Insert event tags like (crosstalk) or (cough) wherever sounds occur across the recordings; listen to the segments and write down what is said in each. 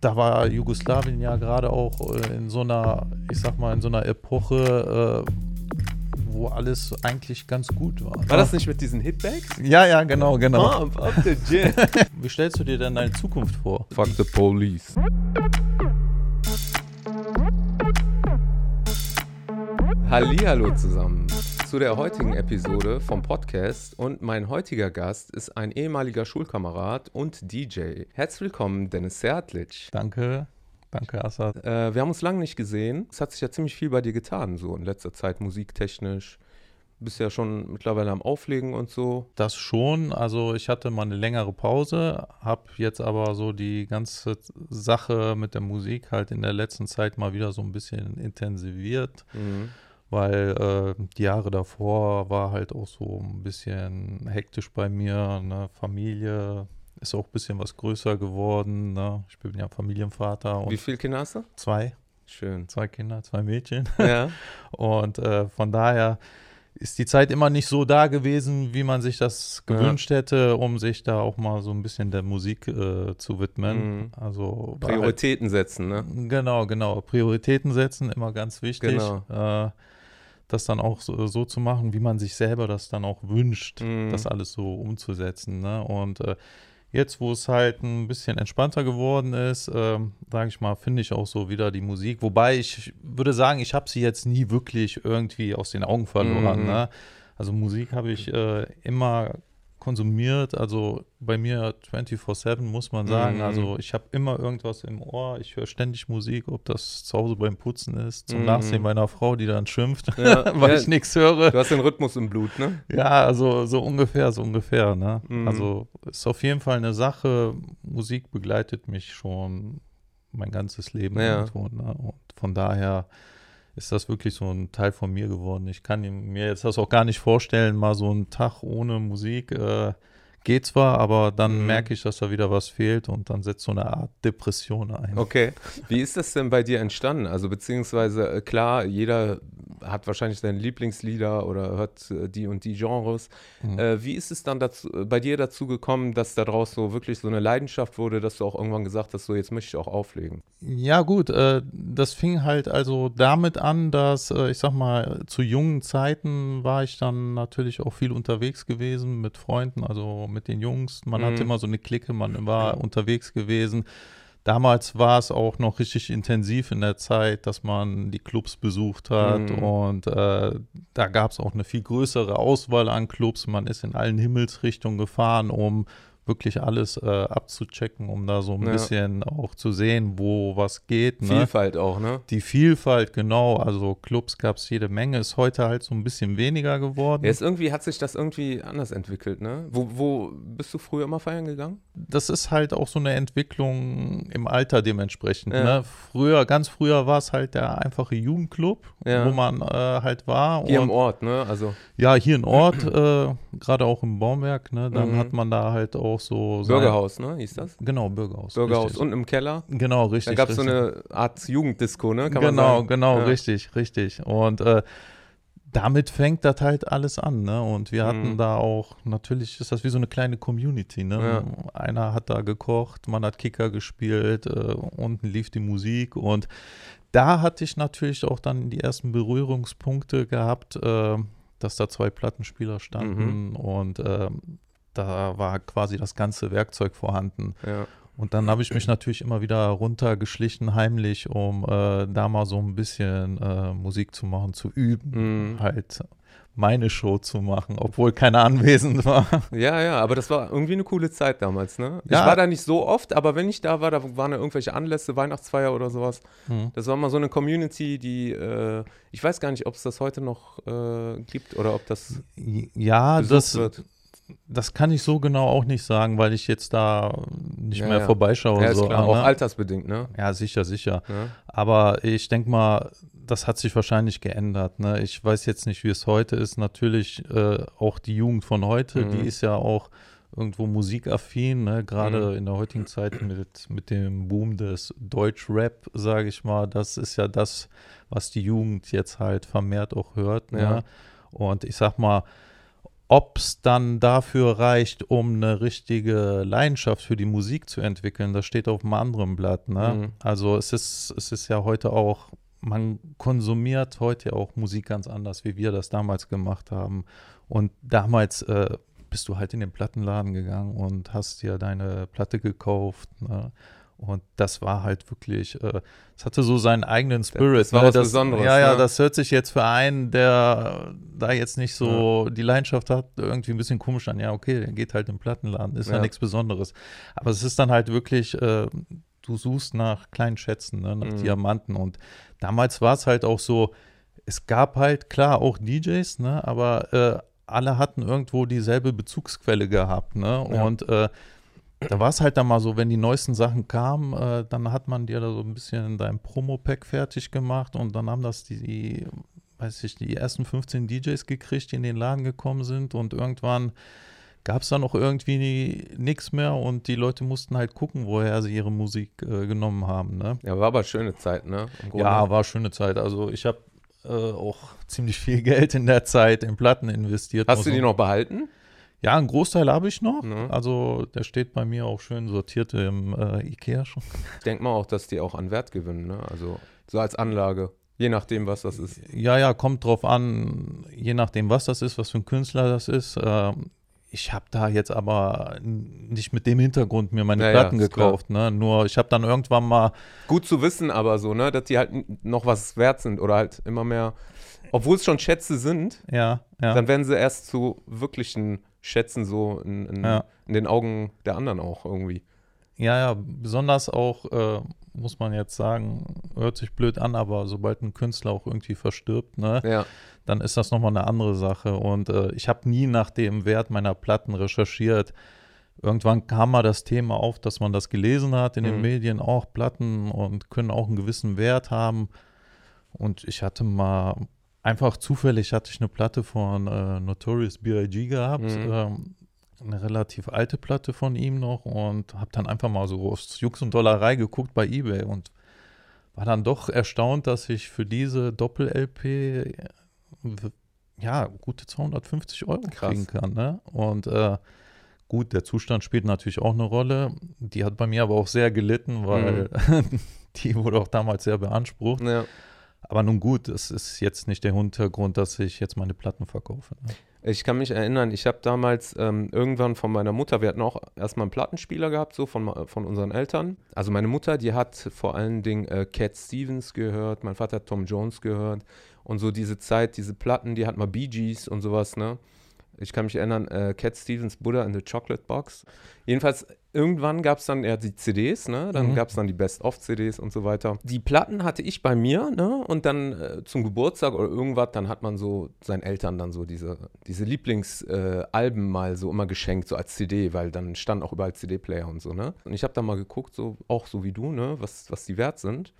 Da war Jugoslawien ja gerade auch äh, in so einer, ich sag mal, in so einer Epoche, äh, wo alles eigentlich ganz gut war. War das nicht mit diesen Hitbags? Ja, ja, genau, genau. Pump up the jam. (laughs) Wie stellst du dir denn deine Zukunft vor? Fuck the police. Hallihallo zusammen zu der heutigen Episode vom Podcast und mein heutiger Gast ist ein ehemaliger Schulkamerad und DJ. Herzlich willkommen, Dennis Sertlic. Danke, danke, Assad. Äh, wir haben uns lange nicht gesehen. Es hat sich ja ziemlich viel bei dir getan, so in letzter Zeit musiktechnisch. Du bist ja schon mittlerweile am Auflegen und so. Das schon. Also ich hatte mal eine längere Pause, habe jetzt aber so die ganze Sache mit der Musik halt in der letzten Zeit mal wieder so ein bisschen intensiviert. Mhm. Weil äh, die Jahre davor war halt auch so ein bisschen hektisch bei mir. Ne? Familie ist auch ein bisschen was größer geworden. Ne? Ich bin ja Familienvater und Wie viele Kinder hast du? zwei, Schön. zwei Kinder, zwei Mädchen. Ja. (laughs) Und äh, von daher ist die Zeit immer nicht so da gewesen, wie man sich das Ja. gewünscht hätte, um sich da auch mal so ein bisschen der Musik äh, zu widmen. Mhm. Also war halt Prioritäten setzen, ne? Genau, genau. Prioritäten setzen, immer ganz wichtig. Genau. Äh, das dann auch so, so zu machen, wie man sich selber das dann auch wünscht, Mhm. das alles so umzusetzen. Ne? Und äh, jetzt, wo es halt ein bisschen entspannter geworden ist, ähm, sage ich mal, finde ich auch so wieder die Musik. Wobei ich würde sagen, ich habe sie jetzt nie wirklich irgendwie aus den Augen verloren. Mhm. Ne? Also Musik habe ich äh, immer konsumiert, also bei mir 24/7 muss man sagen, Mhm. also ich habe immer irgendwas im Ohr, ich höre ständig Musik, ob das zu Hause beim Putzen ist, zum Mhm. Nachsehen meiner Frau, die dann schimpft, Ja, (laughs) weil ja. ich nichts höre. Du hast den Rhythmus im Blut, ne? Ja, also so ungefähr, so ungefähr, ne? Mhm. Also ist auf jeden Fall eine Sache, Musik begleitet mich schon mein ganzes Leben Ja. irgendwo, ne? Und von daher ist das wirklich so ein Teil von mir geworden. Ich kann mir jetzt das auch gar nicht vorstellen, mal so einen Tag ohne Musik äh, geht zwar, aber dann Mhm. merke ich, dass da wieder was fehlt und dann setzt so eine Art Depression ein. Okay. Wie ist das denn bei dir entstanden? Also beziehungsweise äh, klar, jeder hat wahrscheinlich seine Lieblingslieder oder hört äh, die und die Genres. Mhm. Äh, wie ist es dann dazu, äh, bei dir dazu gekommen, dass daraus so wirklich so eine Leidenschaft wurde, dass du auch irgendwann gesagt hast, so jetzt möchte ich auch auflegen? Ja, gut, äh, das fing halt also damit an, dass, äh, ich sag mal, zu jungen Zeiten war ich dann natürlich auch viel unterwegs gewesen mit Freunden, also mit den Jungs. Man Mhm. hatte immer so eine Clique, man war unterwegs gewesen. Damals war es auch noch richtig intensiv in der Zeit, dass man die Clubs besucht hat Mhm. und äh, da gab es auch eine viel größere Auswahl an Clubs. Man ist in allen Himmelsrichtungen gefahren, um wirklich alles äh, abzuchecken, um da so ein Ja. bisschen auch zu sehen, wo was geht. Ne? Vielfalt auch, ne? Die Vielfalt, genau. Also Clubs gab es jede Menge, ist heute halt so ein bisschen weniger geworden. Ist irgendwie, hat sich das irgendwie anders entwickelt, ne? Wo, wo bist du früher immer feiern gegangen? das ist halt auch so eine Entwicklung im Alter dementsprechend. Ja. Ne? Früher, ganz früher war es halt der einfache Jugendclub, Ja. wo man äh, halt war. Hier im Ort, ne? Also Ja, hier in Ort, äh, gerade auch im Baumwerk, ne? dann Mhm. hat man da halt auch so. sein- Bürgerhaus, ne? Hieß das? Genau, Bürgerhaus. Bürgerhaus richtig. und im Keller. Genau, richtig. Da gab es so eine Art Jugenddisco, ne? Kann genau, genau, Ja. richtig, richtig. Und äh, damit fängt das halt alles an, ne? Und wir hatten Mhm. da auch, natürlich ist das wie so eine kleine Community, ne? Ja. Einer hat da gekocht, man hat Kicker gespielt, äh, unten lief die Musik und da hatte ich natürlich auch dann die ersten Berührungspunkte gehabt, äh, dass da zwei Plattenspieler standen Mhm. und ähm, da war quasi das ganze Werkzeug vorhanden. Ja. Und dann habe ich mich natürlich immer wieder runtergeschlichen, heimlich, um äh, da mal so ein bisschen äh, Musik zu machen, zu üben, Mhm. halt meine Show zu machen, obwohl keiner anwesend war. (laughs) ja, ja, aber das war irgendwie eine coole Zeit damals, ne? Ich Ja. war da nicht so oft, aber wenn ich da war, da waren ja irgendwelche Anlässe, Weihnachtsfeier oder sowas. Hm. Das war mal so eine Community, die, äh, ich weiß gar nicht, ob es das heute noch äh, gibt oder ob das Ja, das, wird. Das kann ich so genau auch nicht sagen, weil ich jetzt da nicht Ja, mehr ja. vorbeischaue. Ja, ist so, klar, ne? auch altersbedingt, ne? Ja, sicher, sicher. Ja. Aber ich denke mal, das hat sich wahrscheinlich geändert. Ne? Ich weiß jetzt nicht, wie es heute ist. Natürlich äh, auch die Jugend von heute, Mhm. die ist ja auch irgendwo musikaffin, ne? gerade Mhm. in der heutigen Zeit mit, mit dem Boom des Deutsch-Rap, sage ich mal. Das ist ja das, was die Jugend jetzt halt vermehrt auch hört. Ne? Und ich sag mal, ob es dann dafür reicht, um eine richtige Leidenschaft für die Musik zu entwickeln, das steht auf einem anderen Blatt. Ne? Mhm. Also es ist, es ist ja heute auch, man konsumiert heute auch Musik ganz anders, wie wir das damals gemacht haben. Und damals äh, bist du halt in den Plattenladen gegangen und hast dir deine Platte gekauft. Ne? Und das war halt wirklich, äh, es hatte so seinen eigenen Spirit. Das war ne? was Besonderes, Ja, ja, ne? das hört sich jetzt für einen, der da jetzt nicht so die Leidenschaft hat, irgendwie ein bisschen komisch an. Ja, okay, der geht halt im Plattenladen, ist ja, Ja. nichts Besonderes. Aber es ist dann halt wirklich, äh, du suchst nach kleinen Schätzen, ne? nach Mhm. Diamanten. Und damals war es halt auch so, es gab halt klar auch DJs, ne? aber äh, alle hatten irgendwo dieselbe Bezugsquelle gehabt. Ne? Ja. Und äh, da war es halt dann mal so, wenn die neuesten Sachen kamen, äh, dann hat man dir da so ein bisschen dein Promo-Pack fertig gemacht und dann haben das die, die, weiß ich, die ersten 15 DJs gekriegt, die in den Laden gekommen sind und irgendwann gab es dann auch irgendwie nichts mehr und die Leute mussten halt gucken, woher sie ihre Musik äh, genommen haben. Ne? Ja, war aber schöne Zeit, ne? Ja, war schöne Zeit. Also ich habe äh, auch ziemlich viel Geld in der Zeit in Platten investiert. Hast du die noch behalten? Ja, einen Großteil habe ich noch. Ne? Also der steht bei mir auch schön sortiert im äh, Ikea schon. Ich denke mal auch, dass die auch an Wert gewinnen, ne? Also so als Anlage. Je nachdem, was das ist. Ja, ja, kommt drauf an, je nachdem, was das ist, was für ein Künstler das ist. Ähm, ich habe da jetzt aber nicht mit dem Hintergrund mir meine Ja, ja, Platten klar. gekauft. Ne? Nur ich habe dann irgendwann mal, Gut zu wissen, aber so, ne? Dass die halt noch was wert sind oder halt immer mehr. Obwohl es schon Schätze sind, ja, ja, dann werden sie erst zu wirklichen Schätzen so in, in, Ja. in den Augen der anderen auch irgendwie. ja, ja, besonders auch, äh, muss man jetzt sagen, hört sich blöd an, aber sobald ein Künstler auch irgendwie verstirbt, ne, Ja. dann ist das nochmal eine andere Sache. Und äh, ich habe nie nach dem Wert meiner Platten recherchiert. Irgendwann kam mal das Thema auf, dass man das gelesen hat in den Mhm. Medien, auch Platten und können auch einen gewissen Wert haben. Und ich hatte mal, einfach zufällig hatte ich eine Platte von äh, Notorious B.I.G. gehabt, Mhm. ähm, eine relativ alte Platte von ihm noch und habe dann einfach mal so aufs Jux und Dollerei geguckt bei Ebay und war dann doch erstaunt, dass ich für diese Doppel-LP w- ja, gute 250 Euro Krass. kriegen kann. Ne? Und äh, gut, der Zustand spielt natürlich auch eine Rolle. Die hat bei mir aber auch sehr gelitten, weil (laughs) die wurde auch damals sehr beansprucht. ja. Aber nun gut, es ist jetzt nicht der Hintergrund, dass ich jetzt meine Platten verkaufe. Ne? Ich kann mich erinnern, ich habe damals ähm, irgendwann von meiner Mutter, wir hatten auch erstmal einen Plattenspieler gehabt, so von, von unseren Eltern. Also meine Mutter, die hat vor allen Dingen äh, Cat Stevens gehört, mein Vater hat Tom Jones gehört. Und so diese Zeit, diese Platten, die hat mal Bee Gees und sowas, ne? Ich kann mich erinnern, äh, Cat Stevens Buddha in the Chocolate Box. Jedenfalls, irgendwann gab es dann ja die CDs, ne? Dann Mhm. gab es dann die Best-of-CDs und so weiter. Die Platten hatte ich bei mir, ne? Und dann äh, zum Geburtstag oder irgendwas, dann hat man so seinen Eltern dann so diese, diese Lieblingsalben äh, mal so immer geschenkt, so als CD, weil dann standen auch überall CD-Player und so, ne? Und ich habe da mal geguckt, so auch so wie du, ne? Was, was die wert sind.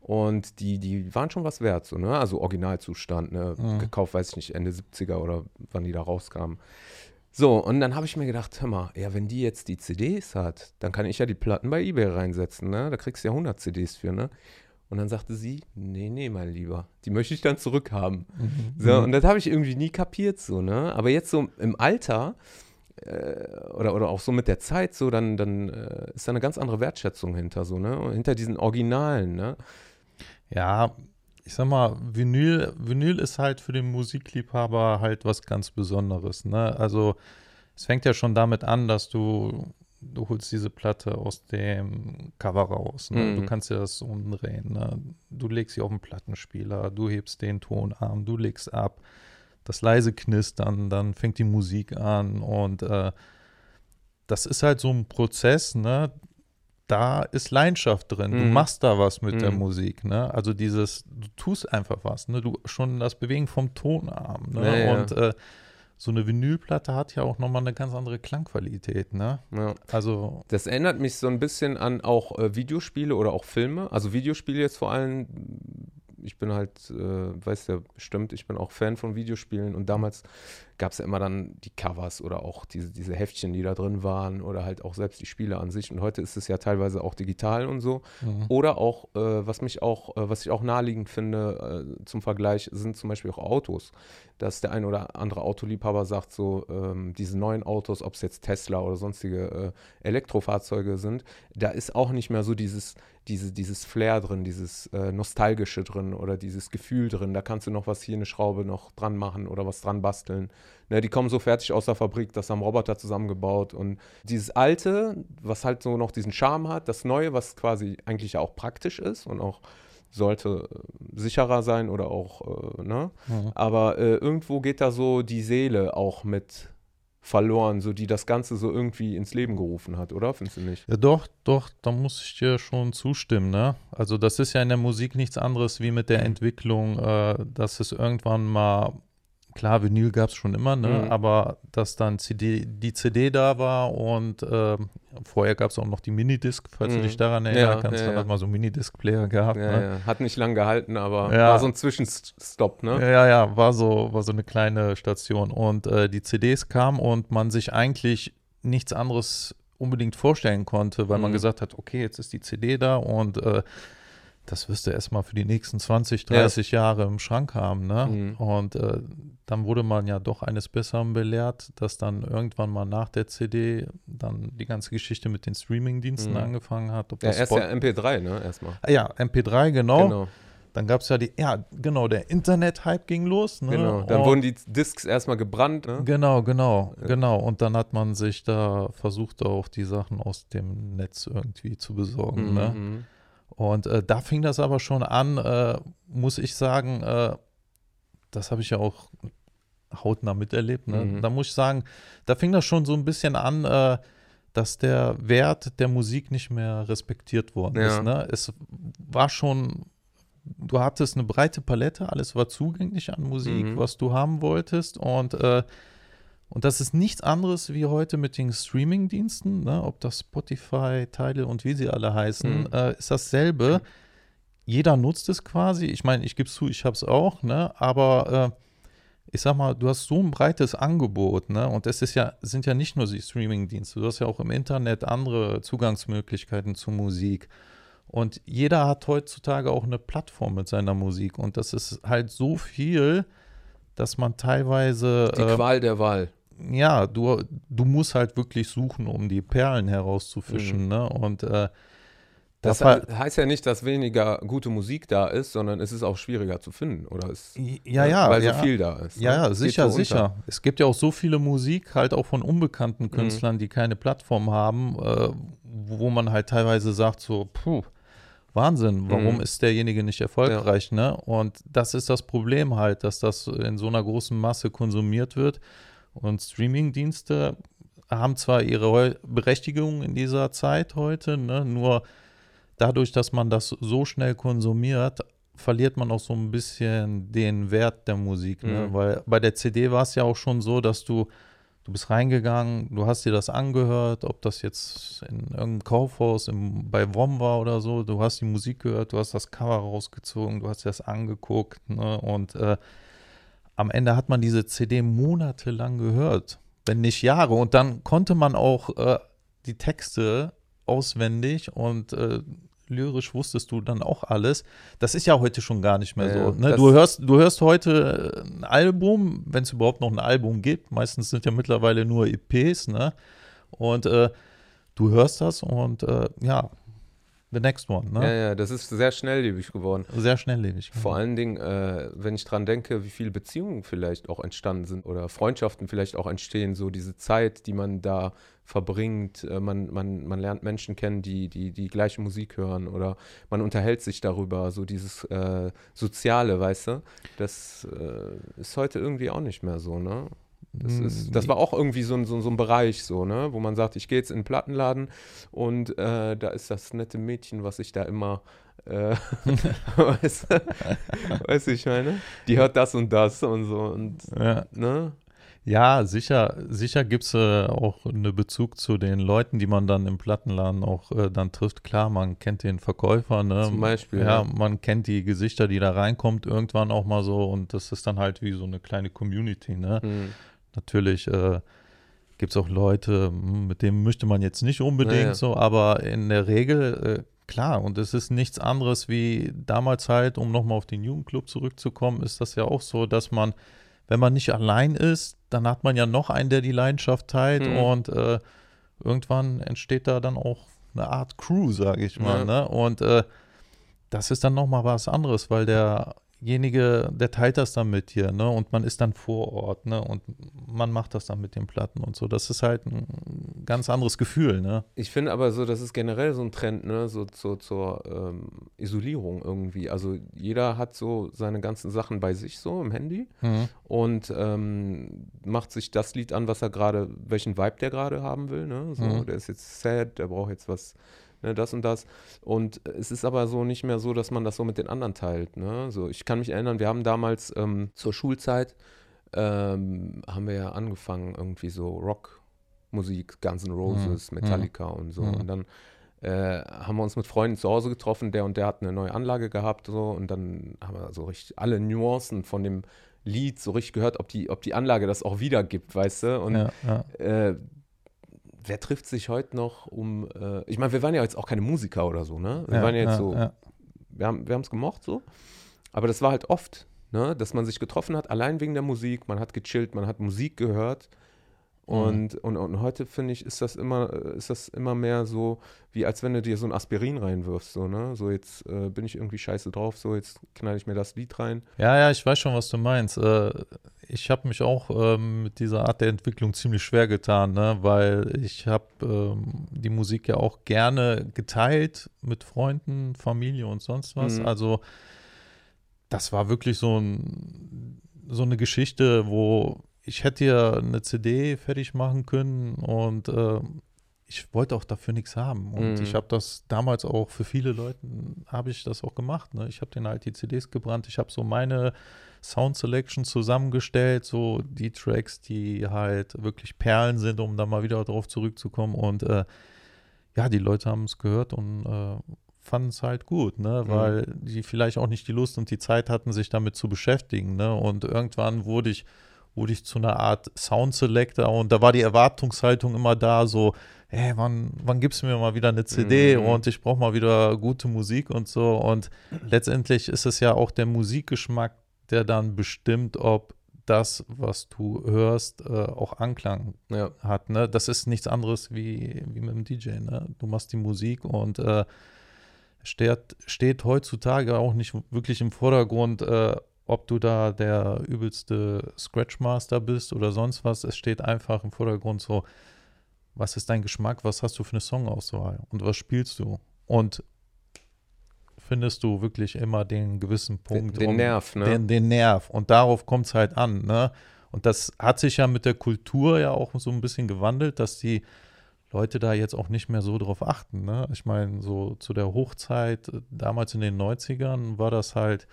Und die, die waren schon was wert, so, ne? Also Originalzustand, ne? Mhm. Gekauft, weiß ich nicht, Ende 70er oder wann die da rauskamen. So, und dann habe ich mir gedacht, hör mal, ja, wenn die jetzt die CDs hat, dann kann ich ja die Platten bei Ebay reinsetzen, ne? Da kriegst du ja 100 CDs für, ne? Und dann sagte sie, nee, nee, mein Lieber, die möchte ich dann zurückhaben. So, und das habe ich irgendwie nie kapiert, so, ne? Aber jetzt so im Alter äh, oder, oder auch so mit der Zeit, so, dann, dann äh, ist da eine ganz andere Wertschätzung hinter, so, ne? Hinter diesen Originalen, ne? Ja, ich sag mal, Vinyl, Vinyl ist halt für den Musikliebhaber halt was ganz Besonderes. Ne? Also es fängt ja schon damit an, dass du, du holst diese Platte aus dem Cover raus. Ne? Mhm. Du kannst ja das umdrehen. Ne? Du legst sie auf den Plattenspieler, du hebst den Tonarm, du legst ab. Das leise Knistern, dann fängt die Musik an und äh, das ist halt so ein Prozess, ne? Da ist Leidenschaft drin. Du Mhm. machst da was mit der Mhm. Musik, ne? Also dieses, du tust einfach was, ne? Du schon das Bewegen vom Tonarm, ne? Ja, ja. Und äh, so eine Vinylplatte hat ja auch nochmal eine ganz andere Klangqualität, ne? Ja. Also, Das erinnert mich so ein bisschen an auch äh, Videospiele oder auch Filme. Also Videospiele jetzt vor allem, ich bin halt, äh, weißt ja bestimmt, ich bin auch Fan von Videospielen und damals gab es ja immer dann die Covers oder auch diese, diese Heftchen, die da drin waren oder halt auch selbst die Spiele an sich. Und heute ist es ja teilweise auch digital und so. Mhm. Oder auch, äh, was mich auch, äh, was ich auch naheliegend finde äh, zum Vergleich, sind zum Beispiel auch Autos. Dass der ein oder andere Autoliebhaber sagt, so ähm, diese neuen Autos, ob es jetzt Tesla oder sonstige äh, Elektrofahrzeuge sind, da ist auch nicht mehr so dieses, diese, dieses Flair drin, dieses äh, Nostalgische drin oder dieses Gefühl drin. Da kannst du noch was hier eine Schraube noch dran machen oder was dran basteln. Ne, die kommen so fertig aus der Fabrik, das haben Roboter zusammengebaut. Und dieses Alte, was halt so noch diesen Charme hat, das Neue, was quasi eigentlich ja auch praktisch ist und auch sollte äh, sicherer sein oder auch, äh, ne? Mhm. Aber äh, irgendwo geht da so die Seele auch mit verloren, so die das Ganze so irgendwie ins Leben gerufen hat, oder? Findest du nicht? Ja, doch, doch, da muss ich dir schon zustimmen, ne? Also das ist ja in der Musik nichts anderes wie mit der Entwicklung, äh, dass es irgendwann mal, klar, Vinyl gab es schon immer, ne? Mhm. Aber dass dann CD, die CD da war und ähm, vorher gab es auch noch die Minidisc, falls du Mhm. dich daran Ja, erinnern kannst, ja, dann ja. hat man so einen Minidisc-Player gehabt, Ja, ne? ja. Hat nicht lang gehalten, aber Ja. war so ein Zwischenstopp, ne? Ja, ja, war so, war so eine kleine Station. Und äh, die CDs kamen und man sich eigentlich nichts anderes unbedingt vorstellen konnte, weil man Mhm. gesagt hat, okay, jetzt ist die CD da und äh, das wirst du erstmal für die nächsten 20, 30 Jahre im Schrank haben. Ne? Mhm. Und äh, dann wurde man ja doch eines Besseren belehrt, dass dann irgendwann mal nach der CD dann die ganze Geschichte mit den Streaming-Diensten Mhm. angefangen hat. Ja, erst ja MP3, ne? Erstmal. Ah ja, MP3, genau. Genau. Dann gab es ja die, ja, genau, der Internet-Hype ging los. Ne? genau. Dann Und- wurden die Discs erstmal gebrannt, ne? Genau, genau, Ja. genau. Und dann hat man sich da versucht, auch die Sachen aus dem Netz irgendwie zu besorgen. Mhm, Ne? Und äh, da fing das aber schon an, äh, muss ich sagen, äh, das habe ich ja auch hautnah miterlebt. Ne? Mhm. Da muss ich sagen, da fing das schon so ein bisschen an, äh, dass der Wert der Musik nicht mehr respektiert worden Ja. ist. Ne? Es war schon, du hattest eine breite Palette, alles war zugänglich an Musik, Mhm. was du haben wolltest. Und, äh, und das ist nichts anderes wie heute mit den Streaming-Diensten, ne? ob das Spotify, Tidal und wie sie alle heißen, Mhm. äh, ist dasselbe. Jeder nutzt es quasi. Ich meine, ich gebe es zu, ich habe es auch, ne? aber äh, ich sag mal, du hast so ein breites Angebot, ne? Und es ist ja, sind ja nicht nur die Streaming-Dienste, du hast ja auch im Internet andere Zugangsmöglichkeiten zu Musik. Und jeder hat heutzutage auch eine Plattform mit seiner Musik. Und das ist halt so viel, dass man teilweise. Die äh, Qual der Wahl. Ja, du, du musst halt wirklich suchen, um die Perlen herauszufischen. Ne? Und äh, das, Das, heißt ja nicht, dass weniger gute Musik da ist, sondern es ist auch schwieriger zu finden, oder ist Ja, ja. weil ja. so viel da ist. Ja, ne? ja, Es sicher, so sicher. Es gibt ja auch so viele Musik, halt auch von unbekannten Mhm. Künstlern, die keine Plattform haben, äh, wo man halt teilweise sagt, so, puh, Wahnsinn, warum Mhm. ist derjenige nicht erfolgreich, ne? Und das ist das Problem halt, dass das in so einer großen Masse konsumiert wird. Und Streamingdienste haben zwar ihre Berechtigung in dieser Zeit heute, ne? Nur dadurch, dass man das so schnell konsumiert, verliert man auch so ein bisschen den Wert der Musik. Ne? Mhm. Weil bei der CD war es ja auch schon so, dass du, du bist reingegangen, du hast dir das angehört, ob das jetzt in irgendeinem Kaufhaus im, bei WOM war oder so, du hast die Musik gehört, du hast das Cover rausgezogen, du hast dir das angeguckt ne? und äh, am Ende hat man diese CD monatelang gehört, wenn nicht Jahre. Und dann konnte man auch äh, die Texte auswendig und äh, lyrisch wusstest du dann auch alles. Das ist ja heute schon gar nicht mehr Ja, so. Ne? Du, hörst, du hörst heute äh, ein Album, wenn es überhaupt noch ein Album gibt. Meistens sind ja mittlerweile nur EPs. Ne? Und äh, du hörst das und äh, ja, the next one. Ne? Ja, ja, das ist sehr schnelllebig geworden. Sehr schnelllebig. Vor allen Dingen, äh, wenn ich dran denke, wie viele Beziehungen vielleicht auch entstanden sind oder Freundschaften vielleicht auch entstehen, so diese Zeit, die man da verbringt, äh, man, man, man lernt Menschen kennen, die, die die gleiche Musik hören oder man unterhält sich darüber, so dieses äh, Soziale, weißt du, das äh, ist heute irgendwie auch nicht mehr so, ne? Das, Mm, ist, das war auch irgendwie so ein, so, so ein Bereich, so, ne? wo man sagt, ich gehe jetzt in den Plattenladen und äh, da ist das nette Mädchen, was ich da immer, äh, (laughs) weißt, du, ich meine? Die hört das und das und so und, Ja. ne? Ja, sicher, sicher gibt es äh, auch einen Bezug zu den Leuten, die man dann im Plattenladen auch äh, dann trifft. Klar, man kennt den Verkäufer, ne? Zum Beispiel, Ja, ja. man kennt die Gesichter, die da reinkommt, irgendwann auch mal so und das ist dann halt wie so eine kleine Community, ne? Hm. Natürlich äh, gibt es auch Leute, hm, mit denen möchte man jetzt nicht unbedingt Naja. so, aber in der Regel, äh, klar, und es ist nichts anderes wie damals halt, um nochmal auf den Jugendclub zurückzukommen, ist das ja auch so, dass man, wenn man nicht allein ist, dann hat man ja noch einen, der die Leidenschaft teilt Mhm. und äh, irgendwann entsteht da dann auch eine Art Crew, sage ich mal, Ja. ne? Und äh, das ist dann nochmal was anderes, weil derjenige, der teilt das dann mit dir, ne? Und man ist dann vor Ort, ne? Und man macht das dann mit den Platten und so. Das ist halt ein ganz anderes Gefühl, ne? Ich finde aber so, das ist generell so ein Trend, ne, so, so zur ähm, Isolierung irgendwie. Also jeder hat so seine ganzen Sachen bei sich so im Handy und ähm, macht sich das Lied an, was er gerade, welchen Vibe der gerade haben will. Ne? So, Mhm. der ist jetzt sad, der braucht jetzt was, ne, das und das. Und es ist aber so nicht mehr so, dass man das so mit den anderen teilt. Ne? So, ich kann mich erinnern, wir haben damals ähm, zur Schulzeit ähm, haben wir ja angefangen, irgendwie so Rockmusik, Guns N' Roses, Mhm. Metallica und so. Mhm. Und dann äh, haben wir uns mit Freunden zu Hause getroffen, der und der hat eine neue Anlage gehabt so und dann haben wir so richtig alle Nuancen von dem Lied so richtig gehört, ob die, ob die Anlage das auch wiedergibt, weißt du? Und ja, ja. äh, wer trifft sich heute noch um, äh, ich meine, wir waren ja jetzt auch keine Musiker oder so, ne? Wir ja, waren ja jetzt ja, so, ja. wir haben wir es gemocht so, aber das war halt oft, ne? Dass man sich getroffen hat, allein wegen der Musik, man hat gechillt, man hat Musik gehört Mhm. und, und, und heute finde ich, ist das immer, ist das immer mehr so, wie als wenn du dir so ein Aspirin reinwirfst, so, ne? So jetzt äh, bin ich irgendwie scheiße drauf, so jetzt knall ich mir das Lied rein. Ja, ja, ich weiß schon, was du meinst. Äh, ich habe mich auch ähm, mit dieser Art der Entwicklung ziemlich schwer getan, ne? weil ich habe ähm, die Musik ja auch gerne geteilt mit Freunden, Familie und sonst was. Mhm. Also das war wirklich so, ein, so eine Geschichte, wo ich hätte ja eine CD fertig machen können und äh, ich wollte auch dafür nichts haben. Und Mhm. ich habe das damals auch für viele Leute, habe ich das auch gemacht. Ne? Ich habe denen halt die CDs gebrannt. Ich habe so meine Sound Selection zusammengestellt, so die Tracks, die halt wirklich Perlen sind, um da mal wieder drauf zurückzukommen. Und äh, ja, die Leute haben es gehört und äh, fanden es halt gut, ne? Mhm. weil die vielleicht auch nicht die Lust und die Zeit hatten, sich damit zu beschäftigen. Ne? Und irgendwann wurde ich, wurde ich zu einer Art Sound Selector und da war die Erwartungshaltung immer da, so, hey, wann, wann gibst du mir mal wieder eine CD Mhm. und ich brauche mal wieder gute Musik und so. Und letztendlich ist es ja auch der Musikgeschmack, der dann bestimmt, ob das, was du hörst, äh, auch Anklang Ja. hat. Ne? Das ist nichts anderes wie, wie mit dem DJ. Ne? Du machst die Musik und äh, steht, steht heutzutage auch nicht wirklich im Vordergrund, äh, ob du da der übelste Scratchmaster bist oder sonst was. Es steht einfach im Vordergrund so, was ist dein Geschmack, was hast du für eine Songauswahl und was spielst du? Und findest du wirklich immer den gewissen Punkt, den um- Nerv, ne? Den, den Nerv. Und darauf kommt es halt an, ne? Und das hat sich ja mit der Kultur ja auch so ein bisschen gewandelt, dass die Leute da jetzt auch nicht mehr so drauf achten. Ne? Ich meine, so zu der Hochzeit, äh, damals in den 90ern, war das halt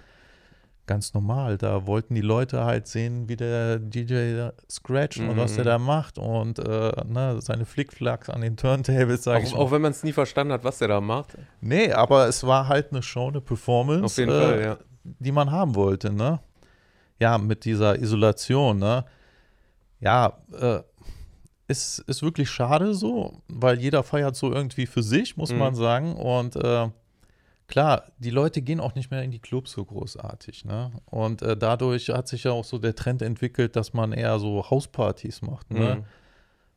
ganz normal. Da wollten die Leute halt sehen, wie der DJ scratcht und was Mhm. der da macht und äh, ne, seine Flickflacks an den Turntables, sag ich Auch, mal. auch wenn man es nie verstanden hat, was der da macht. Nee, aber es war halt eine Show, eine Performance, Auf jeden äh, Fall, ja. die man haben wollte, ne? Ja, mit dieser Isolation, ne? Ja, äh, ist, ist wirklich schade so, weil jeder feiert so irgendwie für sich, muss Mhm. man sagen. Und äh, klar, die Leute gehen auch nicht mehr in die Clubs so großartig, ne? Und äh, dadurch hat sich ja auch so der Trend entwickelt, dass man eher so Hauspartys macht, ne? Mhm.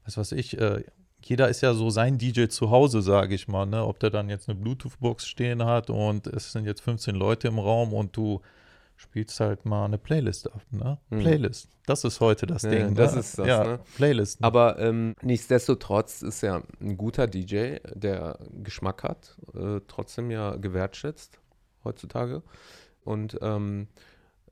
was weiß ich, äh, jeder ist ja so sein DJ zu Hause, sage ich mal, ne? Ob der dann jetzt eine Bluetooth-Box stehen hat und es sind jetzt 15 Leute im Raum und du spielst halt mal eine Playlist ab, ne? Mhm. Playlist. Das ist heute das Ja, Ding. das ne? ist das, ja, ne? Playlist. Aber ähm, nichtsdestotrotz ist er ein guter DJ, der Geschmack hat, äh, trotzdem ja gewertschätzt heutzutage. Und ähm,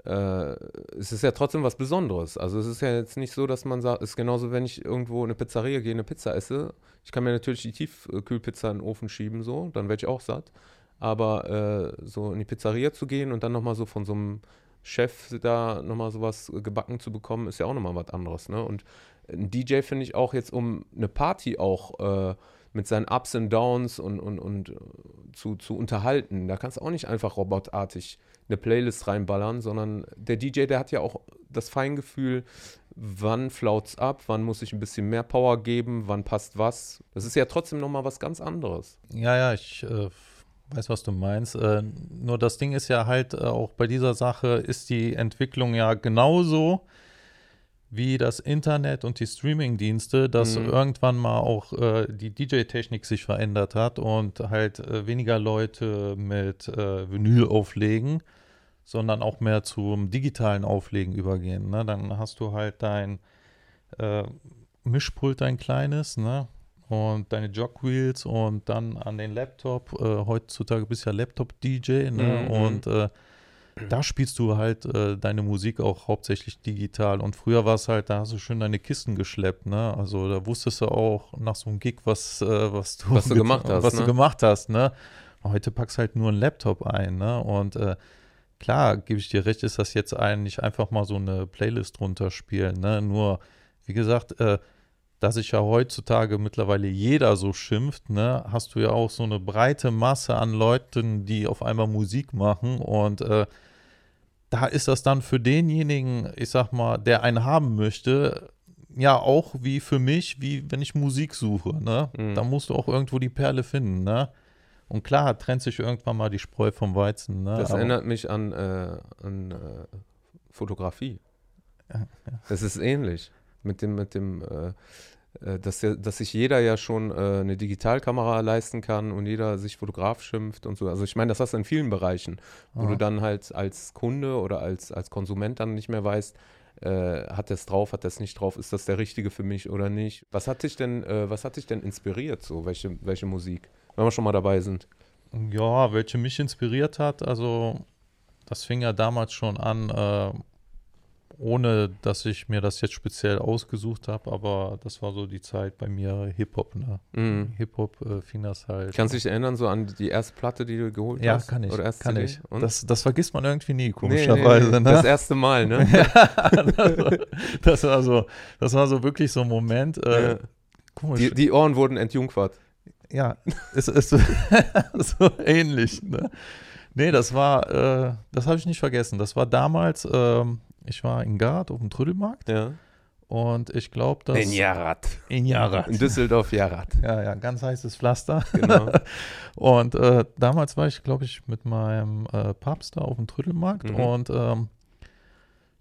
äh, es ist ja trotzdem was Besonderes. Also es ist ja jetzt nicht so, dass man sagt, es ist genauso, wenn ich irgendwo in eine Pizzeria gehe, eine Pizza esse. Ich kann mir natürlich die Tiefkühlpizza in den Ofen schieben, so, dann werde ich auch satt. Aber äh, so in die Pizzeria zu gehen und dann nochmal so von so einem Chef da nochmal sowas gebacken zu bekommen, ist ja auch nochmal was anderes. Ne? Und ein DJ finde ich auch jetzt, um eine Party auch äh, mit seinen Ups und Downs und, und, und äh, zu, zu unterhalten, da kannst du auch nicht einfach robotartig eine Playlist reinballern, sondern der DJ, der hat ja auch das Feingefühl, wann flaut's ab, wann muss ich ein bisschen mehr Power geben, wann passt was. Das ist ja trotzdem nochmal was ganz anderes. Ja, ja, ich äh, weiß, was du meinst. Äh, nur das Ding ist ja halt äh, auch bei dieser Sache ist die Entwicklung ja genauso wie das Internet und die Streaming-Dienste, dass Mhm. irgendwann mal auch äh, die DJ-Technik sich verändert hat und halt äh, weniger Leute mit äh, Vinyl auflegen, sondern auch mehr zum digitalen Auflegen übergehen. Ne? Dann hast du halt dein äh, Mischpult, dein kleines, ne? Und deine Jogwheels und dann an den Laptop. Äh, heutzutage bist du ja Laptop-DJ, ne? Mhm. Und äh, da spielst du halt äh, deine Musik auch hauptsächlich digital. Und früher war es halt, da hast du schön deine Kisten geschleppt, ne? Also da wusstest du auch nach so einem Gig, was, äh, was du, Was du gemacht hast, Was ne? du gemacht hast, ne? Heute packst halt nur einen Laptop ein, ne? Und äh, klar, gebe ich dir recht, ist das jetzt eigentlich einfach mal so eine Playlist runterspielen, ne? Nur, wie gesagt, äh, da sich ja heutzutage mittlerweile jeder so schimpft, ne, hast du ja auch so eine breite Masse an Leuten, die auf einmal Musik machen und äh, da ist das dann für denjenigen, ich sag mal, der einen haben möchte, ja auch wie für mich, wie wenn ich Musik suche, ne? Mhm. Da musst du auch irgendwo die Perle finden, ne? Und klar, trennt sich irgendwann mal die Spreu vom Weizen, ne? Das Aber- erinnert mich an, äh, an äh, Fotografie. Ja, Das ist ähnlich. Mit dem, mit dem, äh, dass, ja, dass sich jeder ja schon äh, eine Digitalkamera leisten kann und jeder sich Fotograf schimpft und so. Also ich meine, das hast du in vielen Bereichen, wo Aha. du dann halt als Kunde oder als, als Konsument dann nicht mehr weißt, äh, hat das drauf, hat das nicht drauf, ist das der richtige für mich oder nicht? Was hat dich denn, äh, was hat dich denn inspiriert so? Welche, welche Musik? Wenn wir schon mal dabei sind. Ja, welche mich inspiriert hat, also das fing ja damals schon an, äh, ohne dass ich mir das jetzt speziell ausgesucht habe, aber das war so die Zeit bei mir Hip-Hop, ne? Mhm. Hip-Hop äh, fing das halt. Kannst du dich erinnern so an die erste Platte, die du geholt ja, hast? kann ich, Oder erste kann CD? ich. Und? Das, das vergisst man irgendwie nie, Nee, komischerweise, nee, nee. ne? Das erste Mal, ne? (laughs) das, war so, das war so wirklich so ein Moment, äh, Ja. komisch. Die, die Ohren wurden entjungfert. Ja, es ist so, (laughs) so ähnlich. Ne? Nee, das war, äh, das habe ich nicht vergessen. Das war damals, ähm, ich war in Gard auf dem Trödelmarkt Ja. und ich glaube, dass. In Jarat. In Jarat. In Düsseldorf Jarat. Ja, ja, ganz heißes Pflaster. Genau. (laughs) Und äh, damals war ich, glaube ich, mit meinem äh, Papst da auf dem Trödelmarkt Mhm. und ähm,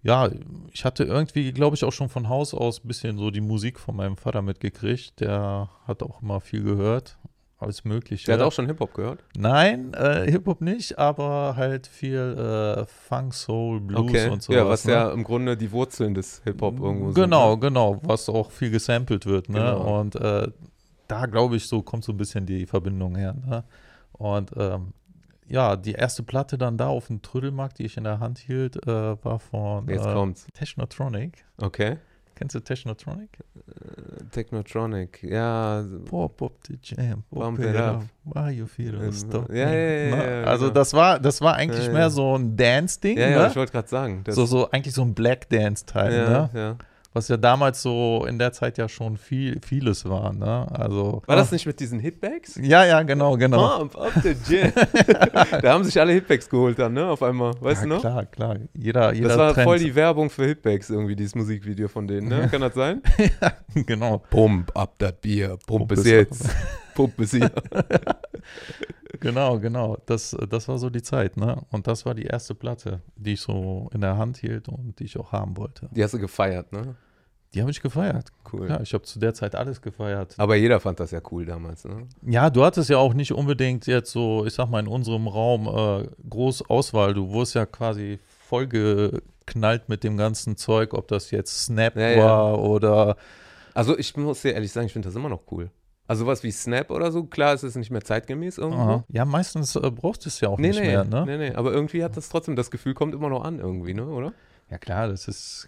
ja, ich hatte irgendwie, glaube ich, auch schon von Haus aus ein bisschen so die Musik von meinem Vater mitgekriegt. Der hat auch immer viel gehört, alles Mögliche. Der hat auch schon Hip-Hop gehört. Nein, äh, Hip-Hop nicht, aber halt viel äh, Funk, Soul, Blues okay. und so. ja, was ja im Grunde die Wurzeln des Hip-Hop irgendwo sind. Genau, ne? genau, was auch viel gesampelt wird, ne? Genau. Und äh, da glaube ich, so kommt so ein bisschen die Verbindung her, ne? Und ähm, ja, die erste Platte dann da auf dem Trödelmarkt, die ich in der Hand hielt, äh, war von Jetzt äh, kommt's. Technotronic. Okay. Kennst du Technotronic? Technotronic. Ja. Pop up the jam, pop Bump it it up, why you feel Ähm, stop ja, ja, ja, Also genau. das war, das war eigentlich mehr so ein Dance-Ding, Ja, ja, ne? ich wollte gerade sagen. So, so eigentlich so ein Black Dance-Teil, ja, ne? ja. Was ja damals so in der Zeit ja schon viel, vieles war, ne? Also. War das nicht mit diesen Hitbags? Ja, ja, genau, genau. Pump up the jam. (laughs) da haben sich alle Hitbags geholt dann, ne? Auf einmal. Weißt ja, du noch? Klar, klar. Jeder, jeder Das war Trend. voll die Werbung für Hitbags irgendwie, dieses Musikvideo von denen, ne? (laughs) Kann das sein? genau. Pump up das Bier, pump, Pump es es jetzt, (laughs) pump es hier. Genau, genau. Das, das war so die Zeit, ne? Und das war die erste Platte, die ich so in der Hand hielt und die ich auch haben wollte. Die hast du gefeiert, ne? Die habe ich gefeiert. Cool. Ja, ich habe zu der Zeit alles gefeiert. Aber jeder fand das ja cool damals, ne? Ja, du hattest ja auch nicht unbedingt jetzt so, ich sag mal, in unserem Raum äh, groß Auswahl. Du wurdest ja quasi vollgeknallt mit dem ganzen Zeug, ob das jetzt Snap Ja, ja. war oder Also ich muss dir ehrlich sagen, ich finde das immer noch cool. Also was wie Snap oder so, klar ist es nicht mehr zeitgemäß irgendwo. Aha. Ja, meistens äh, brauchst du es ja auch Nee, nicht nee, mehr, ne? nee, nee, aber irgendwie hat das trotzdem, das Gefühl kommt immer noch an irgendwie, ne, oder? Ja klar, das ist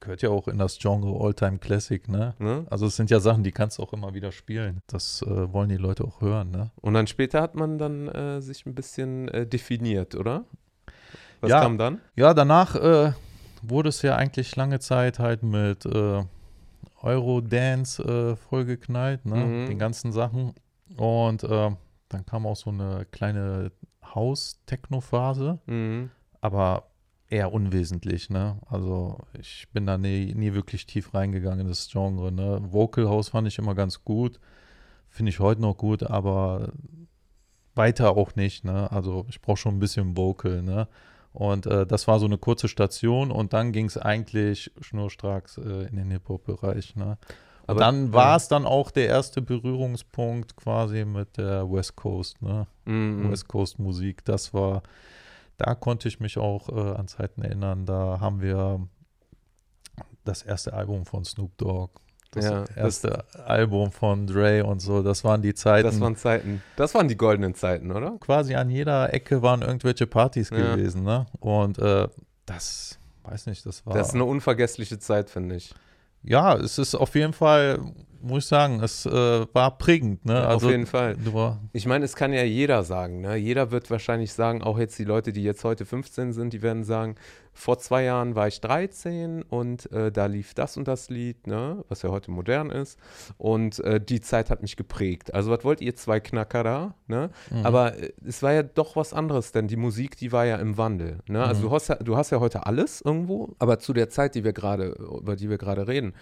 gehört ja auch in das Genre Alltime Classic, ne? ne? Also es sind ja Sachen, die kannst du auch immer wieder spielen. Das äh, wollen die Leute auch hören, ne? Und dann später hat man dann äh, sich ein bisschen äh, definiert, oder? Was Ja. kam dann? Ja, danach äh, wurde es ja eigentlich lange Zeit halt mit äh, Eurodance äh, vollgeknallt, ne? Mhm. Den ganzen Sachen. Und äh, dann kam auch so eine kleine Haus-Techno-Phase. Mhm. Aber eher unwesentlich, ne? Also ich bin da nie, nie wirklich tief reingegangen in das Genre, ne? Vocal House fand ich immer ganz gut, finde ich heute noch gut, aber weiter auch nicht, ne? Also ich brauche schon ein bisschen Vocal, ne? Und äh, das war so eine kurze Station und dann ging es eigentlich schnurstracks äh, in den Hip-Hop-Bereich, ne? Aber- dann war es dann auch der erste Berührungspunkt quasi mit der West Coast, ne? Mhm. West Coast Musik. Das war, da konnte ich mich auch äh, an Zeiten erinnern. Da haben wir das erste Album von Snoop Dogg, das Ja, das- erste Album von Dre und so. Das waren die Zeiten. Das waren Zeiten. Das waren die goldenen Zeiten, oder? quasi an jeder Ecke waren irgendwelche Partys Ja. gewesen, ne? Und äh, das, weiß nicht, das war. Das ist eine unvergessliche Zeit, finde ich. ja, es ist auf jeden Fall, muss ich sagen, es äh, war prägend, ne? Ja, auf jeden Fall. Ich meine, es kann ja jeder sagen. Ne? Jeder wird wahrscheinlich sagen, auch jetzt die Leute, die jetzt heute 15 sind, die werden sagen, vor zwei Jahren war ich 13 und äh, da lief das und das Lied, ne? was ja heute modern ist. Und äh, die Zeit hat mich geprägt. Also was wollt ihr zwei Knacker da? Ne? Mhm. Aber äh, es war ja doch was anderes, denn die Musik, die war ja im Wandel. Ne? Also Mhm. du, hast ja, du hast ja heute alles irgendwo, aber zu der Zeit, die wir gerade, über die wir gerade reden,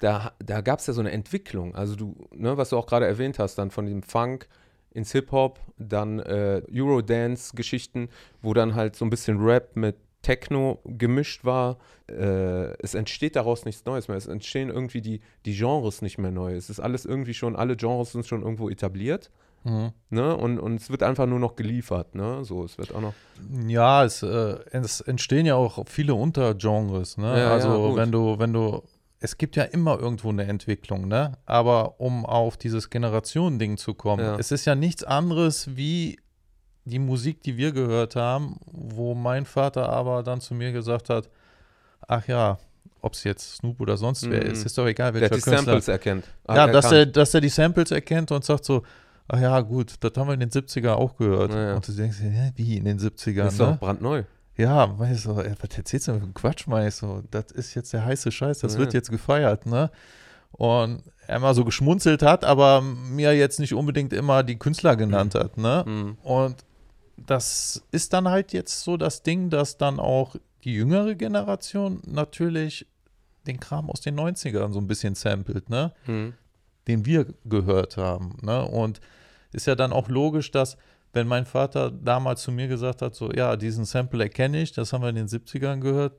da, da gab es ja so eine Entwicklung. Also du, ne, was du auch gerade erwähnt hast, dann von dem Funk ins Hip-Hop, dann äh, Eurodance-Geschichten, wo dann halt so ein bisschen Rap mit Techno gemischt war. Äh, es entsteht daraus nichts Neues mehr. Es entstehen irgendwie die, die Genres nicht mehr neu. Es ist alles irgendwie schon, alle Genres sind schon irgendwo etabliert. mhm. Ne? Und, und es wird einfach nur noch geliefert. Ne? So, es wird auch noch. Ja, es, äh, es entstehen ja auch viele Untergenres, ne? Ja, ja, also gut. wenn du, wenn du, es gibt ja immer irgendwo eine Entwicklung, ne? Aber um auf dieses Generationending zu kommen, Ja. es ist ja nichts anderes wie die Musik, die wir gehört haben, wo mein Vater aber dann zu mir gesagt hat, ach ja, ob es jetzt Snoop oder sonst wer Mhm. ist, ist doch egal, Der welcher hat die Künstler. Samples erkennt. Hat Ja, dass er, dass er die Samples erkennt und sagt so, ach ja, gut, das haben wir in den 70er auch gehört. Ja, ja. Und du denkst, hä, wie in den 70ern? ist doch Ne? brandneu. Ja, weißt du, ey, was erzählst du für einen Quatsch, meinst du? Das ist jetzt der heiße Scheiß, das Ja. wird jetzt gefeiert, ne? Und er immer so geschmunzelt hat, aber mir jetzt nicht unbedingt immer die Künstler genannt hat, ne? Mhm. Und das ist dann halt jetzt so das Ding, dass dann auch die jüngere Generation natürlich den Kram aus den 90ern so ein bisschen samplet, ne? Mhm. den wir gehört haben. Ne? Und ist ja dann auch logisch, dass, wenn mein Vater damals zu mir gesagt hat, so, ja, diesen Sample erkenne ich, das haben wir in den 70ern gehört,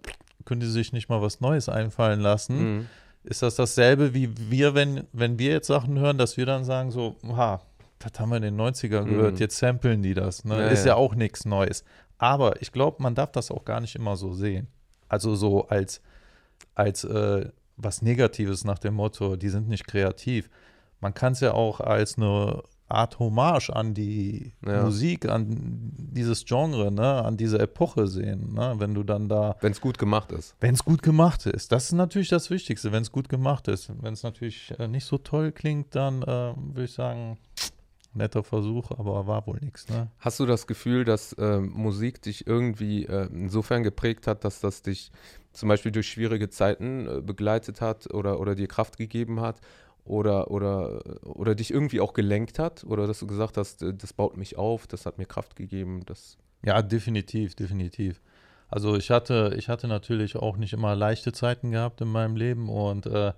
können die sich nicht mal was Neues einfallen lassen. Mhm. Ist das dasselbe wie wir, wenn, wenn wir jetzt Sachen hören, dass wir dann sagen, so, ha, das haben wir in den 90ern gehört, Mhm. jetzt samplen die das. Ne? Ja, ist ja. ja auch nichts Neues. Aber ich glaube, man darf das auch gar nicht immer so sehen. Also so als, als äh, was Negatives nach dem Motto, die sind nicht kreativ. Man kann es ja auch als eine Art Hommage an die Ja. Musik, an dieses Genre, ne, an diese Epoche sehen, ne, wenn du dann da, Wenn es gut gemacht ist. wenn es gut gemacht ist, das ist natürlich das Wichtigste, wenn es gut gemacht ist. Wenn es natürlich äh, nicht so toll klingt, dann äh, würde ich sagen, netter Versuch, aber war wohl nichts, ne? Hast du das Gefühl, dass ähm, Musik dich irgendwie äh, insofern geprägt hat, dass das dich zum Beispiel durch schwierige Zeiten äh, begleitet hat oder, oder dir Kraft gegeben hat oder, oder, oder dich irgendwie auch gelenkt hat? Oder dass du gesagt hast, äh, das baut mich auf, das hat mir Kraft gegeben? Das, Ja, definitiv, definitiv. Also ich hatte, ich hatte natürlich auch nicht immer leichte Zeiten gehabt in meinem Leben und äh,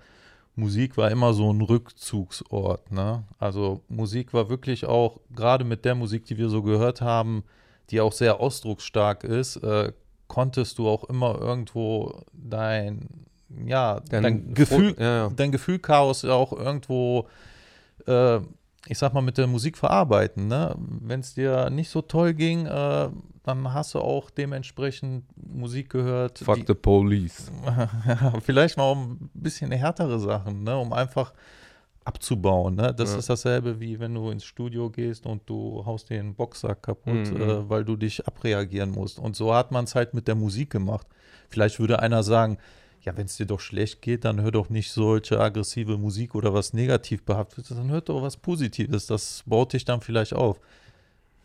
Musik war immer so ein Rückzugsort. Ne? Also Musik war wirklich auch, gerade mit der Musik, die wir so gehört haben, die auch sehr ausdrucksstark ist, äh, konntest du auch immer irgendwo dein, ja, dein, Gefühl, Ja, ja. dein Gefühlchaos auch irgendwo, äh, ich sag mal, mit der Musik verarbeiten. Ne? Wenn es dir nicht so toll ging, äh, dann hast du auch dementsprechend Musik gehört. Fuck die- the police. (laughs) vielleicht mal um ein bisschen härtere Sachen, ne? um einfach abzubauen. Ne? Das Ja. ist dasselbe, wie wenn du ins Studio gehst und du haust den Boxsack kaputt, Mhm. äh, weil du dich abreagieren musst. Und so hat man es halt mit der Musik gemacht. Vielleicht würde einer sagen, ja, wenn es dir doch schlecht geht, dann hör doch nicht solche aggressive Musik oder was negativ behaftet ist, dann hör doch was Positives. Das baut dich dann vielleicht auf.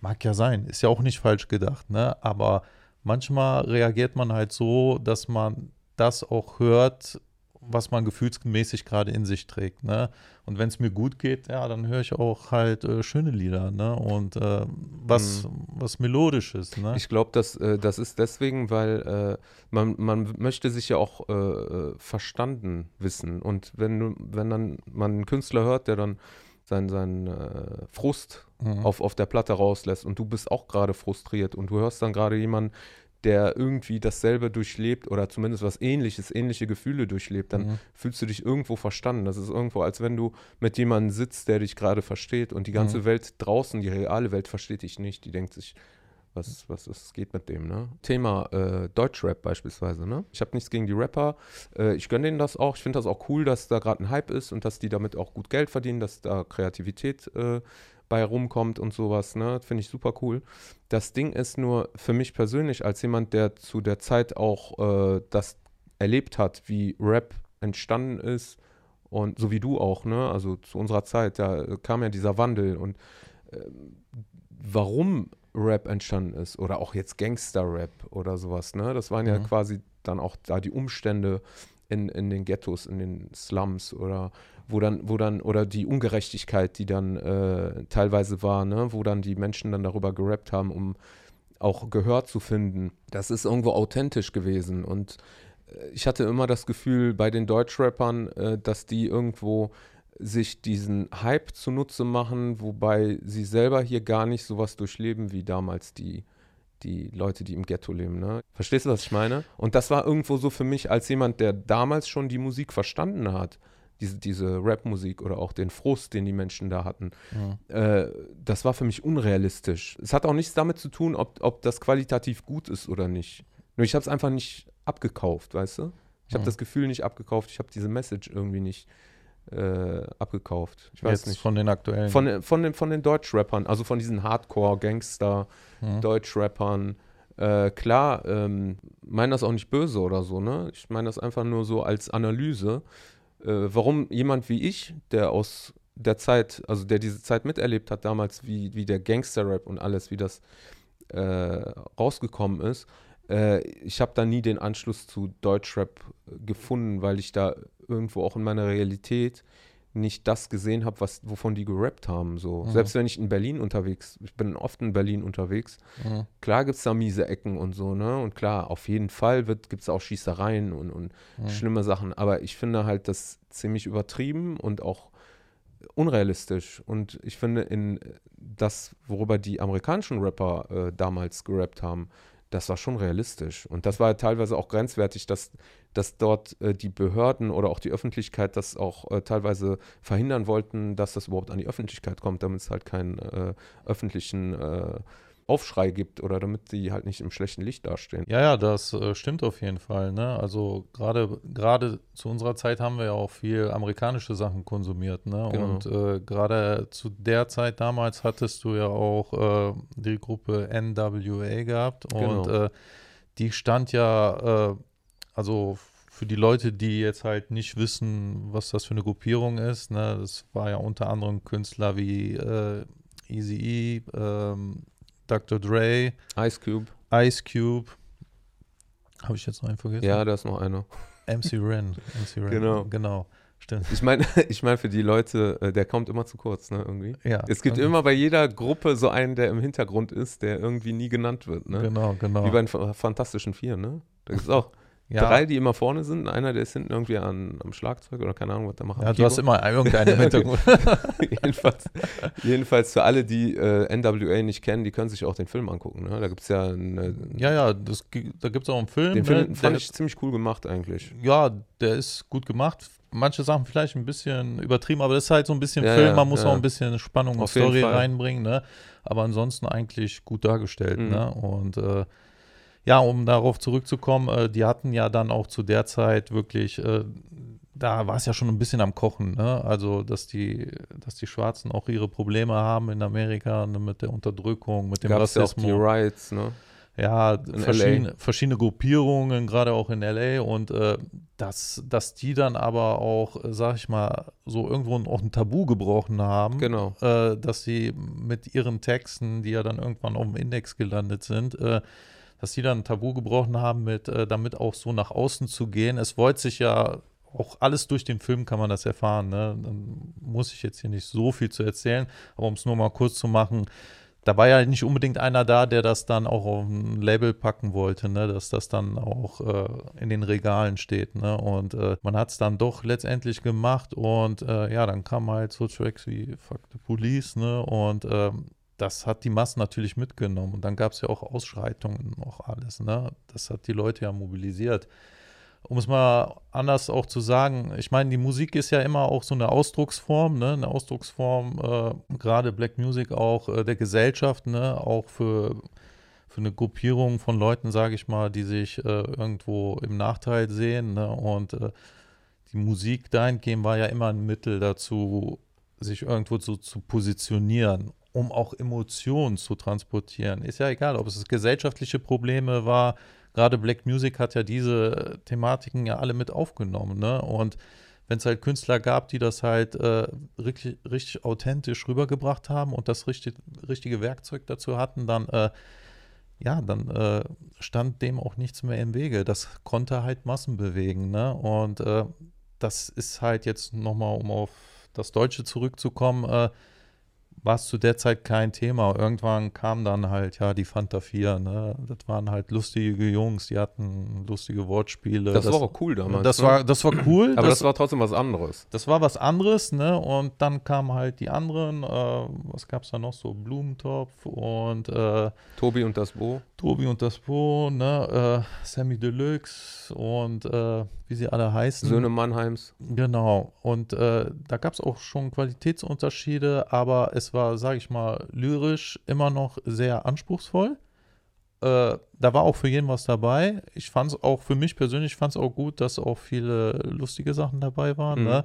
Mag ja sein, ist ja auch nicht falsch gedacht, ne? Aber manchmal reagiert man halt so, dass man das auch hört, was man gefühlsmäßig gerade in sich trägt. Ne? Und wenn es mir gut geht, ja, dann höre ich auch halt äh, schöne Lieder ne? und äh, was, mhm. was Melodisches. Ne? Ich glaube, das, äh, das ist deswegen, weil äh, man, man möchte sich ja auch äh, äh, verstanden wissen. Und wenn, wenn dann man einen Künstler hört, der dann seinen, seinen Frust mhm. auf, auf der Platte rauslässt und du bist auch gerade frustriert und du hörst dann gerade jemanden, der irgendwie dasselbe durchlebt oder zumindest was ähnliches, ähnliche Gefühle durchlebt, dann mhm. fühlst du dich irgendwo verstanden. Das ist irgendwo, als wenn du mit jemandem sitzt, der dich gerade versteht und die ganze mhm. Welt draußen, die reale Welt versteht dich nicht. Die denkt sich, was, was ist, geht mit dem, ne? Thema äh, Deutschrap beispielsweise, ne? Ich habe nichts gegen die Rapper. Äh, ich gönne denen das auch. Ich finde das auch cool, dass da gerade ein Hype ist und dass die damit auch gut Geld verdienen, dass da Kreativität äh, bei rumkommt und sowas, ne? Finde ich super cool. Das Ding ist nur für mich persönlich, als jemand, der zu der Zeit auch äh, das erlebt hat, wie Rap entstanden ist und so wie du auch, ne? Also zu unserer Zeit, da kam ja dieser Wandel und äh, warum Rap entstanden ist oder auch jetzt Gangster-Rap oder sowas, ne? Das waren ja mhm. quasi dann auch da die Umstände in, in den Ghettos, in den Slums oder wo dann, wo dann, oder die Ungerechtigkeit, die dann äh, teilweise war, ne, wo dann die Menschen dann darüber gerappt haben, um auch Gehör zu finden. Das ist irgendwo authentisch gewesen. Und äh, ich hatte immer das Gefühl bei den Deutschrappern, äh, dass die irgendwo sich diesen Hype zunutze machen, wobei sie selber hier gar nicht sowas durchleben wie damals die, die Leute, die im Ghetto leben. Ne? Verstehst du, was ich meine? Und das war irgendwo so für mich als jemand, der damals schon die Musik verstanden hat diese, diese Rap-Musik oder auch den Frust, den die Menschen da hatten, ja. äh, das war für mich unrealistisch. Es hat auch nichts damit zu tun, ob, ob das qualitativ gut ist oder nicht. Nur ich habe es einfach nicht abgekauft, weißt du? Ich habe ja. das Gefühl nicht abgekauft, ich habe diese Message irgendwie nicht äh, abgekauft. Ich weiß Jetzt nicht. Von den aktuellen. Von, von, den, von den Deutsch-Rappern, also von diesen Hardcore-Gangster-Deutsch-Rappern. Äh, klar, ähm, meine das auch nicht böse oder so, ne? Ich meine das einfach nur so als Analyse warum jemand wie ich, der aus der Zeit, also der diese Zeit miterlebt hat damals, wie, wie der Gangster-Rap und alles, wie das äh, rausgekommen ist, äh, ich habe da nie den Anschluss zu Deutschrap gefunden, weil ich da irgendwo auch in meiner Realität nicht das gesehen habe, wovon die gerappt haben. So. Mhm. Selbst wenn ich in Berlin unterwegs, ich bin oft in Berlin unterwegs, mhm. klar gibt es da miese Ecken und so, ne? Und klar, auf jeden Fall gibt es auch Schießereien und, und mhm. schlimme Sachen. Aber ich finde halt das ziemlich übertrieben und auch unrealistisch. Und ich finde, in das, worüber die amerikanischen Rapper äh, damals gerappt haben, das war schon realistisch. Und das war teilweise auch grenzwertig, dass, dass dort äh, die Behörden oder auch die Öffentlichkeit das auch äh, teilweise verhindern wollten, dass das überhaupt an die Öffentlichkeit kommt, damit es halt keinen äh, öffentlichen äh, Aufschrei gibt oder damit sie halt nicht im schlechten Licht dastehen. Ja, ja, das äh, stimmt auf jeden Fall. Ne? Also gerade gerade zu unserer Zeit haben wir ja auch viel amerikanische Sachen konsumiert. Ne? Genau. Und äh, gerade zu der Zeit damals hattest du ja auch äh, die Gruppe NWA gehabt und genau. Äh, die stand ja, äh, also für die Leute, die jetzt halt nicht wissen, was das für eine Gruppierung ist, ne, das war ja unter anderem Künstler wie äh, Easy E, ähm, Dr. Dre, Ice Cube. Ice Cube. Habe ich jetzt noch einen vergessen? Ja, da ist noch einer. (laughs) MC Ren. MC Ren. Genau. Genau. Stimmt. Ich meine, (laughs) ich mein für die Leute, äh, der kommt immer zu kurz, ne, irgendwie. Ja. Es gibt okay. immer bei jeder Gruppe so einen, der im Hintergrund ist, der irgendwie nie genannt wird, ne? Genau, genau. Wie bei den Fantastischen Vier, ne? Da gibt es auch ja. drei, die immer vorne sind. Einer, der ist hinten irgendwie an, am Schlagzeug oder keine Ahnung, was der macht. Ja, du hast immer irgendeinen im Hintergrund. (laughs) jedenfalls, jedenfalls für alle, die äh, NWA nicht kennen, die können sich auch den Film angucken. Ne? Da gibt es ja eine, Ja, ja, das, da gibt es auch einen Film. Den Film ne? fand ich ziemlich cool gemacht eigentlich. Ja, der ist gut gemacht. Manche Sachen vielleicht ein bisschen übertrieben, aber das ist halt so ein bisschen ja, Film. Man muss ja. auch ein bisschen Spannung und Story reinbringen. Ne? Aber ansonsten eigentlich gut dargestellt. Mhm. Ne? Und äh, ja, um darauf zurückzukommen, äh, die hatten ja dann auch zu der Zeit wirklich, äh, da war es ja schon ein bisschen am Kochen, ne? Also, dass die, dass die Schwarzen auch ihre Probleme haben in Amerika ne? mit der Unterdrückung, mit dem Gab's Rassismus. Ja auch die Rights, ne? Ja, verschiedene, verschiedene, Gruppierungen, gerade auch in LA und äh, dass, dass die dann aber auch, sag ich mal, so irgendwo auch ein Tabu gebrochen haben. Genau. Äh, dass sie mit ihren Texten, die ja dann irgendwann auf dem Index gelandet sind, äh, dass die dann ein Tabu gebrochen haben, mit, äh, damit auch so nach außen zu gehen. Es wollte sich ja auch alles durch den Film kann man das erfahren. Ne? Dann muss ich jetzt hier nicht so viel zu erzählen, aber um es nur mal kurz zu machen, da war ja nicht unbedingt einer da, der das dann auch auf ein Label packen wollte, ne? dass das dann auch äh, in den Regalen steht. Ne? Und äh, man hat es dann doch letztendlich gemacht und äh, ja, dann kamen halt so Tracks wie Fuck the Police ne? und ähm, das hat die Massen natürlich mitgenommen. Und dann gab es ja auch Ausschreitungen, auch alles. Ne? Das hat die Leute ja mobilisiert um es mal anders auch zu sagen, ich meine, die Musik ist ja immer auch so eine Ausdrucksform, ne? eine Ausdrucksform, äh, gerade Black Music auch äh, der Gesellschaft, ne? auch für, für eine Gruppierung von Leuten, sage ich mal, die sich äh, irgendwo im Nachteil sehen. Ne? Und äh, die Musik dahingehend war ja immer ein Mittel dazu, sich irgendwo so zu positionieren, um auch Emotionen zu transportieren. Ist ja egal, ob es gesellschaftliche Probleme war, gerade Black Music hat ja diese Thematiken ja alle mit aufgenommen, ne? Und wenn es halt Künstler gab, die das halt äh, richtig, richtig authentisch rübergebracht haben und das richtig, richtige Werkzeug dazu hatten, dann äh, ja, dann äh, stand dem auch nichts mehr im Wege. Das konnte halt Massen bewegen, ne? Und äh, das ist halt jetzt nochmal, um auf das Deutsche zurückzukommen, äh, war es zu der Zeit kein Thema. Irgendwann kam dann halt, ja, die Fanta 4, ne? Das waren halt lustige Jungs, die hatten lustige Wortspiele. Das, das war auch cool damals. Das, ne? war, das war cool. Aber das, das, war trotzdem was anderes. Das war was anderes, ne? Und dann kamen halt die anderen, äh, was gab es da noch so? Blumentopf und äh, Tobi und das Bo. Tobi und das Bo, ne? Äh, Sammy Deluxe und äh, wie sie alle heißen. Söhne Mannheims. Genau. Und äh, da gab es auch schon Qualitätsunterschiede, aber es war, sage ich mal, lyrisch immer noch sehr anspruchsvoll. Äh, da war auch für jeden was dabei. Ich fand es auch für mich persönlich fand es auch gut, dass auch viele lustige Sachen dabei waren. Mhm. Ne?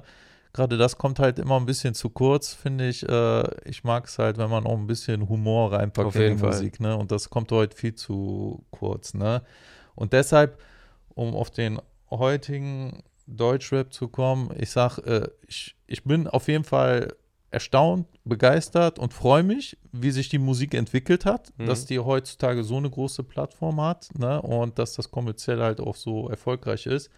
Gerade das kommt halt immer ein bisschen zu kurz, finde ich. Äh, ich mag es halt, wenn man auch ein bisschen Humor reinpackt Auf in die Fall. Musik. Ne? Und das kommt heute viel zu kurz. Ne? Und deshalb, um auf den heutigen Deutschrap zu kommen, ich sag, äh, ich, ich bin auf jeden Fall erstaunt, begeistert und freue mich, wie sich die Musik entwickelt hat, mhm. dass die heutzutage so eine große Plattform hat ne, und dass das kommerziell halt auch so erfolgreich ist.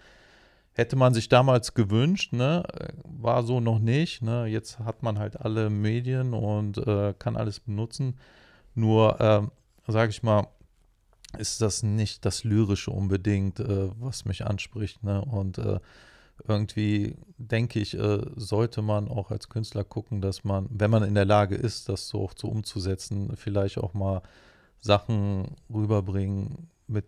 Hätte man sich damals gewünscht, ne, war so noch nicht. Ne, jetzt hat man halt alle Medien und äh, kann alles benutzen. Nur, äh, sage ich mal, ist das nicht das Lyrische unbedingt, äh, was mich anspricht. Ne? Und äh, irgendwie denke ich, äh, sollte man auch als Künstler gucken, dass man, wenn man in der Lage ist, das so, so umzusetzen, vielleicht auch mal Sachen rüberbringen mit,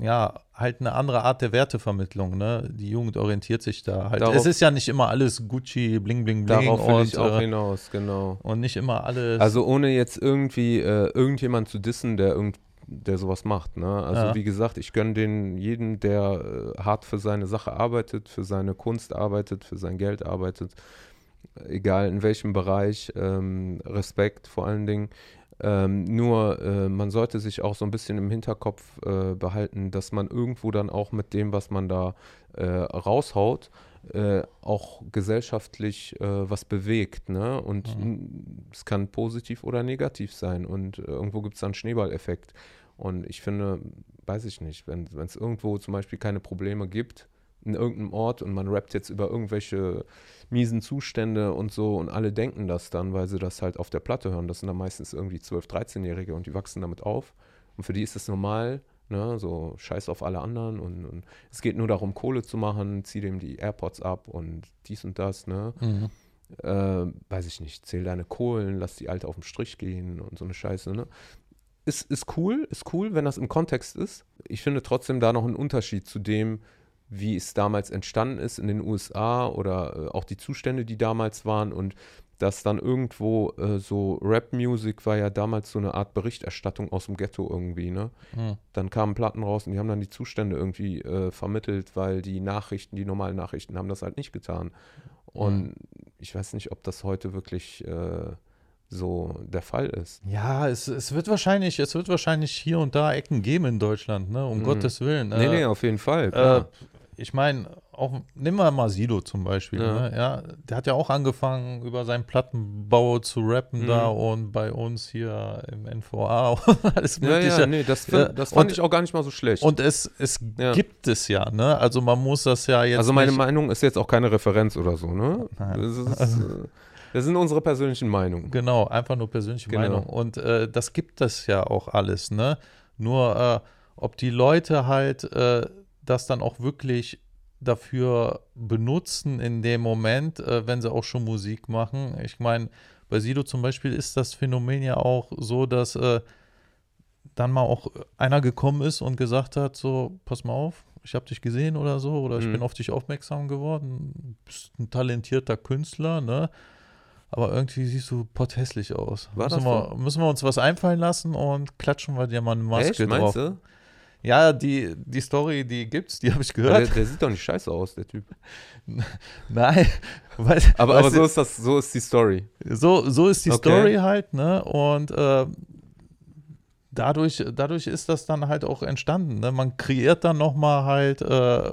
ja, halt eine andere Art der Wertevermittlung. Ne? Die Jugend orientiert sich da halt. Darauf, es ist ja nicht immer alles Gucci, bling, bling, bling. Darauf will und, ich auch äh, hinaus, genau. Und nicht immer alles. Also ohne jetzt irgendwie äh, irgendjemand zu dissen, der irgendwie der sowas macht. Ne? Also Ja. wie gesagt, ich gönne den jeden, der äh, hart für seine Sache arbeitet, für seine Kunst arbeitet, für sein Geld arbeitet, egal in welchem Bereich, ähm, Respekt vor allen Dingen. Ähm, nur äh, man sollte sich auch so ein bisschen im Hinterkopf äh, behalten, dass man irgendwo dann auch mit dem, was man da äh, raushaut, äh, auch gesellschaftlich äh, was bewegt. Ne? Und Mhm. es kann positiv oder negativ sein. Und irgendwo gibt es dann einen Schneeballeffekt. Und ich finde, weiß ich nicht, wenn es irgendwo zum Beispiel keine Probleme gibt in irgendeinem Ort und man rappt jetzt über irgendwelche miesen Zustände und so und alle denken das dann, weil sie das halt auf der Platte hören. Das sind dann meistens irgendwie 12-, 13-Jährige und die wachsen damit auf. Und für die ist es normal, ne, so scheiß auf alle anderen und, und es geht nur darum, Kohle zu machen, zieh dem die AirPods ab und dies und das, ne. Mhm. Äh, weiß ich nicht, zähl deine Kohlen, lass die Alte auf den Strich gehen und so eine Scheiße, ne. Ist, ist cool, ist cool, wenn das im Kontext ist. Ich finde trotzdem da noch einen Unterschied zu dem, wie es damals entstanden ist in den USA oder äh, auch die Zustände, die damals waren und dass dann irgendwo äh, so Rap-Music war ja damals so eine Art Berichterstattung aus dem Ghetto irgendwie, ne? Mhm. Dann kamen Platten raus und die haben dann die Zustände irgendwie äh, vermittelt, weil die Nachrichten, die normalen Nachrichten haben das halt nicht getan. Und ich weiß nicht, ob das heute wirklich äh, so der Fall ist. Ja, es, es wird wahrscheinlich, es wird wahrscheinlich hier und da Ecken geben in Deutschland, ne? Um Mhm. Gottes Willen. nee, Äh, nee, auf jeden Fall. äh. Ich meine, auch, nehmen wir mal Sido zum Beispiel, Ja. ne? ja, der hat ja auch angefangen, über seinen Plattenbau zu rappen Mhm. da und bei uns hier im NVA (laughs) und alles Ja, mögliche. ja, nee, das, find, Ja, das fand und- ich auch gar nicht mal so schlecht. Und es, es Ja. gibt es ja, ne? Also man muss das ja jetzt also meine Meinung ist jetzt auch keine Referenz oder so, ne? Nein. Das, ist, äh, das sind unsere persönlichen Meinungen. Genau, einfach nur persönliche Genau. Meinung. Und äh, das gibt es ja auch alles, ne? Nur, äh, ob die Leute halt äh, das dann auch wirklich dafür benutzen in dem Moment, äh, wenn sie auch schon Musik machen. Ich meine, bei Sido zum Beispiel ist das Phänomen ja auch so, dass äh, dann mal auch einer gekommen ist und gesagt hat, so, pass mal auf, ich habe dich gesehen oder so, oder ich Mhm. bin auf dich aufmerksam geworden, du bist ein talentierter Künstler, ne? Aber irgendwie siehst du potthässlich aus. War müssen, das wir, müssen wir uns was einfallen lassen und klatschen wir dir mal eine Maske Echt, drauf. meinst du? Ja, die, die Story, die gibt's, die habe ich Der, gehört. der sieht doch nicht scheiße aus, der Typ. (laughs) Nein, weil, Aber, aber so ist das, so ist die Story. so, so ist die Okay. Story halt, ne? Und äh, dadurch, dadurch ist das dann halt auch entstanden. Ne? Man kreiert dann nochmal halt äh,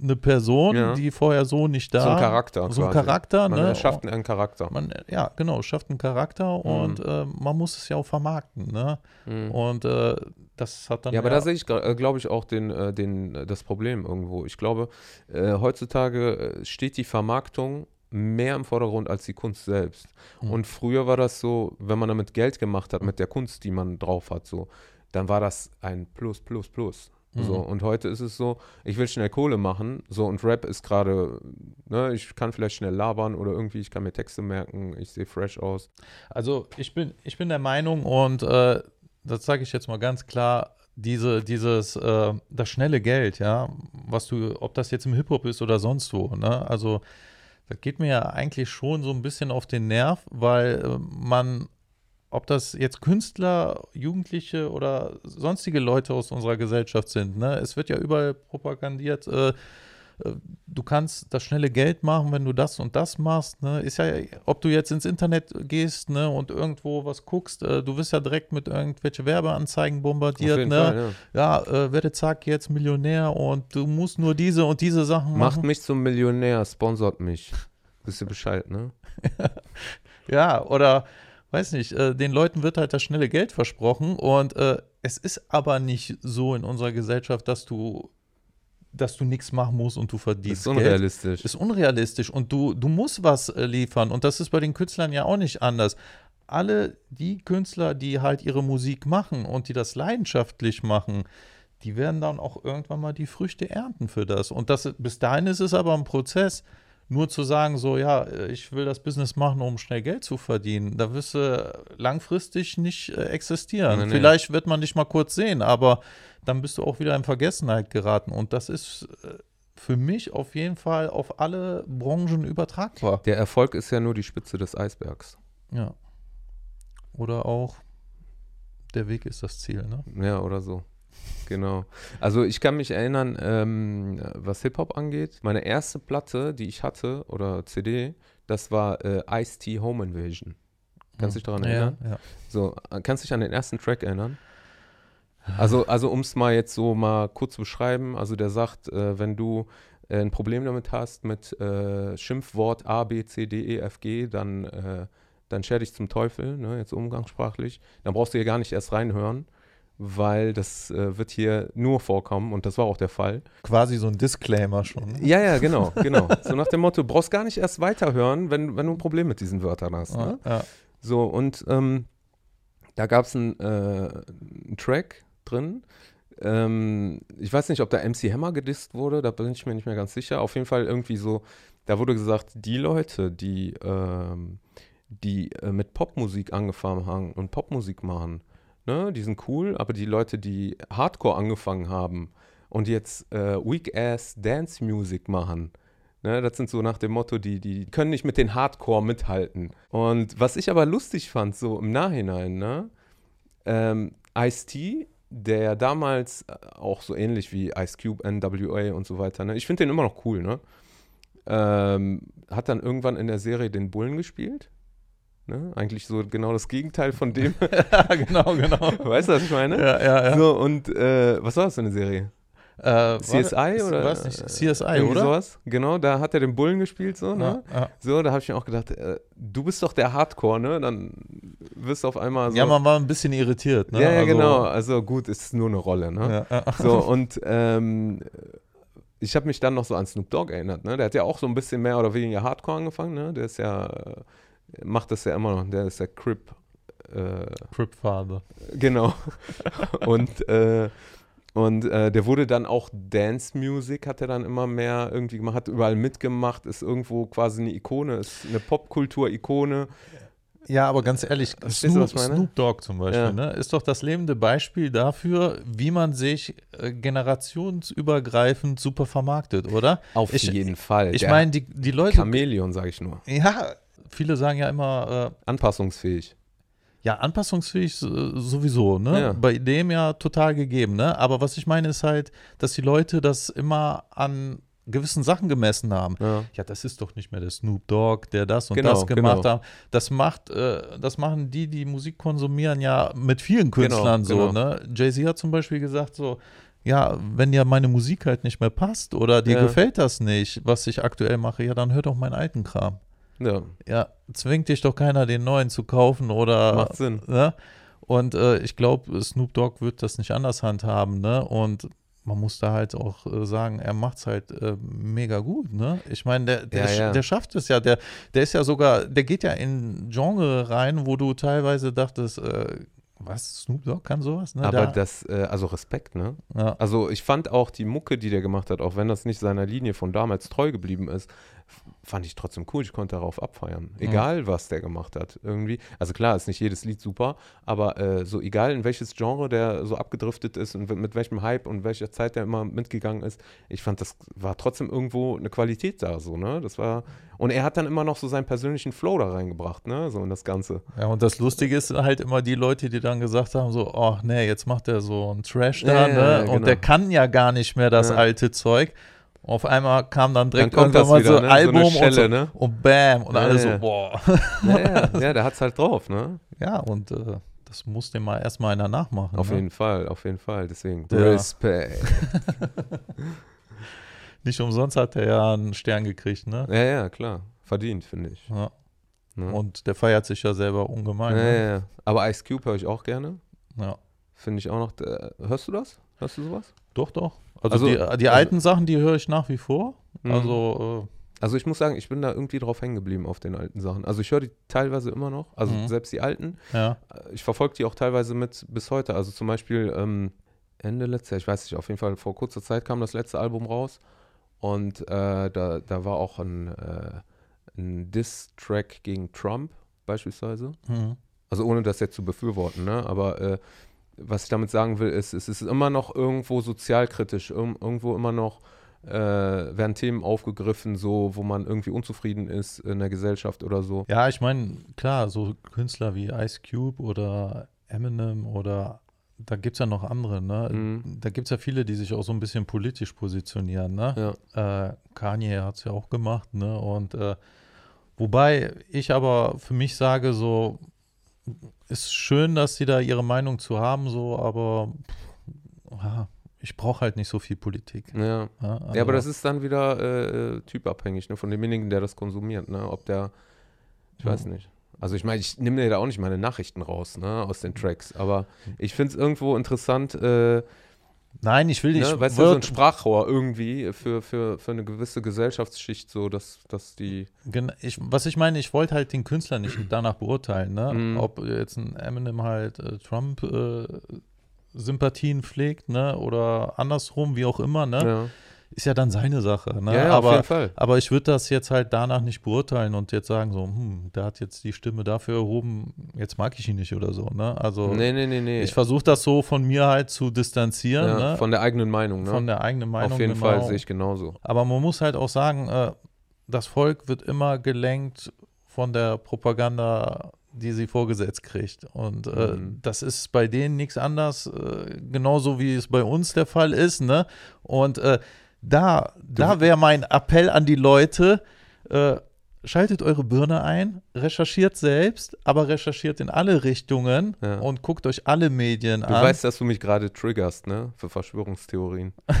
eine Person, Ja. die vorher so nicht da so ein Charakter. So ein quasi. Charakter, Man ne? erschafft einen Charakter. Man, ja, genau, schafft einen Charakter Mhm. und äh, man muss es ja auch vermarkten, ne? Mhm. Und äh, das hat dann Ja, aber da sehe ich, glaube ich, auch den, äh, den, äh, das Problem irgendwo. Ich glaube, äh, heutzutage äh, steht die Vermarktung mehr im Vordergrund als die Kunst selbst. Mhm. Und früher war das so, wenn man damit Geld gemacht hat, mit der Kunst, die man drauf hat, so, dann war das ein Plus, Plus, Plus. So, Mhm. und heute ist es so, ich will schnell Kohle machen, so, und Rap ist gerade, ne, ich kann vielleicht schnell labern oder irgendwie, ich kann mir Texte merken, ich sehe fresh aus. Also ich bin, ich bin der Meinung und äh, das sage ich jetzt mal ganz klar, diese, dieses, äh, das schnelle Geld, ja, was du, ob das jetzt im Hip-Hop ist oder sonst wo, ne, also das geht mir ja eigentlich schon so ein bisschen auf den Nerv, weil äh, man, ob das jetzt Künstler, Jugendliche oder sonstige Leute aus unserer Gesellschaft sind, ne, es wird ja überall propagandiert, äh, äh, du kannst das schnelle Geld machen, wenn du das und das machst. Ne? Ist ja, ob du jetzt ins Internet gehst ne, und irgendwo was guckst, äh, du wirst ja direkt mit irgendwelche Werbeanzeigen bombardiert. Ne? Fall, ja. Ja, äh, werde zack jetzt Millionär und du musst nur diese und diese Sachen Macht machen. mich zum Millionär, sponsort mich. Wisst ihr Bescheid, ne? (laughs) Ja, oder weiß nicht, äh, den Leuten wird halt das schnelle Geld versprochen und äh, es ist aber nicht so in unserer Gesellschaft, dass du dass du nichts machen musst und du Das verdienst ist Geld. unrealistisch. ist unrealistisch und du, du musst was äh, liefern und das ist bei den Künstlern ja auch nicht anders. Alle die Künstler, die halt ihre Musik machen und die das leidenschaftlich machen, die werden dann auch irgendwann mal die Früchte ernten für das. Und das, bis dahin ist es aber ein Prozess. Nur zu sagen, so, ja, äh, ich will das Business machen, um schnell Geld zu verdienen, da wirst du langfristig nicht äh, existieren. Nee, nee. Vielleicht wird man dich mal kurz sehen, aber dann bist du auch wieder in Vergessenheit geraten. Und das ist äh, für mich auf jeden Fall auf alle Branchen übertragbar. Der Erfolg ist ja nur die Spitze des Eisbergs. Ja. Oder auch der Weg ist das Ziel, ne? Ja, oder so. Genau. Also ich kann mich erinnern, ähm, was Hip-Hop angeht, meine erste Platte, die ich hatte, oder CD, das war äh, Ice-T Home Invasion. Kannst du dich daran erinnern? Ja, ja. So, äh, kannst du dich an den ersten Track erinnern? Also, also um es mal jetzt so mal kurz zu beschreiben, also der sagt, äh, wenn du äh, ein Problem damit hast mit äh, Schimpfwort A, B, C, D, E, F, G, dann, äh, dann scher dich zum Teufel, ne, jetzt umgangssprachlich. Dann brauchst du hier gar nicht erst reinhören, weil das äh, wird hier nur vorkommen und das war auch der Fall. Quasi so ein Disclaimer schon. Ne? Ja, ja, genau, (laughs) genau. So nach dem Motto, du brauchst gar nicht erst weiterhören, wenn, wenn du ein Problem mit diesen Wörtern hast. Ne? Ja, ja. So, und ähm, da gab es einen, äh, einen Track drin. Ähm, ich weiß nicht, ob da MC Hammer gedisst wurde, da bin ich mir nicht mehr ganz sicher. Auf jeden Fall irgendwie so, da wurde gesagt, die Leute, die, ähm, die äh, mit Popmusik angefangen haben und Popmusik machen, ne, die sind cool, aber die Leute, die Hardcore angefangen haben und jetzt äh, Weak-Ass Dance-Music machen, Ne, das sind so nach dem Motto, die, die können nicht mit den Hardcore mithalten. Und was ich aber lustig fand, so im Nachhinein, ne, ähm, Ice-T, der damals äh, auch so ähnlich wie Ice Cube, NWA und so weiter, ne, ich finde den immer noch cool, ne, ähm, hat dann irgendwann in der Serie den Bullen gespielt. Ne? Eigentlich so genau das Gegenteil von dem. (laughs) genau, genau. weißt du, was ich meine? Ja, ja, ja. So, und äh, was war das für eine Serie? Äh, CSI war, oder? Weiß nicht, CSI, oder? sowas. Genau, da hat er den Bullen gespielt, so, ne? Ja, ja. So, da habe ich mir auch gedacht, äh, du bist doch der Hardcore, ne? Dann wirst du auf einmal so. ja, man war ein bisschen irritiert. Ne? ja, ja, Also, genau. Also gut, ist nur eine Rolle, ne? Ja, ja. So, und ähm, ich habe mich dann noch so an Snoop Dogg erinnert, ne? Der hat ja auch so ein bisschen mehr oder weniger Hardcore angefangen, ne? Der ist ja, macht das ja immer noch, der ist der Crip. Äh, Crip Father. Genau. (laughs) und äh, und äh, der wurde dann auch Dance Music, hat er dann immer mehr irgendwie gemacht, hat überall mitgemacht, ist irgendwo quasi eine Ikone, ist eine Popkultur-Ikone. Ja, aber ganz ehrlich, du, Snoop, was ich meine? Snoop Dogg zum Beispiel, Ja. ne, ist doch das lebende Beispiel dafür, wie man sich äh, generationsübergreifend super vermarktet, oder? Auf Ich- jeden Fall. Ich meine, die, die Leute, Chamäleon, sage ich nur. ja, viele sagen ja immer, äh, Anpassungsfähig. ja, anpassungsfähig äh, sowieso, ne? Ja. Bei dem ja total gegeben, ne? Aber was ich meine ist halt, dass die Leute das immer an gewissen Sachen gemessen haben. Ja. Ja, das ist doch nicht mehr der Snoop Dogg, der das und Genau, das gemacht genau. hat. Das macht, äh, das machen die, die Musik konsumieren, ja mit vielen Künstlern Genau, so. Ne? Jay-Z hat zum Beispiel gesagt so, ja, wenn dir meine Musik halt nicht mehr passt oder dir Ja. gefällt das nicht, was ich aktuell mache, ja, dann hör doch meinen alten Kram. Ja, Ja, zwingt dich doch keiner, den neuen zu kaufen oder. macht Sinn. Ne? Und äh, ich glaube, Snoop Dogg wird das nicht anders handhaben, ne? Und man muss da halt auch äh, sagen, er macht es halt äh, mega gut, ne? Ich meine, der, der, Ja, ja. der schafft es ja, der, der ist ja sogar, der geht ja in Genre rein, wo du teilweise dachtest, äh, was, Snoop Dogg kann sowas, ne? Aber Da- das, äh, also Respekt, ne? ja. Also ich fand auch die Mucke, die der gemacht hat, auch wenn das nicht seiner Linie von damals treu geblieben ist, fand ich trotzdem cool. Ich konnte darauf abfeiern. Egal, was der gemacht hat. Irgendwie. Also klar, ist nicht jedes Lied super, aber äh, so egal, in welches Genre der so abgedriftet ist und mit welchem Hype und welcher Zeit der immer mitgegangen ist, ich fand, das war trotzdem irgendwo eine Qualität da, so, ne? Das war. Und er hat dann immer noch so seinen persönlichen Flow da reingebracht, ne? So in das Ganze. Ja, und das Lustige ist halt immer die Leute, die dann gesagt haben, so, oh nee, jetzt macht er so einen Trash da, ja, ne? ja, Und genau. der kann ja gar nicht mehr das alte Zeug. Auf einmal kam dann Dann direkt das irgendwann mal wieder, so ne? So Album und, Schelle, so, ne? und bam und Ja, alle so, boah. Ja, ja, der hat's halt drauf, ne? Ja, und äh, das muss dem mal erstmal einer nachmachen. Auf ne? jeden Fall, auf jeden Fall. Deswegen. Ja. Respekt. (laughs) Nicht umsonst hat er ja einen Stern gekriegt, ne? Ja, ja, klar. Verdient, finde ich. Ja. Ne? Und der feiert sich ja selber ungemein. ja, ne? ja, ja. Aber Ice Cube höre ich auch gerne. ja. Finde ich auch noch. Äh, hörst du das? Hörst du sowas? Doch, doch. Also, Also- die, die also- alten Sachen, die höre ich nach wie vor. Mhm. Also, Also ich muss sagen, ich bin da irgendwie drauf hängen geblieben auf den alten Sachen. Also ich höre die teilweise immer noch, also Mhm. selbst die alten. äh, ja. Äh, Ich verfolge die auch teilweise mit bis heute. Also zum Beispiel ähm, Ende letztes Jahr, ich weiß nicht, auf jeden Fall vor kurzer Zeit kam das letzte Album raus. Und äh, da, da war auch ein, äh, ein Diss-Track gegen Trump beispielsweise. Mhm. Also ohne das jetzt zu befürworten, ne? Aber äh, was ich damit sagen will, ist, es ist immer noch irgendwo sozialkritisch, irg irgendwo immer noch äh, werden Themen aufgegriffen, so wo man irgendwie unzufrieden ist in der Gesellschaft oder so. Ja, ich meine, klar, so Künstler wie Ice Cube oder Eminem oder da gibt es ja noch andere, ne? Mhm. Da gibt es ja viele, die sich auch so ein bisschen politisch positionieren, ne? Ja. Äh, Kanye hat es ja auch gemacht, ne? Und äh, wobei ich aber für mich sage, so ist schön, dass sie da ihre Meinung zu haben, so, aber pff, ja, ich brauche halt nicht so viel Politik. Ja. Ja, ja, aber also- das ist dann wieder äh, typabhängig, ne? Von demjenigen, der das konsumiert, ne? Ob der, ich Ja. weiß nicht. Also ich meine, ich nehme mir da auch nicht meine Nachrichten raus, ne, aus den Tracks, aber ich finde es irgendwo interessant, äh, Nein, ich will nicht. ne, weißt du, so ein Sprachrohr irgendwie für, für, für eine gewisse Gesellschaftsschicht, so dass, dass die Gen ich, was ich meine, ich wollte halt den Künstler nicht (clears throat) danach beurteilen, ne? Mhm. Ob jetzt ein Eminem halt äh, Trump äh, Sympathien pflegt, ne? Oder andersrum, wie auch immer, ne? ja. Ist ja dann seine Sache, ne? Ja, ja, auf aber, jeden Fall. aber ich würde das jetzt halt danach nicht beurteilen und jetzt sagen, so, hm, der hat jetzt die Stimme dafür erhoben, jetzt mag ich ihn nicht oder so, ne? Also Nee, nee, nee, nee. ich versuche das so von mir halt zu distanzieren, ja, ne? Von der eigenen Meinung, ne? Von der eigenen Meinung. Auf jeden genau. Fall sehe ich genauso. Aber man muss halt auch sagen, äh, das Volk wird immer gelenkt von der Propaganda, die sie vorgesetzt kriegt. Und äh, Mhm. das ist bei denen nichts anders, äh, genauso wie es bei uns der Fall ist. Ne? Und äh, da, da wäre mein Appell an die Leute, äh, schaltet eure Birne ein, recherchiert selbst, aber recherchiert in alle Richtungen Ja. und guckt euch alle Medien Du an. weißt, dass du mich gerade triggerst, ne? Für Verschwörungstheorien. (laughs)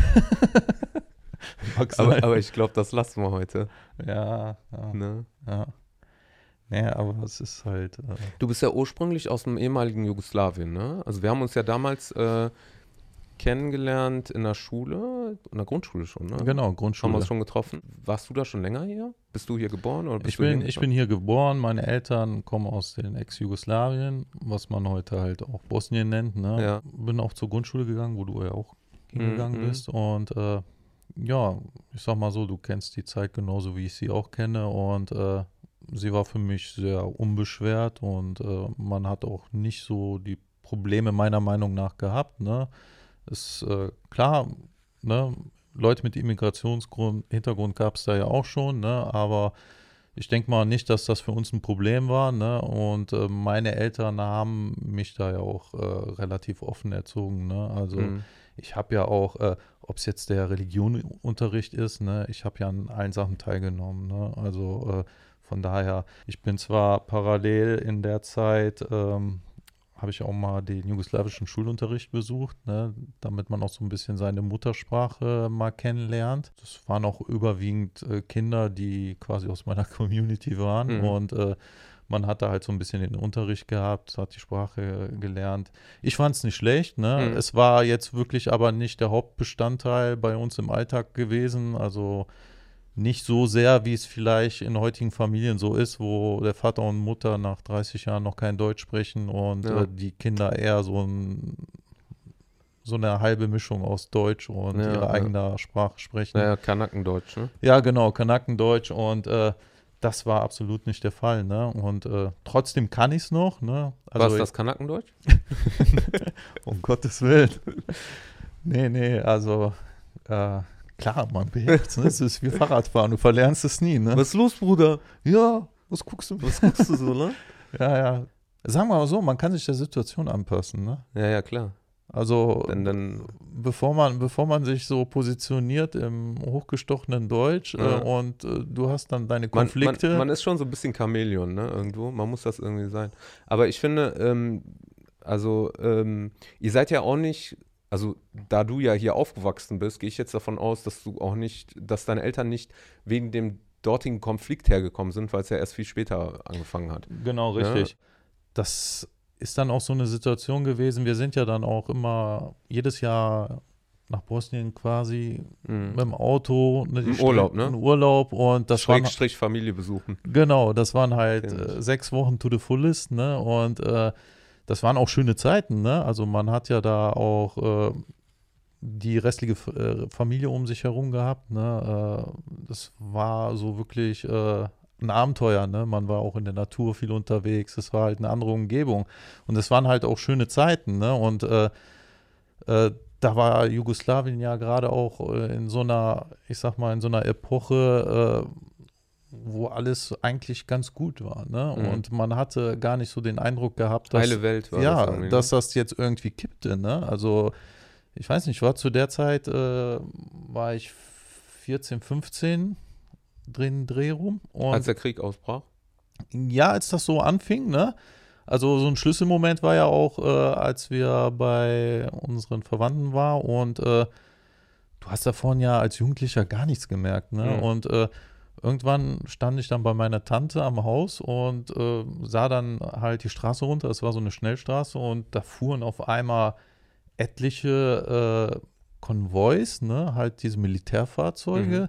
Aber, aber ich glaube, das lassen wir heute. ja, ja, Ne? ja. Nee, aber es ist halt. Äh, Du bist ja ursprünglich aus dem ehemaligen Jugoslawien, ne? Also wir haben uns ja damals äh, kennengelernt in der Schule, in der Grundschule schon, ne? genau, Haben wir Grundschule. uns schon getroffen. Warst du da schon länger hier? Bist du hier geboren oder bist Ich du bin, hier ich bin hier geboren, meine Eltern kommen aus den Ex-Jugoslawien, was man heute halt auch Bosnien nennt. Ne? Ja. Bin auch zur Grundschule gegangen, wo du ja auch hingegangen Mhm. bist. Und äh, ja, ich sag mal so, du kennst die Zeit genauso, wie ich sie auch kenne. Und äh, sie war für mich sehr unbeschwert und äh, man hat auch nicht so die Probleme meiner Meinung nach gehabt. Ne? Ist äh, klar, ne? Leute mit Immigrationshintergrund gab es da ja auch schon, ne? aber ich denke mal nicht, dass das für uns ein Problem war. Ne? Und äh, meine Eltern haben mich da ja auch äh, relativ offen erzogen. Ne? Also Mhm. ich habe ja auch, äh, ob es jetzt der Religionunterricht ist, ne? ich habe ja an allen Sachen teilgenommen. Ne? Also äh, von daher, ich bin zwar parallel in der Zeit, ähm, habe ich auch mal den jugoslawischen Schulunterricht besucht, ne? damit man auch so ein bisschen seine Muttersprache mal kennenlernt. Das waren auch überwiegend äh, Kinder, die quasi aus meiner (laughs) Community waren Mhm. und äh, man hat da halt so ein bisschen den Unterricht gehabt, hat die Sprache gelernt. Ich fand es nicht schlecht, ne? Mhm. Es war jetzt wirklich aber nicht der Hauptbestandteil bei uns im Alltag gewesen. Also nicht so sehr, wie es vielleicht in heutigen Familien so ist, wo der Vater und Mutter nach 30 Jahren noch kein Deutsch sprechen und Ja. äh, die Kinder eher so ein so eine halbe Mischung aus Deutsch und Ja, ihrer ja. eigener Sprache sprechen. Naja, Kanakendeutsch, ne? Ja, genau, Kanackendeutsch und äh, das war absolut nicht der Fall, ne? Und äh, trotzdem kann ich es noch, ne? Was ist ich- das Kanakendeutsch? (laughs) Um Gottes Willen. nee, nee, also äh, klar, man beherrscht, ne? Es ist wie Fahrradfahren, du verlernst es nie, ne? ist los, Bruder? Ja, was guckst du? Was guckst du so, ne? (laughs) Ja, ja. Sagen wir mal so, man kann sich der Situation anpassen, ne? Ja, ja, klar. Also Denn dann, bevor man, bevor man sich so positioniert im hochgestochenen Deutsch Ja. äh, und äh, du hast dann deine man, Konflikte. man, man ist schon so ein bisschen Chamäleon, ne? Irgendwo. Man muss das irgendwie sein. Aber ich finde, ähm, also, ähm, ihr seid ja auch nicht, also da du ja hier aufgewachsen bist, gehe ich jetzt davon aus, dass du auch nicht, dass deine Eltern nicht wegen dem dortigen Konflikt hergekommen sind, weil es ja erst viel später angefangen hat. Genau, Ja. richtig. Das ist dann auch so eine Situation gewesen. Wir sind ja dann auch immer jedes Jahr nach Bosnien quasi Mhm. mit dem Auto. Ne, Im Urlaub, ne? Urlaub und das waren, Schrägstrich Familie besuchen. genau, das waren halt äh, sechs Wochen to the fullest, ne? Und äh, das waren auch schöne Zeiten, ne? Also man hat ja da auch äh, die restliche äh, Familie um sich herum gehabt, ne? Äh, das war so wirklich äh, ein Abenteuer, ne? Man war auch in der Natur viel unterwegs, es war halt eine andere Umgebung. Und es waren halt auch schöne Zeiten, ne? Und äh, äh, da war Jugoslawien ja gerade auch in so einer, ich sag mal, in so einer Epoche, wo alles eigentlich ganz gut war, ne? Mhm. Und man hatte gar nicht so den Eindruck gehabt, dass Heile Welt war ja, das ne? dass das jetzt irgendwie kippte, ne? Also ich weiß nicht, war zu der Zeit, äh, war ich 14, 15 drin Dreh rum Als der Krieg ausbrach. ja, als das so anfing, ne? Also so ein Schlüsselmoment war ja auch, äh, als wir bei unseren Verwandten waren und äh, du hast davon ja als Jugendlicher gar nichts gemerkt, ne? Mhm. Und äh, irgendwann stand ich dann bei meiner Tante am Haus und äh, sah dann halt die Straße runter, es war so eine Schnellstraße und da fuhren auf einmal etliche äh, Konvois, ne? Halt diese Militärfahrzeuge. Mhm.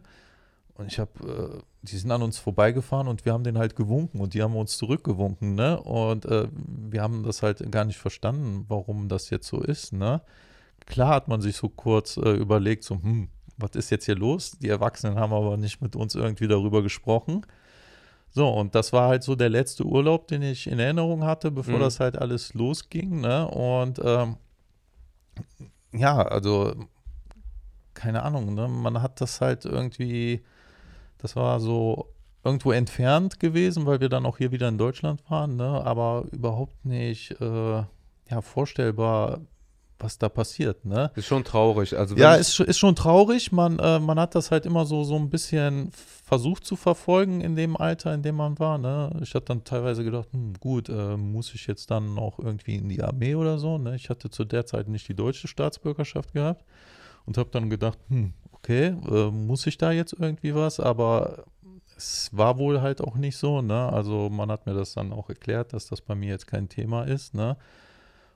Und ich habe, äh, die sind an uns vorbeigefahren und wir haben den halt gewunken und die haben uns zurückgewunken, ne? Und äh, wir haben das halt gar nicht verstanden, warum das jetzt so ist, ne? Klar hat man sich so kurz äh, überlegt, so, hm, was ist jetzt hier los? Die Erwachsenen haben aber nicht mit uns irgendwie darüber gesprochen. So, und das war halt so der letzte Urlaub, den ich in Erinnerung hatte, bevor Mhm. das halt alles losging, ne? Und ähm, ja, also keine Ahnung, ne? Man hat das halt irgendwie, das war so irgendwo entfernt gewesen, weil wir dann auch hier wieder in Deutschland waren, ne? Aber überhaupt nicht äh, ja, vorstellbar, was da passiert, ne? Ist schon traurig. Also Ja, ist, schon- ist schon traurig. Man, äh, man hat das halt immer so, so ein bisschen versucht zu verfolgen in dem Alter, in dem man war. Ne? Ich hatte dann teilweise gedacht, hm, gut, äh, muss ich jetzt dann auch irgendwie in die Armee oder so? Ne? Ich hatte zu der Zeit nicht die deutsche Staatsbürgerschaft gehabt und habe dann gedacht, hm, okay, äh, muss ich da jetzt irgendwie was? Aber es war wohl halt auch nicht so. Ne? Also man hat mir das dann auch erklärt, dass das bei mir jetzt kein Thema ist. Ne?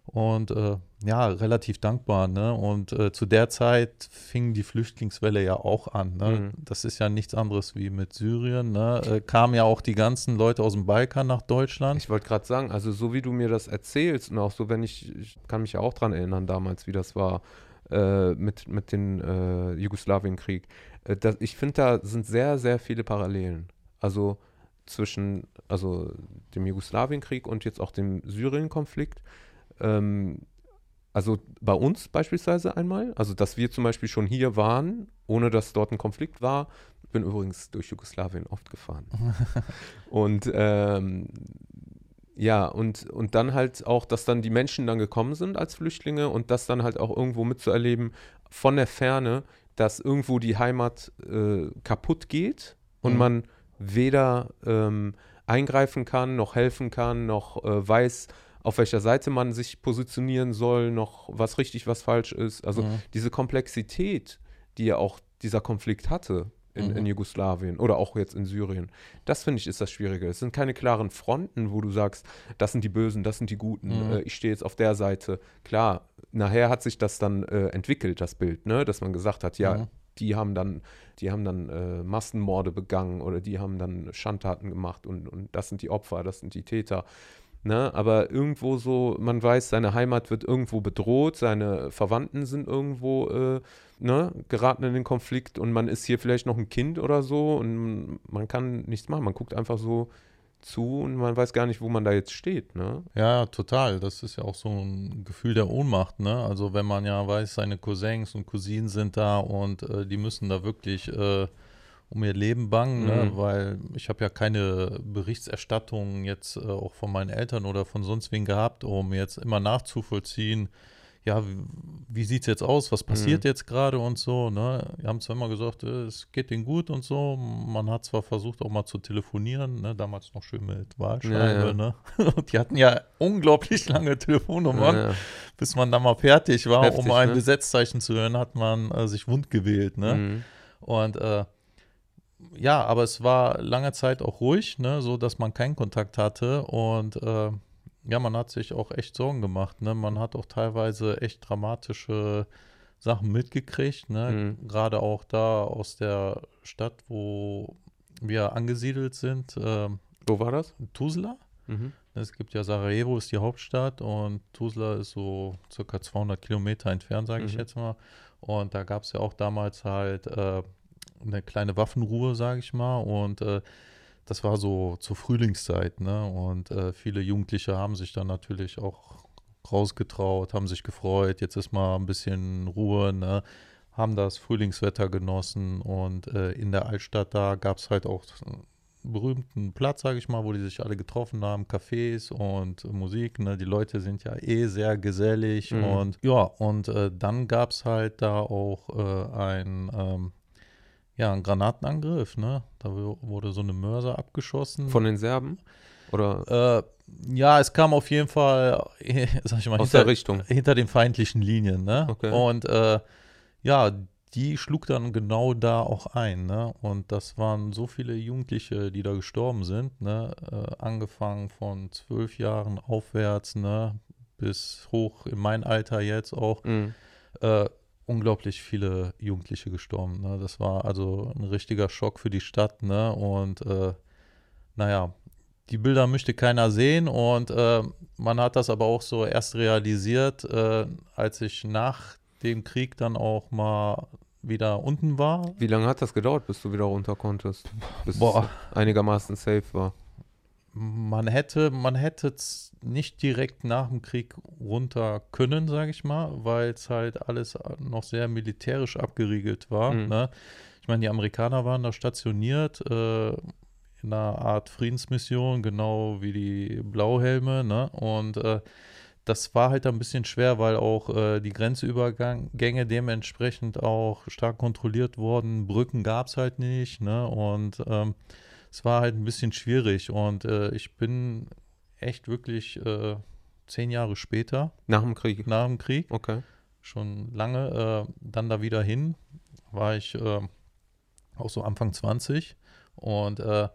Und äh, ja, relativ dankbar. Ne? Und äh, zu der Zeit fing die Flüchtlingswelle ja auch an. Ne? Mhm. Das ist ja nichts anderes wie mit Syrien. Ne? Äh, kamen ja auch die ganzen Leute aus dem Balkan nach Deutschland. Ich wollte gerade sagen, also so wie du mir das erzählst und auch so, wenn ich, ich kann mich ja auch dran erinnern damals, wie das war äh, mit, mit dem äh, Jugoslawienkrieg. Äh, das, ich finde, da sind sehr, sehr viele Parallelen. Also zwischen also dem Jugoslawienkrieg und jetzt auch dem Syrien-Konflikt. Ähm, also bei uns beispielsweise einmal, also dass wir zum Beispiel schon hier waren, ohne dass dort ein Konflikt war. Bin übrigens durch Jugoslawien oft gefahren. (laughs) und ähm, ja, und, und dann halt auch, dass dann die Menschen dann gekommen sind als Flüchtlinge und das dann halt auch irgendwo mitzuerleben von der Ferne, dass irgendwo die Heimat äh, kaputt geht und Mhm. man weder ähm, eingreifen kann, noch helfen kann, noch äh, weiß, auf welcher Seite man sich positionieren soll, noch was richtig, was falsch ist. Also Mhm. diese Komplexität, die ja auch dieser Konflikt hatte in, Mhm. in Jugoslawien oder auch jetzt in Syrien, das finde ich ist das Schwierige. Es sind keine klaren Fronten, wo du sagst, das sind die Bösen, das sind die Guten, Mhm. äh, ich stehe jetzt auf der Seite. Klar, nachher hat sich das dann äh, entwickelt, das Bild, ne? dass man gesagt hat, ja, Mhm. die haben dann, die haben dann äh, Massenmorde begangen oder die haben dann Schandtaten gemacht und, und das sind die Opfer, das sind die Täter. Ne? Aber irgendwo so, man weiß, seine Heimat wird irgendwo bedroht, seine Verwandten sind irgendwo äh, ne, geraten in den Konflikt und man ist hier vielleicht noch ein Kind oder so und man kann nichts machen. Man guckt einfach so zu und man weiß gar nicht, wo man da jetzt steht. Ne? Ja, total. Das ist ja auch so ein Gefühl der Ohnmacht, ne? Also wenn man ja weiß, seine Cousins und Cousinen sind da und äh, die müssen da wirklich äh, um ihr Leben bangen, ne? Mhm. Weil ich habe ja keine Berichterstattung jetzt äh, auch von meinen Eltern oder von sonst wen gehabt, um jetzt immer nachzuvollziehen, ja, wie, wie sieht es jetzt aus, was passiert Mhm. jetzt gerade und so, ne? Die haben zwar immer gesagt, äh, es geht ihnen gut und so. Man hat zwar versucht auch mal zu telefonieren, ne? Damals noch schön mit Wahlscheibe, Ja, ja. ne? Und (laughs) die hatten ja unglaublich lange Telefonnummern, Ja, ja. bis man dann mal fertig war. Heftig, um ein ne? Gesetzzeichen zu hören, hat man äh, sich wund gewählt, ne? Mhm. Und äh, ja, aber es war lange Zeit auch ruhig, ne, so dass man keinen Kontakt hatte und äh, ja, man hat sich auch echt Sorgen gemacht, ne? Man hat auch teilweise echt dramatische Sachen mitgekriegt, ne? Mhm. Gerade auch da aus der Stadt, wo wir angesiedelt sind, äh, Wo war das? Tuzla. Mhm. Es gibt ja Sarajevo ist die Hauptstadt und Tuzla ist so circa 200 Kilometer entfernt, sage ich Mhm. jetzt mal. Und da gab es ja auch damals halt äh, eine kleine Waffenruhe, sage ich mal. Und äh, das war so zur Frühlingszeit, ne? Und äh, viele Jugendliche haben sich dann natürlich auch rausgetraut, haben sich gefreut. Jetzt ist mal ein bisschen Ruhe, ne? Haben das Frühlingswetter genossen und äh, in der Altstadt da gab es halt auch einen berühmten Platz, sage ich mal, wo die sich alle getroffen haben, Cafés und Musik. Ne? Die Leute sind ja eh sehr gesellig Mhm. und ja, und äh, dann gab es halt da auch äh, ein ähm, ja, ein Granatenangriff, ne? Da wurde so eine Mörser abgeschossen. Von den Serben? Oder äh, ja, es kam auf jeden Fall, äh, (laughs) sag ich mal, aus hinter, der Richtung? hinter den feindlichen Linien, ne? Okay. Und äh, ja, die schlug dann genau da auch ein, ne? Und das waren so viele Jugendliche, die da gestorben sind, ne? Äh, angefangen von zwölf Jahren aufwärts, ne? Bis hoch in mein Alter jetzt auch. Mhm. Unglaublich viele Jugendliche gestorben, ne? Das war also ein richtiger Schock für die Stadt, ne? Und äh, naja, die Bilder möchte keiner sehen und äh, man hat das aber auch so erst realisiert, äh, als ich nach dem Krieg dann auch mal wieder unten war. Wie lange hat das gedauert, bis du wieder runter konntest? Bis Boah. es einigermaßen safe war. Man hätte, man hätte nicht direkt nach dem Krieg runter können, sage ich mal, weil es halt alles noch sehr militärisch abgeriegelt war. Mhm. Ne? Ich meine, die Amerikaner waren da stationiert äh, in einer Art Friedensmission, genau wie die Blauhelme. Ne? Und äh, das war halt ein bisschen schwer, weil auch äh, die Grenzübergänge dementsprechend auch stark kontrolliert wurden. Brücken gab es halt nicht, ne? Und ähm, es war halt ein bisschen schwierig. Und äh, ich bin echt wirklich äh, zehn Jahre später. Nach dem Krieg? Nach dem Krieg. Okay. Schon lange äh, dann da wieder hin. War ich äh, auch so Anfang 20. Und äh,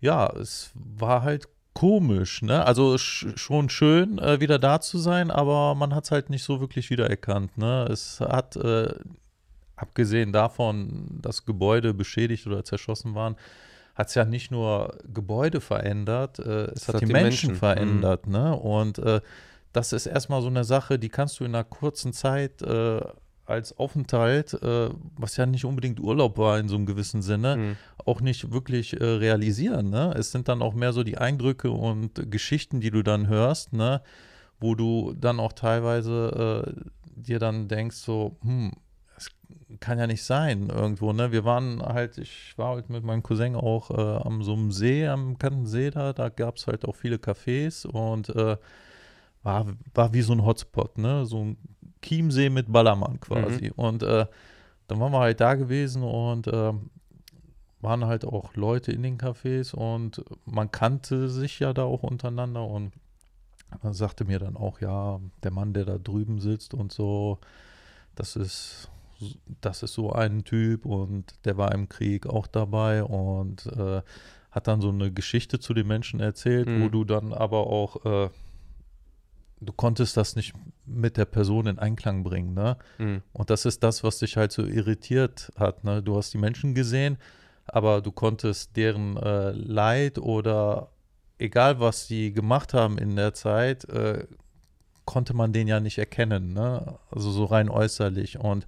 ja, es war halt komisch, ne? Also sch schon schön, äh, wieder da zu sein, aber man hat es halt nicht so wirklich wiedererkannt, ne? Es hat, äh, abgesehen davon, dass Gebäude beschädigt oder zerschossen waren, hat es ja nicht nur Gebäude verändert, äh, es, es hat, hat, die, die Menschen, Menschen, verändert, mhm. ne? Und äh, das ist erstmal so eine Sache, die kannst du in einer kurzen Zeit äh, als Aufenthalt, äh, was ja nicht unbedingt Urlaub war in so einem gewissen Sinne, mhm. auch nicht wirklich äh, realisieren. Ne? Es sind dann auch mehr so die Eindrücke und Geschichten, die du dann hörst, ne? wo du dann auch teilweise äh, dir dann denkst, so, hm, kann ja nicht sein irgendwo. Ne? Wir waren halt, ich war halt mit meinem Cousin auch äh, am so einem See, am bekannten See da, da gab es halt auch viele Cafés und äh, war, war wie so ein Hotspot, ne? So ein Chiemsee mit Ballermann quasi. Mhm. Und äh, dann waren wir halt da gewesen und äh, waren halt auch Leute in den Cafés und man kannte sich ja da auch untereinander und man sagte mir dann auch, ja, der Mann, der da drüben sitzt und so, das ist, das ist so ein Typ und der war im Krieg auch dabei und äh, hat dann so eine Geschichte zu den Menschen erzählt, mhm. wo du dann aber auch äh, du konntest das nicht mit der Person in Einklang bringen, ne? Mhm. Und das ist das, was dich halt so irritiert hat, ne? Du hast die Menschen gesehen, aber du konntest deren äh, Leid oder egal was sie gemacht haben in der Zeit, äh, konnte man den ja nicht erkennen, ne? Also so rein äußerlich und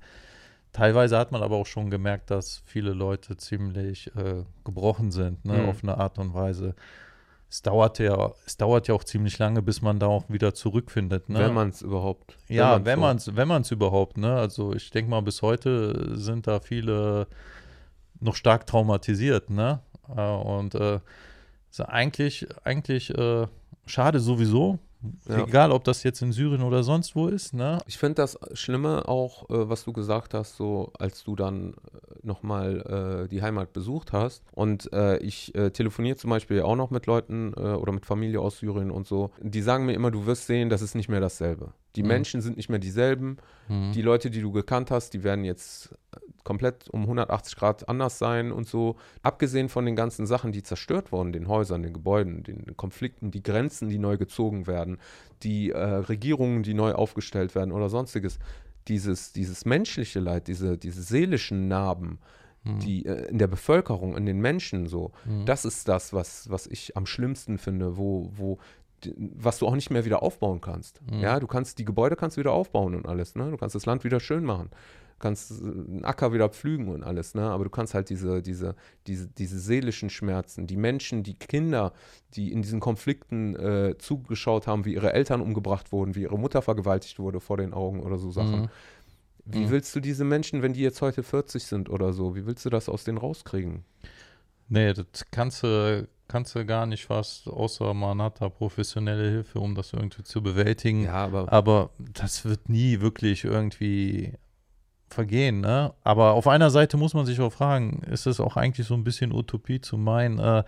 Teilweise hat man aber auch schon gemerkt, dass viele Leute ziemlich äh, gebrochen sind, ne, mhm. auf eine Art und Weise es dauert ja, es dauert ja auch ziemlich lange, bis man da auch wieder zurückfindet. Ne? Wenn man es überhaupt. Ja, wenn man es, wenn man es überhaupt, ne? Also ich denke mal, bis heute sind da viele noch stark traumatisiert, ne? Äh, und äh, ist eigentlich, eigentlich äh, schade sowieso, ja. Egal, ob das jetzt in Syrien oder sonst wo ist. Ne? Ich finde das Schlimme auch, äh, was du gesagt hast, so als du dann äh, nochmal äh, die Heimat besucht hast. Und äh, ich äh, telefoniere zum Beispiel auch noch mit Leuten äh, oder mit Familie aus Syrien und so. Die sagen mir immer, du wirst sehen, das ist nicht mehr dasselbe. Die mhm. Menschen sind nicht mehr dieselben. Mhm. Die Leute, die du gekannt hast, die werden jetzt komplett um 180 Grad anders sein und so. Abgesehen von den ganzen Sachen, die zerstört wurden, den Häusern, den Gebäuden, den Konflikten, die Grenzen, die neu gezogen werden, die äh, Regierungen, die neu aufgestellt werden oder sonstiges. Dieses, dieses menschliche Leid, diese, diese seelischen Narben, mhm. die äh, in der Bevölkerung, in den Menschen so, mhm. das ist das, was, was ich am schlimmsten finde, wo, wo was du auch nicht mehr wieder aufbauen kannst. Mhm. Ja, du kannst die Gebäude kannst wieder aufbauen und alles, ne? Du kannst das Land wieder schön machen kannst einen Acker wieder pflügen und alles, ne? Aber du kannst halt diese, diese, diese, diese seelischen Schmerzen, die Menschen, die Kinder, die in diesen Konflikten äh, zugeschaut haben, wie ihre Eltern umgebracht wurden, wie ihre Mutter vergewaltigt wurde vor den Augen oder so Sachen. Mhm. Wie mhm. willst du diese Menschen, wenn die jetzt heute 40 sind oder so, wie willst du das aus denen rauskriegen? Nee, das kannst du, kannst du gar nicht fast, außer man hat da professionelle Hilfe, um das irgendwie zu bewältigen. Ja, aber, aber das wird nie wirklich irgendwie vergehen, ne? Aber auf einer Seite muss man sich auch fragen, ist es auch eigentlich so ein bisschen Utopie zu meinen, äh,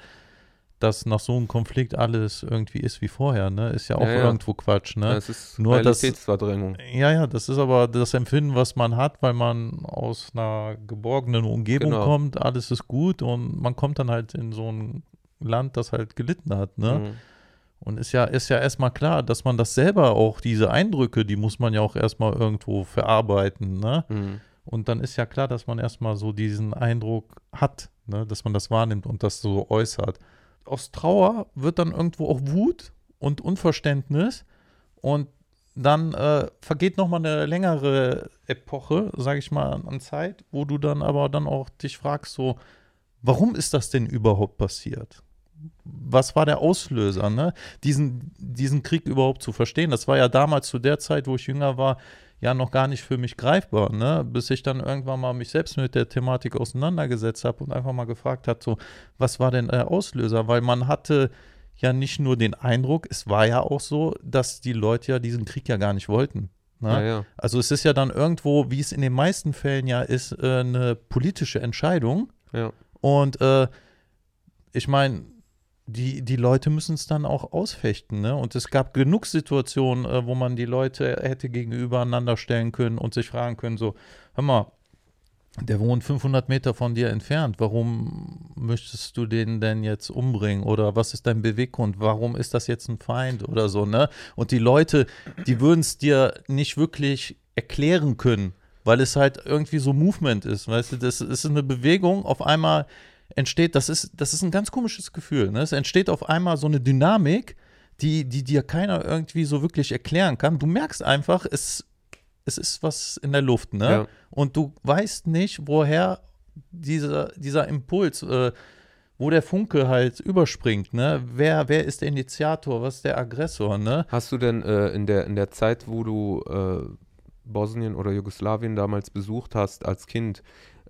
dass nach so einem Konflikt alles irgendwie ist wie vorher, ne? Ist ja auch ja, ja. irgendwo Quatsch, ne? Ja, es ist Nur Realitätsverdrängung. Das, ja, ja, das ist aber das Empfinden, was man hat, weil man aus einer geborgenen Umgebung genau. kommt, alles ist gut und man kommt dann halt in so ein Land, das halt gelitten hat, ne? Mhm. Und ist ja, ist ja erstmal klar, dass man das selber auch, diese Eindrücke, die muss man ja auch erstmal irgendwo verarbeiten, ne? Mhm. Und dann ist ja klar, dass man erstmal so diesen Eindruck hat, ne? dass man das wahrnimmt und das so äußert. Aus Trauer wird dann irgendwo auch Wut und Unverständnis und dann äh, vergeht nochmal eine längere Epoche, sage ich mal, an Zeit, wo du dann aber dann auch dich fragst, so, warum ist das denn überhaupt passiert? Was war der Auslöser, ne? diesen, diesen Krieg überhaupt zu verstehen. Das war ja damals zu der Zeit, wo ich jünger war, ja noch gar nicht für mich greifbar, ne? bis ich dann irgendwann mal mich selbst mit der Thematik auseinandergesetzt habe und einfach mal gefragt habe, so, was war denn der Auslöser? Weil man hatte ja nicht nur den Eindruck, es war ja auch so, dass die Leute ja diesen Krieg ja gar nicht wollten. Ne? Ja, ja. Also es ist ja dann irgendwo, wie es in den meisten Fällen ja ist, äh, eine politische Entscheidung. Ja. Und äh, ich meine, die, die Leute müssen es dann auch ausfechten. Ne? Und es gab genug Situationen, äh, wo man die Leute hätte gegenübereinander stellen können und sich fragen können, so, hör mal, der wohnt 500 Meter von dir entfernt. Warum möchtest du den denn jetzt umbringen? Oder was ist dein Beweggrund? Warum ist das jetzt ein Feind oder so, ne? Und die Leute, die würden es dir nicht wirklich erklären können, weil es halt irgendwie so Movement ist. Weißt du, das ist eine Bewegung, auf einmal entsteht, das ist, das ist ein ganz komisches Gefühl. Ne? Es entsteht auf einmal so eine Dynamik, die, die dir keiner irgendwie so wirklich erklären kann. Du merkst einfach, es es ist was in der Luft, ne? Ja. Und du weißt nicht, woher dieser, dieser Impuls, äh, wo der Funke halt überspringt, ne? Wer, wer ist der Initiator, was ist der Aggressor, ne? Hast du denn äh, in, der, in der Zeit, wo du äh, Bosnien oder Jugoslawien damals besucht hast als Kind,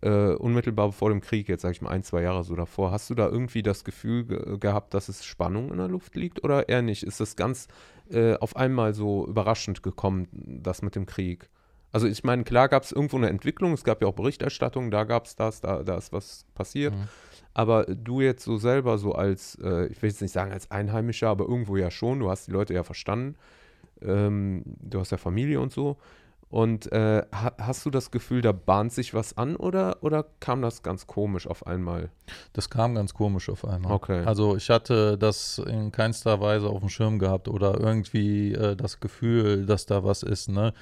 äh, unmittelbar vor dem Krieg, jetzt sage ich mal ein, zwei Jahre so davor, hast du da irgendwie das Gefühl ge gehabt, dass es Spannung in der Luft liegt oder eher nicht? Ist das ganz äh, auf einmal so überraschend gekommen, das mit dem Krieg? Also ich meine, klar gab es irgendwo eine Entwicklung, es gab ja auch Berichterstattung, da gab es das, da, da ist was passiert. Mhm. Aber du jetzt so selber, so als, äh, ich will jetzt nicht sagen als Einheimischer, aber irgendwo ja schon, du hast die Leute ja verstanden, ähm, du hast ja Familie und so. Und äh, ha hast du das Gefühl, da bahnt sich was an oder, oder kam das ganz komisch auf einmal? Das kam ganz komisch auf einmal. Okay. Also ich hatte das in keinster Weise auf dem Schirm gehabt oder irgendwie äh, das Gefühl, dass da was ist, ne?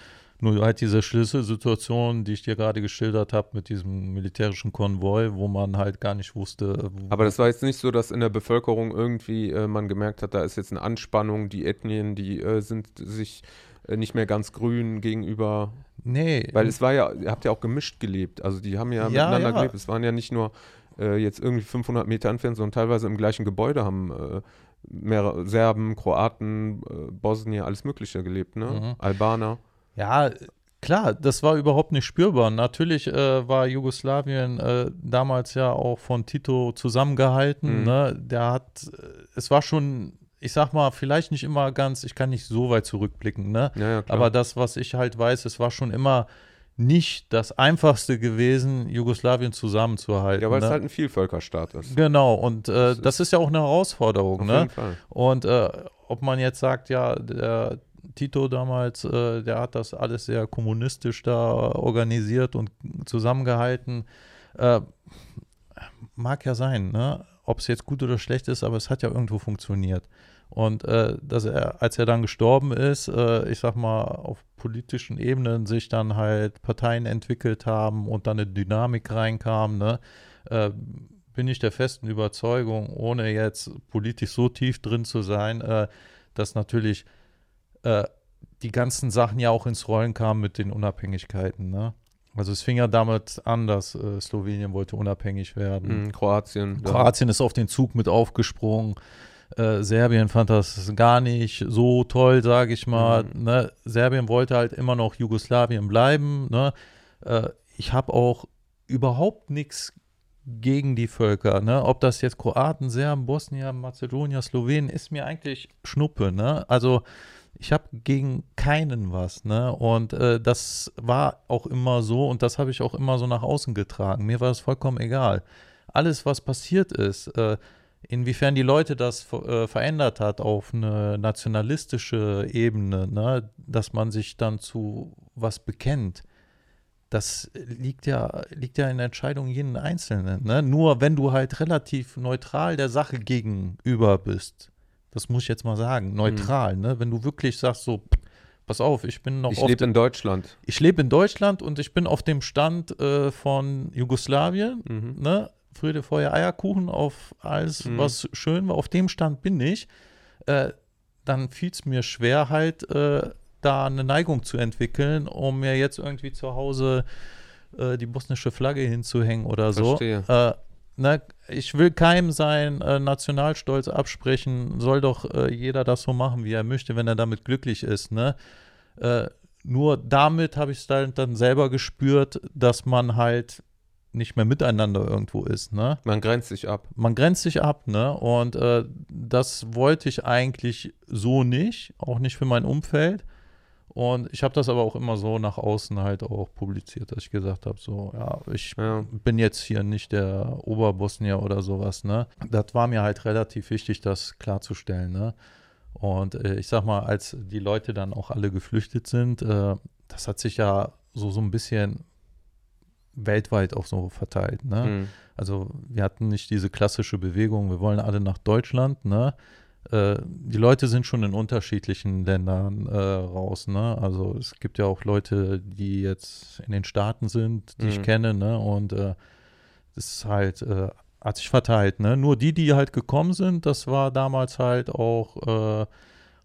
Nur halt diese Schlüsselsituation, die ich dir gerade geschildert habe mit diesem militärischen Konvoi, wo man halt gar nicht wusste. wo- Aber das war jetzt nicht so, dass in der Bevölkerung irgendwie äh, man gemerkt hat, da ist jetzt eine Anspannung, die Ethnien, die äh, sind sich äh, nicht mehr ganz grün gegenüber. nee, Weil es war ja, ihr habt ja auch gemischt gelebt. Also die haben ja, Ja, miteinander ja. gelebt. Es waren ja nicht nur äh, jetzt irgendwie 500 Meter entfernt, sondern teilweise im gleichen Gebäude haben äh, mehrere Serben, Kroaten, äh, Bosnier, alles Mögliche gelebt, ne? Mhm. Albaner. Ja, klar, das war überhaupt nicht spürbar. Natürlich äh, war Jugoslawien äh, damals ja auch von Tito zusammengehalten. Mhm. Ne? Der hat, äh, es war schon, ich sag mal, vielleicht nicht immer ganz, ich kann nicht so weit zurückblicken, ne? Ja, ja. Aber das, was ich halt weiß, es war schon immer nicht das Einfachste gewesen, Jugoslawien zusammenzuhalten. ja, weil ne? es halt ein Vielvölkerstaat ist. Genau, und äh, Das das, ist ja auch eine Herausforderung, Auf ne? jeden Fall. Und äh, ob man jetzt sagt, ja, der Tito damals, äh, der hat das alles sehr kommunistisch da organisiert und zusammengehalten, äh, mag ja sein, ne? Ob es jetzt gut oder schlecht ist, aber es hat ja irgendwo funktioniert. Und äh, dass er, als er dann gestorben ist, äh, ich sag mal, auf politischen Ebenen sich dann halt Parteien entwickelt haben und dann eine Dynamik reinkam, ne? Äh, bin ich der festen Überzeugung, ohne jetzt politisch so tief drin zu sein, äh, dass natürlich äh, die ganzen Sachen ja auch ins Rollen kamen mit den Unabhängigkeiten. Ne? Also es fing ja damit an, dass äh, Slowenien wollte unabhängig werden. Mhm, Kroatien. ja. Kroatien ist auf den Zug mit aufgesprungen. Äh, Serbien fand das gar nicht so toll, sage ich mal. Mhm. Ne? Serbien wollte halt immer noch Jugoslawien bleiben. Ne? Äh, ich habe auch überhaupt nichts gegen die Völker. Ne? Ob das jetzt Kroaten, Serben, Bosnier, Mazedonier, Slowenen, ist mir eigentlich Schnuppe. Ne? Also ich habe gegen keinen was. Ne? Und äh, das war auch immer so und das habe ich auch immer so nach außen getragen. Mir war es vollkommen egal. Alles, was passiert ist, äh, inwiefern die Leute das äh, verändert hat auf eine nationalistische Ebene, ne? dass man sich dann zu was bekennt, das liegt ja, liegt ja in der Entscheidung jeden Einzelnen. Ne? Nur wenn du halt relativ neutral der Sache gegenüber bist, das muss ich jetzt mal sagen, neutral, ne? wenn du wirklich sagst, so, pass auf, ich bin noch Ich lebe in Deutschland. ich lebe in Deutschland und ich bin auf dem Stand äh, von Jugoslawien, Mhm. ne? Friede, Feuer, Eierkuchen, auf alles, Mhm. was schön war, auf dem Stand bin ich, äh, dann fiel es mir schwer, halt äh, da eine Neigung zu entwickeln, um mir jetzt irgendwie zu Hause äh, die bosnische Flagge hinzuhängen oder so. Verstehe. Ne, ich will keinem sein äh, Nationalstolz absprechen, soll doch äh, jeder das so machen, wie er möchte, wenn er damit glücklich ist. Ne? Äh, nur damit habe ich es dann, dann selber gespürt, dass man halt nicht mehr miteinander irgendwo ist, ne? Man grenzt sich ab. Man grenzt sich ab, ne? Und äh, das wollte ich eigentlich so nicht, auch nicht für mein Umfeld. Und ich habe das aber auch immer so nach außen halt auch publiziert, dass ich gesagt habe, so, ja, ich Ja. bin jetzt hier nicht der Oberbosnier oder sowas, ne? Das war mir halt relativ wichtig, das klarzustellen, ne? Und äh, ich sag mal, als die Leute dann auch alle geflüchtet sind, äh, das hat sich ja so, so ein bisschen weltweit auch so verteilt, ne? Mhm. Also wir hatten nicht diese klassische Bewegung, wir wollen alle nach Deutschland, ne? Äh, die Leute sind schon in unterschiedlichen Ländern äh, raus, ne? Also es gibt ja auch Leute, die jetzt in den Staaten sind, die ich Mhm. kenne, ne? Und äh, das ist halt, äh, hat sich verteilt, ne? Nur die, die halt gekommen sind, das war damals halt auch, äh,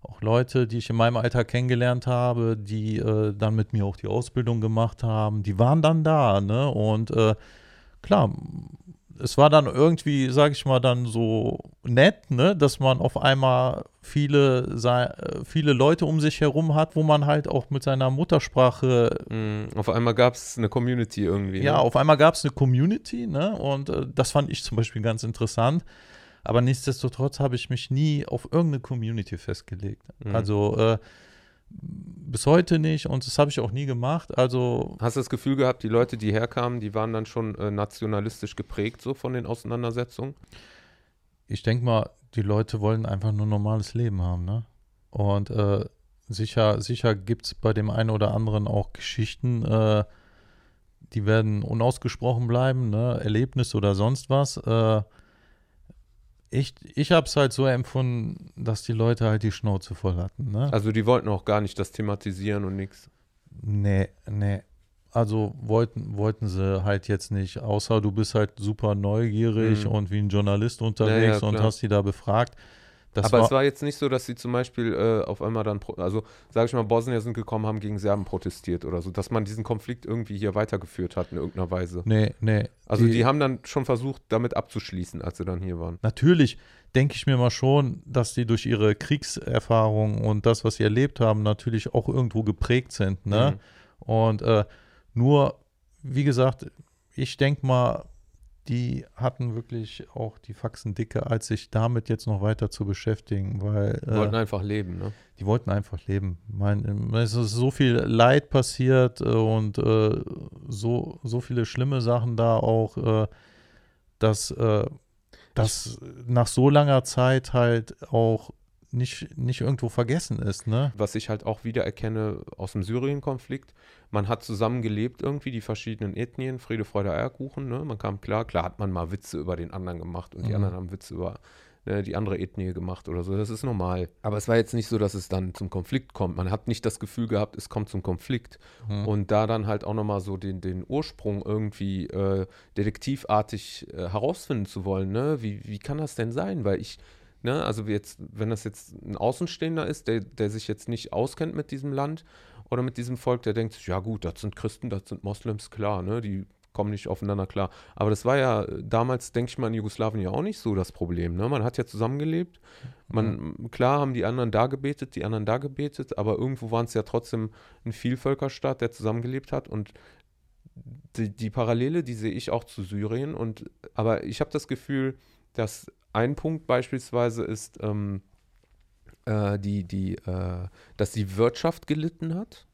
auch Leute, die ich in meinem Alter kennengelernt habe, die äh, dann mit mir auch die Ausbildung gemacht haben, die waren dann da, ne? Und äh, klar, es war dann irgendwie, sag ich mal, dann so nett, ne, dass man auf einmal viele, viele Leute um sich herum hat, wo man halt auch mit seiner Muttersprache, Mhm. Auf einmal gab es eine Community irgendwie. ja, ne? auf einmal gab es eine Community, ne, und äh, das fand ich zum Beispiel ganz interessant. Aber nichtsdestotrotz habe ich mich nie auf irgendeine Community festgelegt. Mhm. Also äh, bis heute nicht und das habe ich auch nie gemacht. Also Hast du das Gefühl gehabt, die Leute, die herkamen, die waren dann schon äh, nationalistisch geprägt, so von den Auseinandersetzungen? ich denke mal, die Leute wollen einfach nur ein normales Leben haben, ne? Und äh, sicher, sicher gibt es bei dem einen oder anderen auch Geschichten, äh, die werden unausgesprochen bleiben, ne? Erlebnis oder sonst was. Ich ich habe es halt so empfunden, dass die Leute halt die Schnauze voll hatten, ne? Also die wollten auch gar nicht das thematisieren und nichts. Nee, nee. Also wollten, wollten sie halt jetzt nicht, außer du bist halt super neugierig Mhm. und wie ein Journalist unterwegs und klar. hast die da befragt. Das Aber war, es war jetzt nicht so, dass sie zum Beispiel äh, auf einmal dann, also sage ich mal, Bosnier sind gekommen, haben gegen Serben protestiert oder so, dass man diesen Konflikt irgendwie hier weitergeführt hat in irgendeiner Weise. Nee, nee. Also die, haben dann schon versucht, damit abzuschließen, als sie dann hier waren. Natürlich denke ich mir mal schon, dass die durch ihre Kriegserfahrung und das, was sie erlebt haben, natürlich auch irgendwo geprägt sind. Ne? Mhm. Und äh, nur, wie gesagt, ich denke mal, die hatten wirklich auch die Faxen dicke, als sich damit jetzt noch weiter zu beschäftigen, weil Die wollten äh, einfach leben, ne? die wollten einfach leben. Mein, es ist so viel Leid passiert äh, und äh, so, so viele schlimme Sachen da auch, äh, dass äh, das nach so langer Zeit halt auch nicht, nicht irgendwo vergessen ist, ne? Was ich halt auch wieder erkenne aus dem Syrien-Konflikt, man hat zusammengelebt irgendwie, die verschiedenen Ethnien, Friede, Freude, Eierkuchen, ne? Man kam klar, klar hat man mal Witze über den anderen gemacht und die Mhm. anderen haben Witze über ne, die andere Ethnie gemacht oder so, das ist normal. Aber es war jetzt nicht so, dass es dann zum Konflikt kommt. Man hat nicht das Gefühl gehabt, es kommt zum Konflikt. Mhm. Und da dann halt auch nochmal so den, den Ursprung irgendwie äh, detektivartig äh, herausfinden zu wollen, ne? Wie, wie kann das denn sein? Weil ich, ne, also jetzt, wenn das jetzt ein Außenstehender ist, der, der sich jetzt nicht auskennt mit diesem Land oder mit diesem Volk, der denkt sich, ja gut, das sind Christen, das sind Moslems, klar, ne? Die kommen nicht aufeinander klar. Aber das war ja damals, denke ich mal, in Jugoslawien ja auch nicht so das Problem. Ne? Man hat ja zusammengelebt. Man, Klar haben die anderen da gebetet, die anderen da gebetet, aber irgendwo waren es ja trotzdem ein Vielvölkerstaat, der zusammengelebt hat. Und die, die Parallele, die sehe ich auch zu Syrien. Und, aber ich habe das Gefühl, dass ein Punkt beispielsweise ist, ähm, äh, die, die, äh, dass die Wirtschaft gelitten hat.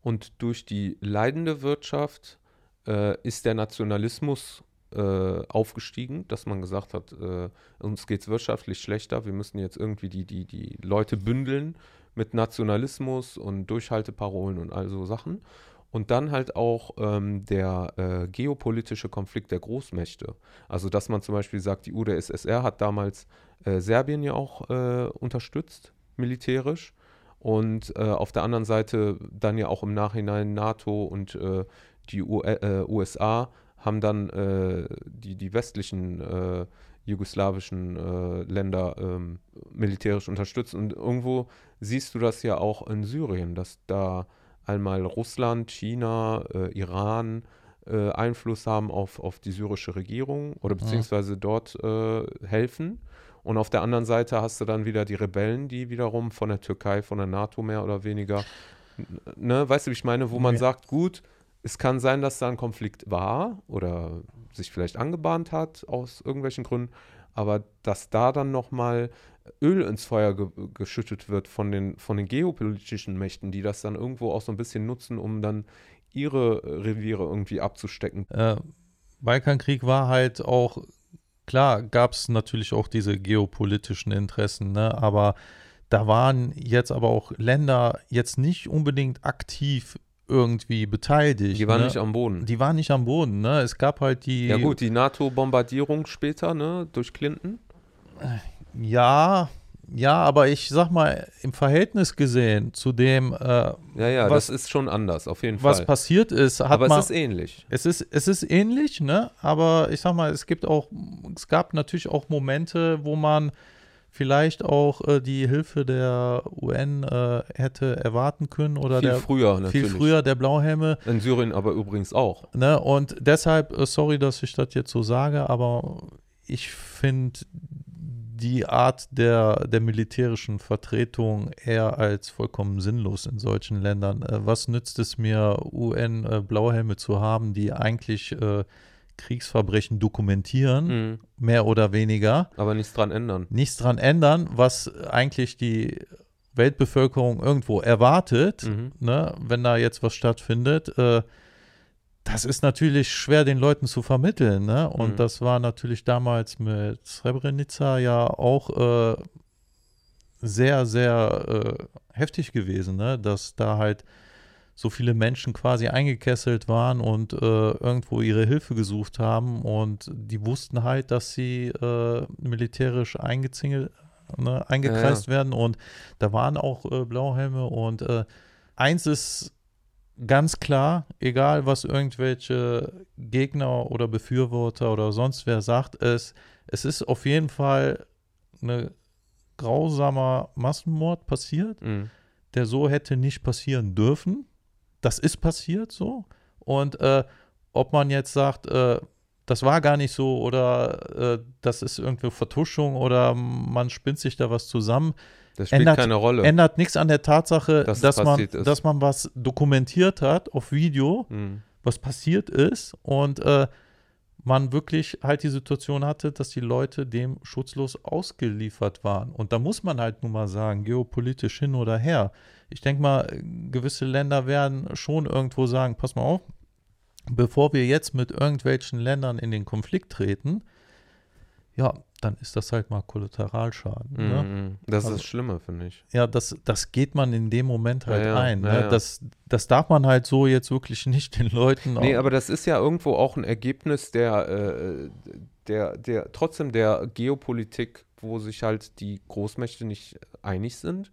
Und durch die leidende Wirtschaft äh, ist der Nationalismus äh, aufgestiegen, dass man gesagt hat, äh, uns geht es wirtschaftlich schlechter, wir müssen jetzt irgendwie die, die, die Leute bündeln mit Nationalismus und Durchhalteparolen und all so Sachen. Und dann halt auch ähm, der äh, geopolitische Konflikt der Großmächte. Also, dass man zum Beispiel sagt, die UdSSR hat damals äh, Serbien ja auch äh, unterstützt, militärisch. Und äh, auf der anderen Seite dann ja auch im Nachhinein NATO und äh, die U äh, USA haben dann die, die westlichen jugoslawischen äh, Länder ähm, militärisch unterstützt. Und irgendwo siehst du das ja auch in Syrien, dass da einmal Russland, China, äh, Iran äh, Einfluss haben auf, auf die syrische Regierung oder beziehungsweise dort äh, helfen. Und auf der anderen Seite hast du dann wieder die Rebellen, die wiederum von der Türkei, von der NATO mehr oder weniger, ne, weißt du, wie ich meine, wo man Ja. sagt, gut, es kann sein, dass da ein Konflikt war oder sich vielleicht angebahnt hat aus irgendwelchen Gründen, aber dass da dann nochmal Öl ins Feuer ge geschüttet wird von den, von den geopolitischen Mächten, die das dann irgendwo auch so ein bisschen nutzen, um dann ihre Reviere irgendwie abzustecken. Äh, Balkankrieg war halt auch, klar, gab es natürlich auch diese geopolitischen Interessen, ne? aber da waren jetzt aber auch Länder jetzt nicht unbedingt aktiv irgendwie beteiligt. Die waren ne? nicht am Boden. Die waren nicht am Boden, ne? Es gab halt die. Ja gut, die NATO-Bombardierung später, ne, durch Clinton. Ja, ja, aber ich sag mal, im Verhältnis gesehen zu dem, äh, Ja, ja, Was- das ist schon anders, auf jeden was Fall. passiert ist, hat Aber man. es ist ähnlich. Es ist, es ist ähnlich, ne? Aber ich sag mal, es gibt auch, es gab natürlich auch Momente, wo man vielleicht auch äh, die Hilfe der UN äh, hätte erwarten können oder Viel der früher natürlich. viel früher der Blauhelme. In Syrien aber übrigens auch. Ne? Und deshalb, äh, sorry, dass ich das jetzt so sage, aber ich finde die Art der, der militärischen Vertretung eher als vollkommen sinnlos in solchen Ländern. Äh, was nützt es mir, UN-Blauhelme zu haben, die eigentlich äh, Kriegsverbrechen dokumentieren, Mhm. mehr oder weniger, Aber nichts dran ändern. nichts dran ändern, was eigentlich die Weltbevölkerung irgendwo erwartet, Mhm. ne, wenn da jetzt was stattfindet, äh, das ist natürlich schwer den Leuten zu vermitteln. Ne? Und Mhm. das war natürlich damals mit Srebrenica ja auch äh, sehr, sehr äh, heftig gewesen, ne? dass da halt so viele Menschen quasi eingekesselt waren und äh, irgendwo ihre Hilfe gesucht haben und die wussten halt, dass sie äh, militärisch eingezingelt, ne, eingekreist werden und da waren auch äh, Blauhelme und äh, eins ist ganz klar, egal was irgendwelche Gegner oder Befürworter oder sonst wer sagt, es, es ist auf jeden Fall ein grausamer Massenmord passiert Mhm. der so hätte nicht passieren dürfen. Das ist passiert so. Und äh, ob man jetzt sagt, äh, das war gar nicht so oder äh, das ist irgendwie Vertuschung oder man spinnt sich da was zusammen, Das spielt Ändert- keine Rolle. ändert nichts an der Tatsache, Dass dass, man, ist. dass man was dokumentiert hat auf Video, Mhm. was passiert ist und äh, man wirklich halt die Situation hatte, dass die Leute dem schutzlos ausgeliefert waren. Und da muss man halt nun mal sagen, geopolitisch hin oder her. Ich denke mal, gewisse Länder werden schon irgendwo sagen, pass mal auf, bevor wir jetzt mit irgendwelchen Ländern in den Konflikt treten, ja, dann ist das halt mal Kollateralschaden. Ne? Mhm. Das ist Also- das Schlimme, finde ich. Ja, das, das geht man in dem Moment halt Ja, ja, ein. ja, ne? ja. Das, das darf man halt so jetzt wirklich (laughs) nicht den Leuten Nee, aber das ist ja irgendwo auch ein Ergebnis der, äh, der, der, trotzdem der Geopolitik, wo sich halt die Großmächte nicht einig sind.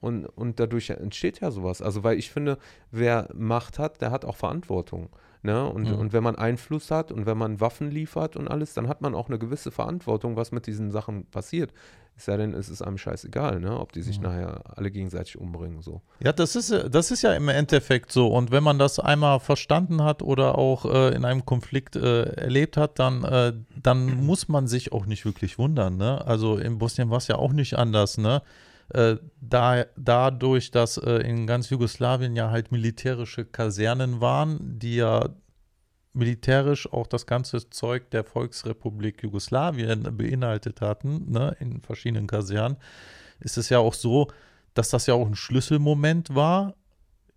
Und, und dadurch entsteht ja sowas. Also, weil ich finde, wer Macht hat, der hat auch Verantwortung. Ne? Und, Mhm. und wenn man Einfluss hat und wenn man Waffen liefert und alles, dann hat man auch eine gewisse Verantwortung, was mit diesen Sachen passiert. Ist ja denn, es ist einem scheißegal, ne? ob die sich Mhm. nachher alle gegenseitig umbringen. So. Ja, das ist, ja- das ist ja im Endeffekt so. Und wenn man das einmal verstanden hat oder auch äh, in einem Konflikt äh, erlebt hat, dann, äh, dann muss man sich auch nicht wirklich wundern. Ne? Also in Bosnien war es ja auch nicht anders. Ne? Äh, da, dadurch, dass äh, in ganz Jugoslawien ja halt militärische Kasernen waren, die ja militärisch auch das ganze Zeug der Volksrepublik Jugoslawien beinhaltet hatten, ne, in verschiedenen Kasernen, ist es ja auch so, dass das ja auch ein Schlüsselmoment war.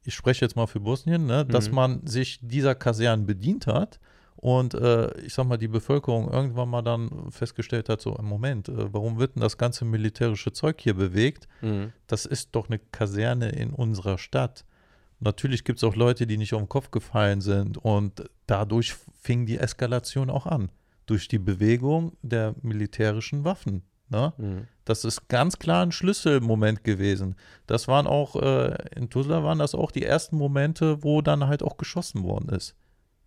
Ich spreche jetzt mal für Bosnien, ne, dass Mhm. man sich dieser Kasernen bedient hat und äh, ich sag mal, die Bevölkerung irgendwann mal dann festgestellt hat, so im Moment, äh, warum wird denn das ganze militärische Zeug hier bewegt? Mhm. das ist doch eine Kaserne in unserer Stadt. Natürlich gibt es auch Leute, die nicht auf den Kopf gefallen sind und dadurch fing die Eskalation auch an. Durch die Bewegung der militärischen Waffen. Ne? Mhm. Das ist ganz klar ein Schlüsselmoment gewesen. Das waren auch, äh, in Tuzla waren das auch die ersten Momente, wo dann halt auch geschossen worden ist.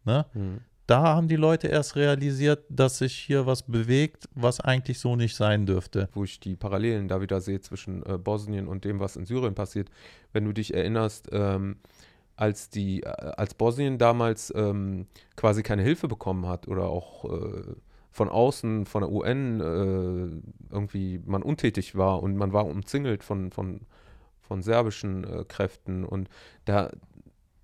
Ne? Mhm. Da haben die Leute erst realisiert, dass sich hier was bewegt, was eigentlich so nicht sein dürfte. wo ich die Parallelen da wieder sehe zwischen äh, Bosnien und dem, was in Syrien passiert. Wenn du dich erinnerst, ähm, als die, äh, als Bosnien damals ähm, quasi keine Hilfe bekommen hat oder auch äh, von außen, von der UN äh, irgendwie man untätig war und man war umzingelt von, von, von serbischen äh, Kräften und da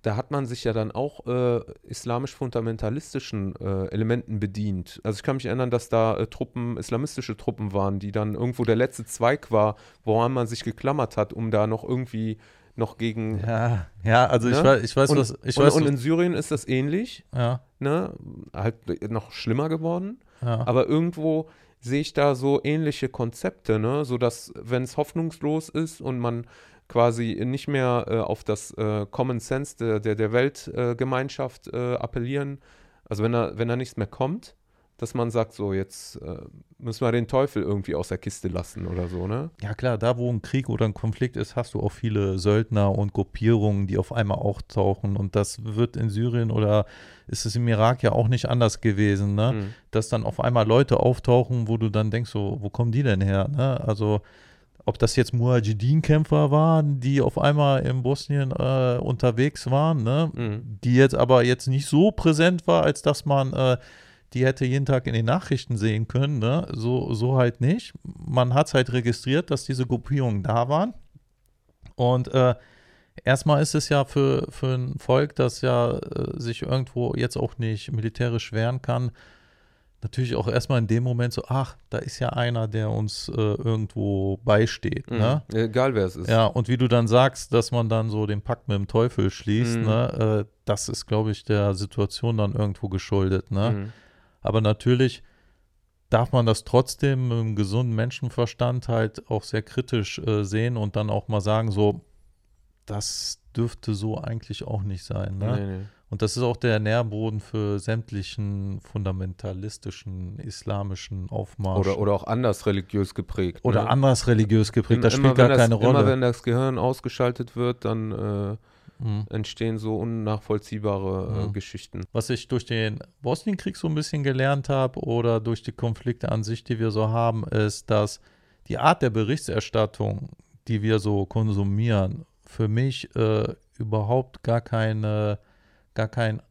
da hat man sich ja dann auch äh, islamisch-fundamentalistischen äh, Elementen bedient. Also ich kann mich erinnern, dass da äh, Truppen, islamistische Truppen waren, die dann irgendwo der letzte Zweig war, woran man sich geklammert hat, um da noch irgendwie noch gegen. Ja, ja also ne? ich, weiß, ich weiß, und, was. Ich und, weiß, und in Syrien ist das ähnlich. Ja. Ne? Halt noch schlimmer geworden. Ja. Aber irgendwo sehe ich da so ähnliche Konzepte, ne? So dass, wenn es hoffnungslos ist und man quasi nicht mehr äh, auf das äh, Common Sense der, der, der Weltgemeinschaft äh, appellieren, also wenn da, wenn da nichts mehr kommt, dass man sagt, so jetzt äh, müssen wir den Teufel irgendwie aus der Kiste lassen oder so, ne? Ja klar, da wo ein Krieg oder ein Konflikt ist, hast du auch viele Söldner und Gruppierungen, die auf einmal auftauchen und das wird in Syrien oder ist es im Irak ja auch nicht anders gewesen, ne? Mhm. Dass dann auf einmal Leute auftauchen, wo du dann denkst, so, wo kommen die denn her, ne? Also ob das jetzt Mujahideen-Kämpfer waren, die auf einmal in Bosnien äh, unterwegs waren, ne? Mhm. die jetzt aber jetzt nicht so präsent war, als dass man äh, die hätte jeden Tag in den Nachrichten sehen können. Ne? So, so halt nicht. Man hat es halt registriert, dass diese Gruppierungen da waren. Und äh, erstmal ist es ja für, für ein Volk, das ja äh, sich irgendwo jetzt auch nicht militärisch wehren kann, natürlich auch erstmal in dem Moment so, ach, da ist ja einer, der uns äh, irgendwo beisteht. Mhm. Ne? Egal wer es ist. Ja, und wie du dann sagst, dass man dann so den Pakt mit dem Teufel schließt, Mhm. ne? äh, das ist, glaube ich, der Situation dann irgendwo geschuldet. Ne? Mhm. Aber natürlich darf man das trotzdem mit einem gesunden Menschenverstand halt auch sehr kritisch äh, sehen und dann auch mal sagen, so, das dürfte so eigentlich auch nicht sein. Ne? Nee, nee. Und das ist auch der Nährboden für sämtlichen fundamentalistischen islamischen Aufmarsch. Oder, oder auch anders religiös geprägt. Oder ne? anders religiös geprägt, das Immer spielt gar wenn keine das, Immer Rolle. wenn das Gehirn ausgeschaltet wird, dann äh, Mhm. entstehen so unnachvollziehbare äh, Mhm. Geschichten. Was ich durch den Bosnienkrieg so ein bisschen gelernt habe oder durch die Konflikte an sich, die wir so haben, ist, dass die Art der Berichterstattung, die wir so konsumieren, für mich äh, überhaupt gar keine, gar kein,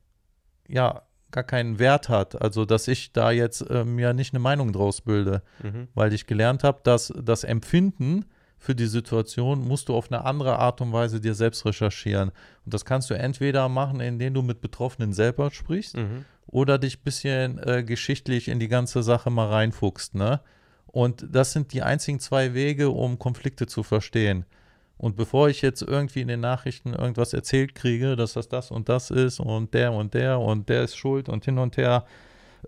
ja, gar keinen Wert hat. Also, dass ich da jetzt äh, mir nicht eine Meinung draus bilde, Mhm. weil ich gelernt habe, dass das Empfinden für die Situation musst du auf eine andere Art und Weise dir selbst recherchieren. Und das kannst du entweder machen, indem du mit Betroffenen selber sprichst Mhm. oder dich ein bisschen äh, geschichtlich in die ganze Sache mal reinfuchst. Ne? Und das sind die einzigen zwei Wege, um Konflikte zu verstehen. Und bevor ich jetzt irgendwie in den Nachrichten irgendwas erzählt kriege, dass das das und das ist und der und der und der ist schuld und hin und her,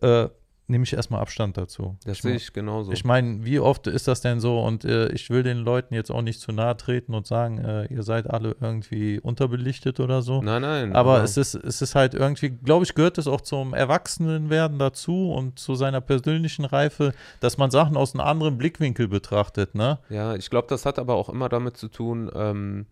äh, nehme ich erstmal Abstand dazu. Das ich sehe ich genauso. ich meine, wie oft ist das denn so? Und äh, ich will den Leuten jetzt auch nicht zu nahe treten und sagen, äh, ihr seid alle irgendwie unterbelichtet oder so. nein, nein. Aber es ist, es ist halt irgendwie, glaube ich, gehört es auch zum Erwachsenenwerden dazu und zu seiner persönlichen Reife, dass man Sachen aus einem anderen Blickwinkel betrachtet, ne? Ja, ich glaube, das hat aber auch immer damit zu tun, ähm,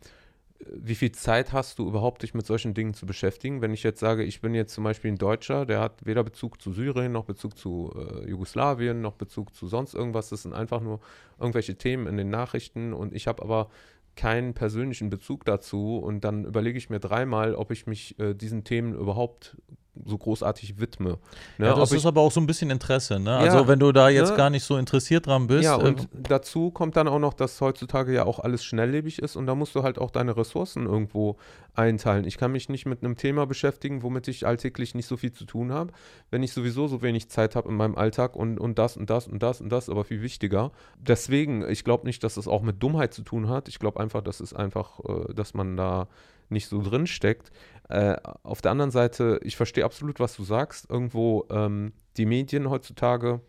wie viel Zeit hast du überhaupt, dich mit solchen Dingen zu beschäftigen? Wenn ich jetzt sage, ich bin jetzt zum Beispiel ein Deutscher, der hat weder Bezug zu Syrien, noch Bezug zu äh, Jugoslawien, noch Bezug zu sonst irgendwas. Das sind einfach nur irgendwelche Themen in den Nachrichten und ich habe aber keinen persönlichen Bezug dazu und dann überlege ich mir dreimal, ob ich mich äh, diesen Themen überhaupt so großartig widme. Ne? Ja, das ob ist aber auch so ein bisschen Interesse, ne? Ja, also wenn du da jetzt ne? gar nicht so interessiert dran bist, Ja, äh, und dazu kommt dann auch noch, dass heutzutage ja auch alles schnelllebig ist und da musst du halt auch deine Ressourcen irgendwo einteilen. Ich kann mich nicht mit einem Thema beschäftigen, womit ich alltäglich nicht so viel zu tun habe, wenn ich sowieso so wenig Zeit habe in meinem Alltag und, und das und das und das und das, aber viel wichtiger. Deswegen, ich glaube nicht, dass es auch mit Dummheit zu tun hat. Ich glaube einfach, das ist einfach, äh, dass man da nicht so drin steckt. Äh, auf der anderen Seite, ich verstehe absolut, was du sagst. Irgendwo ähm, die Medien heutzutage,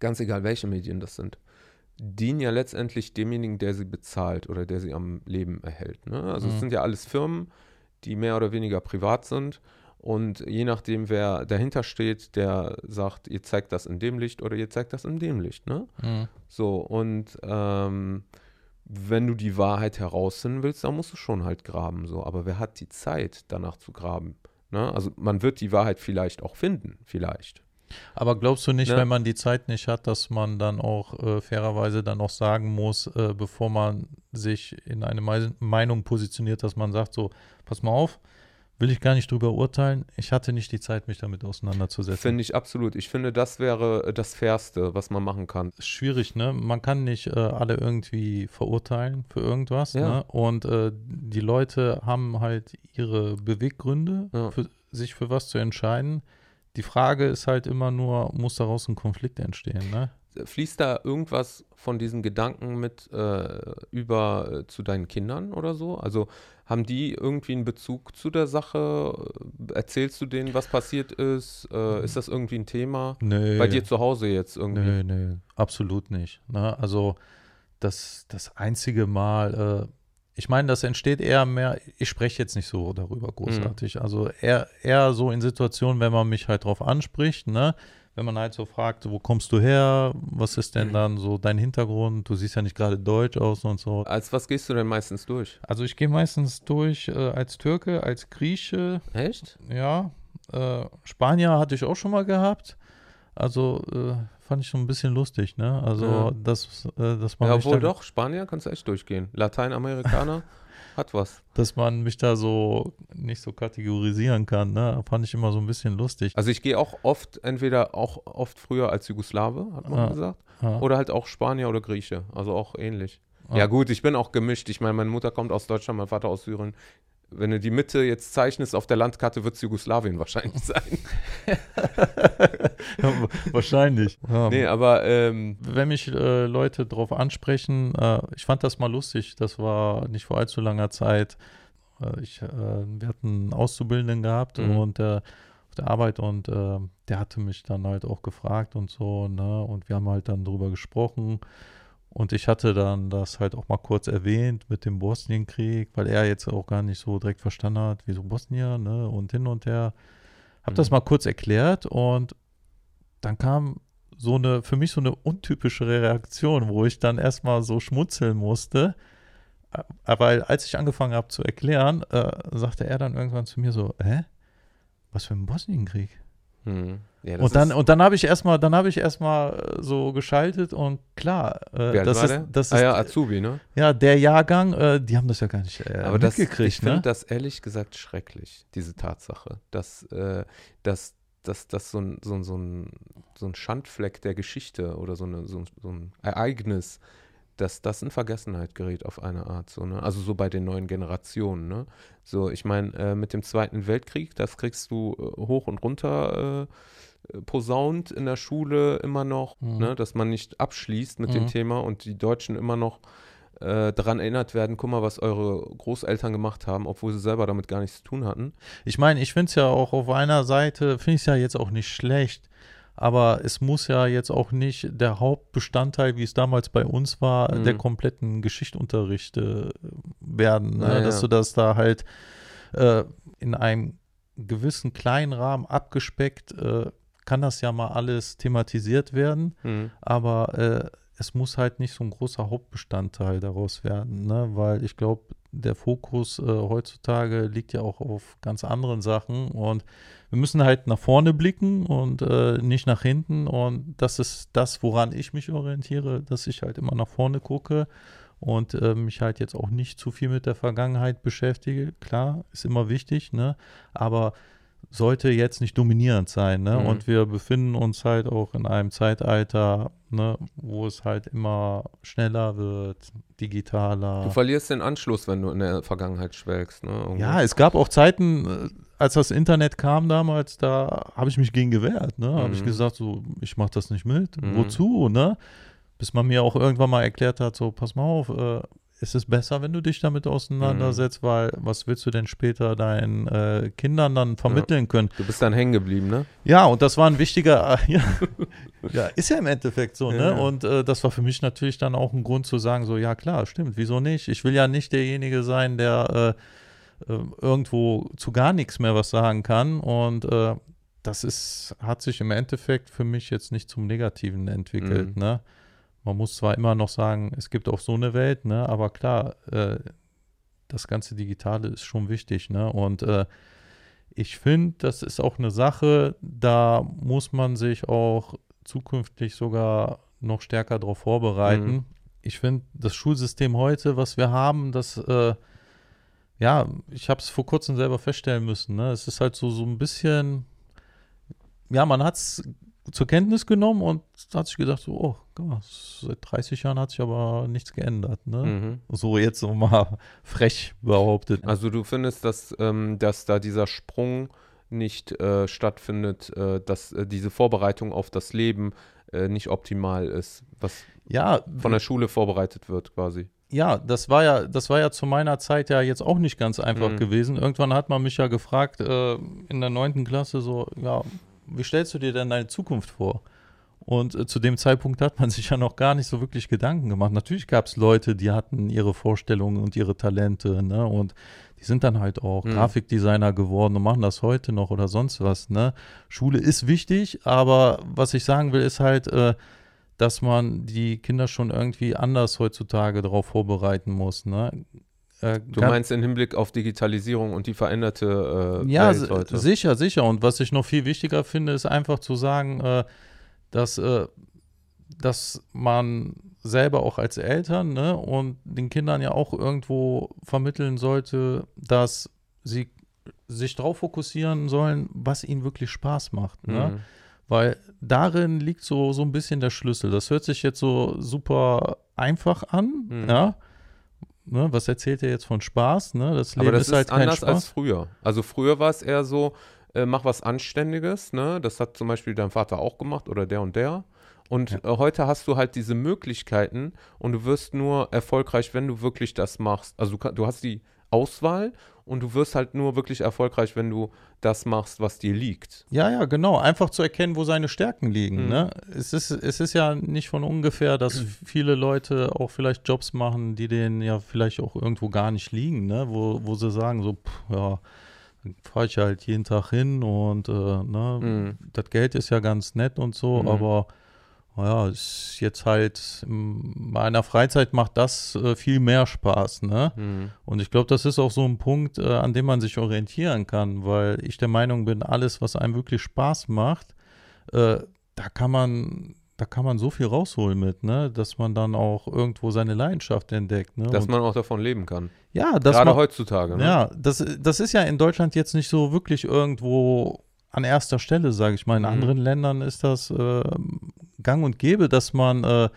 ganz egal welche Medien das sind, dienen ja letztendlich demjenigen, der sie bezahlt oder der sie am Leben erhält. Ne? Also Mhm. es sind ja alles Firmen, die mehr oder weniger privat sind. Und je nachdem, wer dahinter steht, der sagt, ihr zeigt das in dem Licht oder ihr zeigt das in dem Licht. Ne? mh. So, und ähm, wenn du die Wahrheit herausfinden willst, dann musst du schon halt graben. So. Aber wer hat die Zeit, danach zu graben? Ne? Also man wird die Wahrheit vielleicht auch finden, vielleicht. Aber glaubst du nicht, Ne? wenn man die Zeit nicht hat, dass man dann auch äh, fairerweise dann auch sagen muss, äh, bevor man sich in eine Mei- Meinung positioniert, dass man sagt, so, pass mal auf, will ich gar nicht drüber urteilen. Ich hatte nicht die Zeit, mich damit auseinanderzusetzen. Finde ich absolut. Ich finde, das wäre das Fairste, was man machen kann. Schwierig, ne? Man kann nicht äh, alle irgendwie verurteilen für irgendwas. Ja. Ne? Und äh, die Leute haben halt ihre Beweggründe, Ja. für, sich für was zu entscheiden. Die Frage ist halt immer nur, muss daraus ein Konflikt entstehen, ne? Fließt da irgendwas von diesen Gedanken mit äh, über äh, zu deinen Kindern oder so? Also haben die irgendwie einen Bezug zu der Sache? Erzählst du denen, was passiert ist? Äh, ist das irgendwie ein Thema? Nö. Bei dir zu Hause jetzt irgendwie? Nö, nö, absolut nicht. Ne? Also das, das einzige Mal, äh, ich meine, das entsteht eher mehr, ich spreche jetzt nicht so darüber großartig. Also eher, eher so in Situationen, wenn man mich halt drauf anspricht, ne? Wenn man halt so fragt, wo kommst du her? Was ist denn dann so dein Hintergrund? Du siehst ja nicht gerade deutsch aus und so. Als was gehst du denn meistens durch? Also ich gehe meistens durch äh, als Türke, als Grieche, Echt? ja. Äh, Spanier hatte ich auch schon mal gehabt. Also äh, fand ich schon ein bisschen lustig, ne? Also, Ja. dass, äh, dass man Ja, obwohl doch, Spanier kannst du echt durchgehen. Lateinamerikaner (laughs) hat was. dass man mich da so nicht so kategorisieren kann, ne? Fand ich immer so ein bisschen lustig. Also ich gehe auch oft, entweder auch oft früher als Jugoslawe, hat man Ah. gesagt, Ja. oder halt auch Spanier oder Grieche, also auch ähnlich. Ah. Ja gut, ich bin auch gemischt. Ich meine, meine Mutter kommt aus Deutschland, mein Vater aus Syrien. Wenn du die Mitte jetzt zeichnest auf der Landkarte, wird es Jugoslawien wahrscheinlich (laughs) sein. Wahrscheinlich. Ja. nee, aber ähm, Wenn mich äh, Leute drauf ansprechen, äh, ich fand das mal lustig, das war nicht vor allzu langer Zeit. Äh, ich, äh, wir hatten einen Auszubildenden gehabt Mhm. und äh, auf der Arbeit und äh, der hatte mich dann halt auch gefragt und so, ne? Und wir haben halt dann drüber gesprochen. Und ich hatte dann das halt auch mal kurz erwähnt mit dem Bosnienkrieg, weil er jetzt auch gar nicht so direkt verstanden hat, wieso Bosnien, ne? Und hin und her. Hab das Mhm. mal kurz erklärt und dann kam so eine, für mich so eine untypische Reaktion, wo ich dann erstmal so schmunzeln musste. Äh, Weil als ich angefangen habe zu erklären, äh, sagte er dann irgendwann zu mir so, hä? Was für ein Bosnienkrieg? hm, ja, Und dann, und dann habe ich erstmal, dann habe ich erstmal äh, so geschaltet und klar, äh, das ist, der? das ah ist ja, Azubi, ne? ja der Jahrgang, äh, die haben das ja gar nicht äh, Aber das, ich finde ne? das ehrlich gesagt schrecklich, diese Tatsache, dass, äh, dass, dass, dass so, ein, so, ein, so, ein, so ein Schandfleck der Geschichte oder so, eine, so, ein, so ein Ereignis, dass das in Vergessenheit gerät auf eine Art. So, ne? Also so bei den neuen Generationen. Ne? So, ich meine, äh, mit dem Zweiten Weltkrieg, das kriegst du äh, hoch und runter äh, posaunt in der Schule immer noch, Mhm. ne? dass man nicht abschließt mit dem Mhm. Thema und die Deutschen immer noch äh, daran erinnert werden, guck mal, was eure Großeltern gemacht haben, obwohl sie selber damit gar nichts zu tun hatten. Ich meine, ich finde es ja auch auf einer Seite, finde ich es ja jetzt auch nicht schlecht, aber es muss ja jetzt auch nicht der Hauptbestandteil, wie es damals bei uns war, Mhm. der kompletten Geschichtsunterricht äh, werden. Ne? Ja, Dass ja. du das da halt äh, in einem gewissen kleinen Rahmen abgespeckt, äh, kann das ja mal alles thematisiert werden, Hm. aber äh, es muss halt nicht so ein großer Hauptbestandteil daraus werden, ne? weil ich glaube, der Fokus äh, heutzutage liegt ja auch auf ganz anderen Sachen und wir müssen halt nach vorne blicken und äh, nicht nach hinten und das ist das, woran ich mich orientiere, dass ich halt immer nach vorne gucke und äh, mich halt jetzt auch nicht zu viel mit der Vergangenheit beschäftige. Klar, ist immer wichtig, ne? aber sollte jetzt nicht dominierend sein. Ne? Mhm. Und wir befinden uns halt auch in einem Zeitalter, ne, wo es halt immer schneller wird, digitaler. Du verlierst den Anschluss, wenn du in der Vergangenheit schwelgst. Ne? Ja, es gab auch Zeiten, äh, als das Internet kam damals, da habe ich mich gegen gewehrt. Ne? Habe ich Mhm. gesagt, so, ich mache das nicht mit. Mhm. Wozu? Ne? Bis man mir auch irgendwann mal erklärt hat, so, pass mal auf, äh, es ist besser, wenn du dich damit auseinandersetzt, Mhm. weil was willst du denn später deinen äh, Kindern dann vermitteln können? Du bist dann hängen geblieben, ne? Ja, und das war ein wichtiger, äh, (laughs) ja, (laughs) ja, ist ja im Endeffekt so, ne? Ja. Und äh, das war für mich natürlich dann auch ein Grund zu sagen, so, ja klar, stimmt, wieso nicht? Ich will ja nicht derjenige sein, der äh, äh, irgendwo zu gar nichts mehr was sagen kann. Und äh, das ist, hat sich im Endeffekt für mich jetzt nicht zum Negativen entwickelt, Mhm. ne? Man muss zwar immer noch sagen, es gibt auch so eine Welt, ne? Aber klar, äh, das ganze Digitale ist schon wichtig, ne? Und äh, ich finde, das ist auch eine Sache, da muss man sich auch zukünftig sogar noch stärker darauf vorbereiten. Mhm. Ich finde, das Schulsystem heute, was wir haben, das, äh, ja, ich habe es vor kurzem selber feststellen müssen. Ne? Es ist halt so, so ein bisschen, ja, man hat es zur Kenntnis genommen und hat sich gedacht, so, oh, guck mal, seit 30 Jahren hat sich aber nichts geändert. Ne? Mhm. So jetzt so mal (laughs) frech behauptet. Also du findest, dass, ähm, dass da dieser Sprung nicht äh, stattfindet, äh, dass äh, diese Vorbereitung auf das Leben äh, nicht optimal ist, was ja, von der Schule vorbereitet wird quasi. ja, das war ja, das war ja zu meiner Zeit ja jetzt auch nicht ganz einfach Mhm. gewesen. Irgendwann hat man mich ja gefragt, äh, in der neunten Klasse so, ja, wie stellst du dir denn deine Zukunft vor? Und äh, zu dem Zeitpunkt hat man (laughs) sich ja noch gar nicht so wirklich Gedanken gemacht. Natürlich gab es Leute, die hatten ihre Vorstellungen und ihre Talente, ne? Und die sind dann halt auch Mhm. Grafikdesigner geworden und machen das heute noch oder sonst was, ne? Schule ist wichtig, aber was ich sagen will, ist halt, äh, dass man die Kinder schon irgendwie anders heutzutage darauf vorbereiten muss, ne? Äh, Du meinst im Hinblick auf Digitalisierung und die veränderte äh, ja, Welt heute. sicher, sicher. Und was ich noch viel wichtiger finde, ist einfach zu sagen, äh, dass, äh, dass man selber auch als Eltern ne, und den Kindern ja auch irgendwo vermitteln sollte, dass sie sich darauf fokussieren sollen, was ihnen wirklich Spaß macht. Ne? Mhm. Weil darin liegt so, so ein bisschen der Schlüssel. Das hört sich jetzt so super einfach an, Mhm. ja. Ne, was erzählt er jetzt von Spaß? Ne? Das Leben Aber das ist, ist, halt kein anders Spaß. als früher. Also früher war es eher so, äh, mach was Anständiges, ne? Das hat zum Beispiel dein Vater auch gemacht oder der und der. Und Ja. äh, heute hast du halt diese Möglichkeiten und du wirst nur erfolgreich, wenn du wirklich das machst. Also du, kann- du hast die Auswahl und du wirst halt nur wirklich erfolgreich, wenn du das machst, was dir liegt. Ja, ja, genau. Einfach zu erkennen, wo seine Stärken liegen. Mhm. Ne? Es, ist, es ist ja nicht von ungefähr, dass (clears throat) viele Leute auch vielleicht Jobs machen, die denen ja vielleicht auch irgendwo gar nicht liegen, ne? wo, wo sie sagen, so, pff, ja, fahre ich halt jeden Tag hin und äh, ne, Mhm. das Geld ist ja ganz nett und so, Mhm. aber ja, ist jetzt halt in meiner Freizeit macht das äh, viel mehr Spaß, ne? Mhm. Und ich glaube, das ist auch so ein Punkt, äh, an dem man sich orientieren kann, weil ich der Meinung bin, alles, was einem wirklich Spaß macht, äh, da kann man, da kann man so viel rausholen mit, ne, dass man dann auch irgendwo seine Leidenschaft entdeckt, ne? Dass Und, man auch davon leben kann. ja, dass Gerade man, heutzutage. Ne? ja, das, das ist ja in Deutschland jetzt nicht so wirklich irgendwo an erster Stelle, sage ich mal. In Mhm. anderen Ländern ist das äh, gang und gäbe, dass man, äh,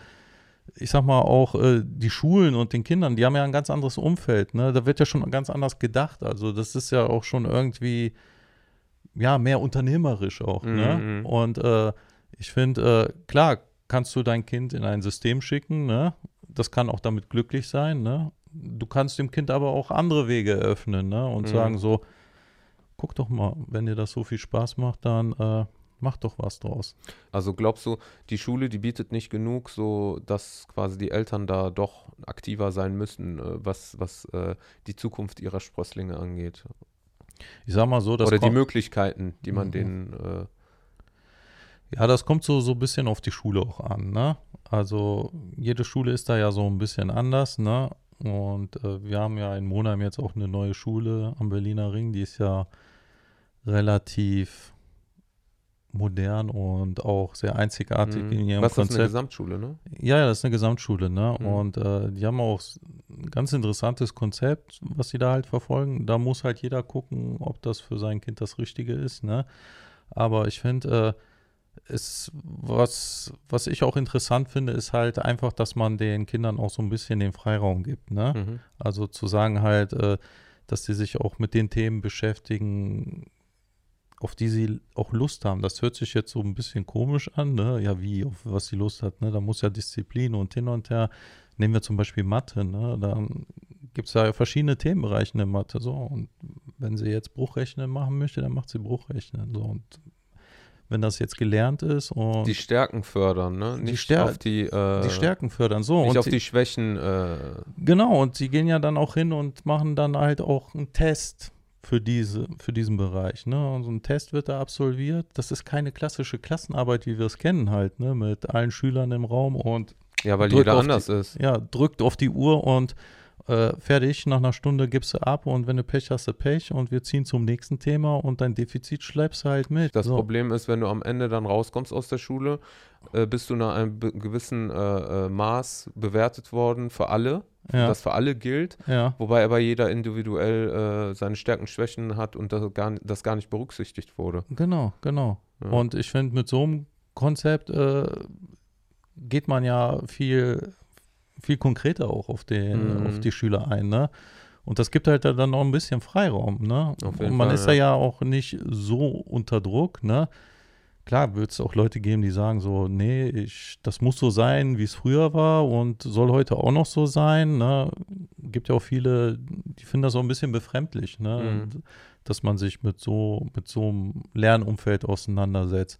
ich sag mal, auch äh, die Schulen und den Kindern, die haben ja ein ganz anderes Umfeld. Ne? Da wird ja schon ganz anders gedacht. Also das ist ja auch schon irgendwie, ja, mehr unternehmerisch auch. Mhm, Ne? mhm. Und äh, ich finde, äh, klar, kannst du dein Kind in ein System schicken, ne? Das kann auch damit glücklich sein, ne? Du kannst dem Kind aber auch andere Wege eröffnen, ne? Und Mhm. sagen so, guck doch mal, wenn dir das so viel Spaß macht, dann äh, mach doch was draus. Also glaubst du, die Schule, die bietet nicht genug, so dass quasi die Eltern da doch aktiver sein müssen, äh, was, was äh, die Zukunft ihrer Sprösslinge angeht? Ich sag mal so, das Oder die Möglichkeiten, die man Mhm. denen. Äh, ja, das kommt so, so ein bisschen auf die Schule auch an, ne? Also jede Schule ist da ja so ein bisschen anders, ne? Und äh, wir haben ja in Monheim jetzt auch eine neue Schule am Berliner Ring, die ist ja relativ modern und auch sehr einzigartig mh. in ihrem was ist das, eine Konzept. Gesamtschule, ne? Ja, ja, das ist eine Gesamtschule, ne? Mhm. Und äh, die haben auch ein ganz interessantes Konzept, was sie da halt verfolgen. Da muss halt jeder gucken, ob das für sein Kind das Richtige ist, ne? Aber ich finde, äh, es, was, was ich auch interessant finde, ist halt einfach, dass man den Kindern auch so ein bisschen den Freiraum gibt, ne? Mhm. Also zu sagen halt, äh, dass sie sich auch mit den Themen beschäftigen, auf die sie auch Lust haben. Das hört sich jetzt so ein bisschen komisch an, ne? Ja, wie, auf was sie Lust hat, ne? Da muss ja Disziplin und hin und her. Nehmen wir zum Beispiel Mathe, ne? Da gibt es ja verschiedene Themenbereiche in der Mathe, so. Und wenn sie jetzt Bruchrechnen machen möchte, dann macht sie Bruchrechnen, so. Und wenn das jetzt gelernt ist und Die Stärken fördern, ne? Die Nicht Stär- auf die, äh, die Stärken fördern, so. Nicht und auf sie- die Schwächen. Äh, Genau, und sie gehen ja dann auch hin und machen dann halt auch einen Test für, diese, für diesen Bereich. Ne? Und so ein Test wird da absolviert. Das ist keine klassische Klassenarbeit, wie wir es kennen halt, ne? mit allen Schülern im Raum und ja, weil jeder anders ist. ja, drückt auf die Uhr und äh, fertig, nach einer Stunde gibst du ab und wenn du Pech hast, du Pech und wir ziehen zum nächsten Thema und dein Defizit schleppst du halt mit. Das so. Problem ist, wenn du am Ende dann rauskommst aus der Schule, äh, bist du nach einem gewissen äh, äh, Maß bewertet worden für alle. Ja. das für alle gilt, Ja, wobei aber jeder individuell äh, seine Stärken, Schwächen hat und das gar, das gar nicht berücksichtigt wurde. genau, genau. Ja. Und ich finde, mit so einem Konzept äh, geht man ja viel, viel konkreter auch auf, den, Mhm. auf die Schüler ein, ne? Und das gibt halt dann noch ein bisschen Freiraum, ne? Und man Fall, ist da ja auch nicht so unter Druck, ne? Klar wird es auch Leute geben, die sagen so, nee, ich, das muss so sein, wie es früher war und soll heute auch noch so sein, ne? Gibt ja auch viele, die finden das auch ein bisschen befremdlich, ne? Mhm. Dass man sich mit so, mit so einem Lernumfeld auseinandersetzt.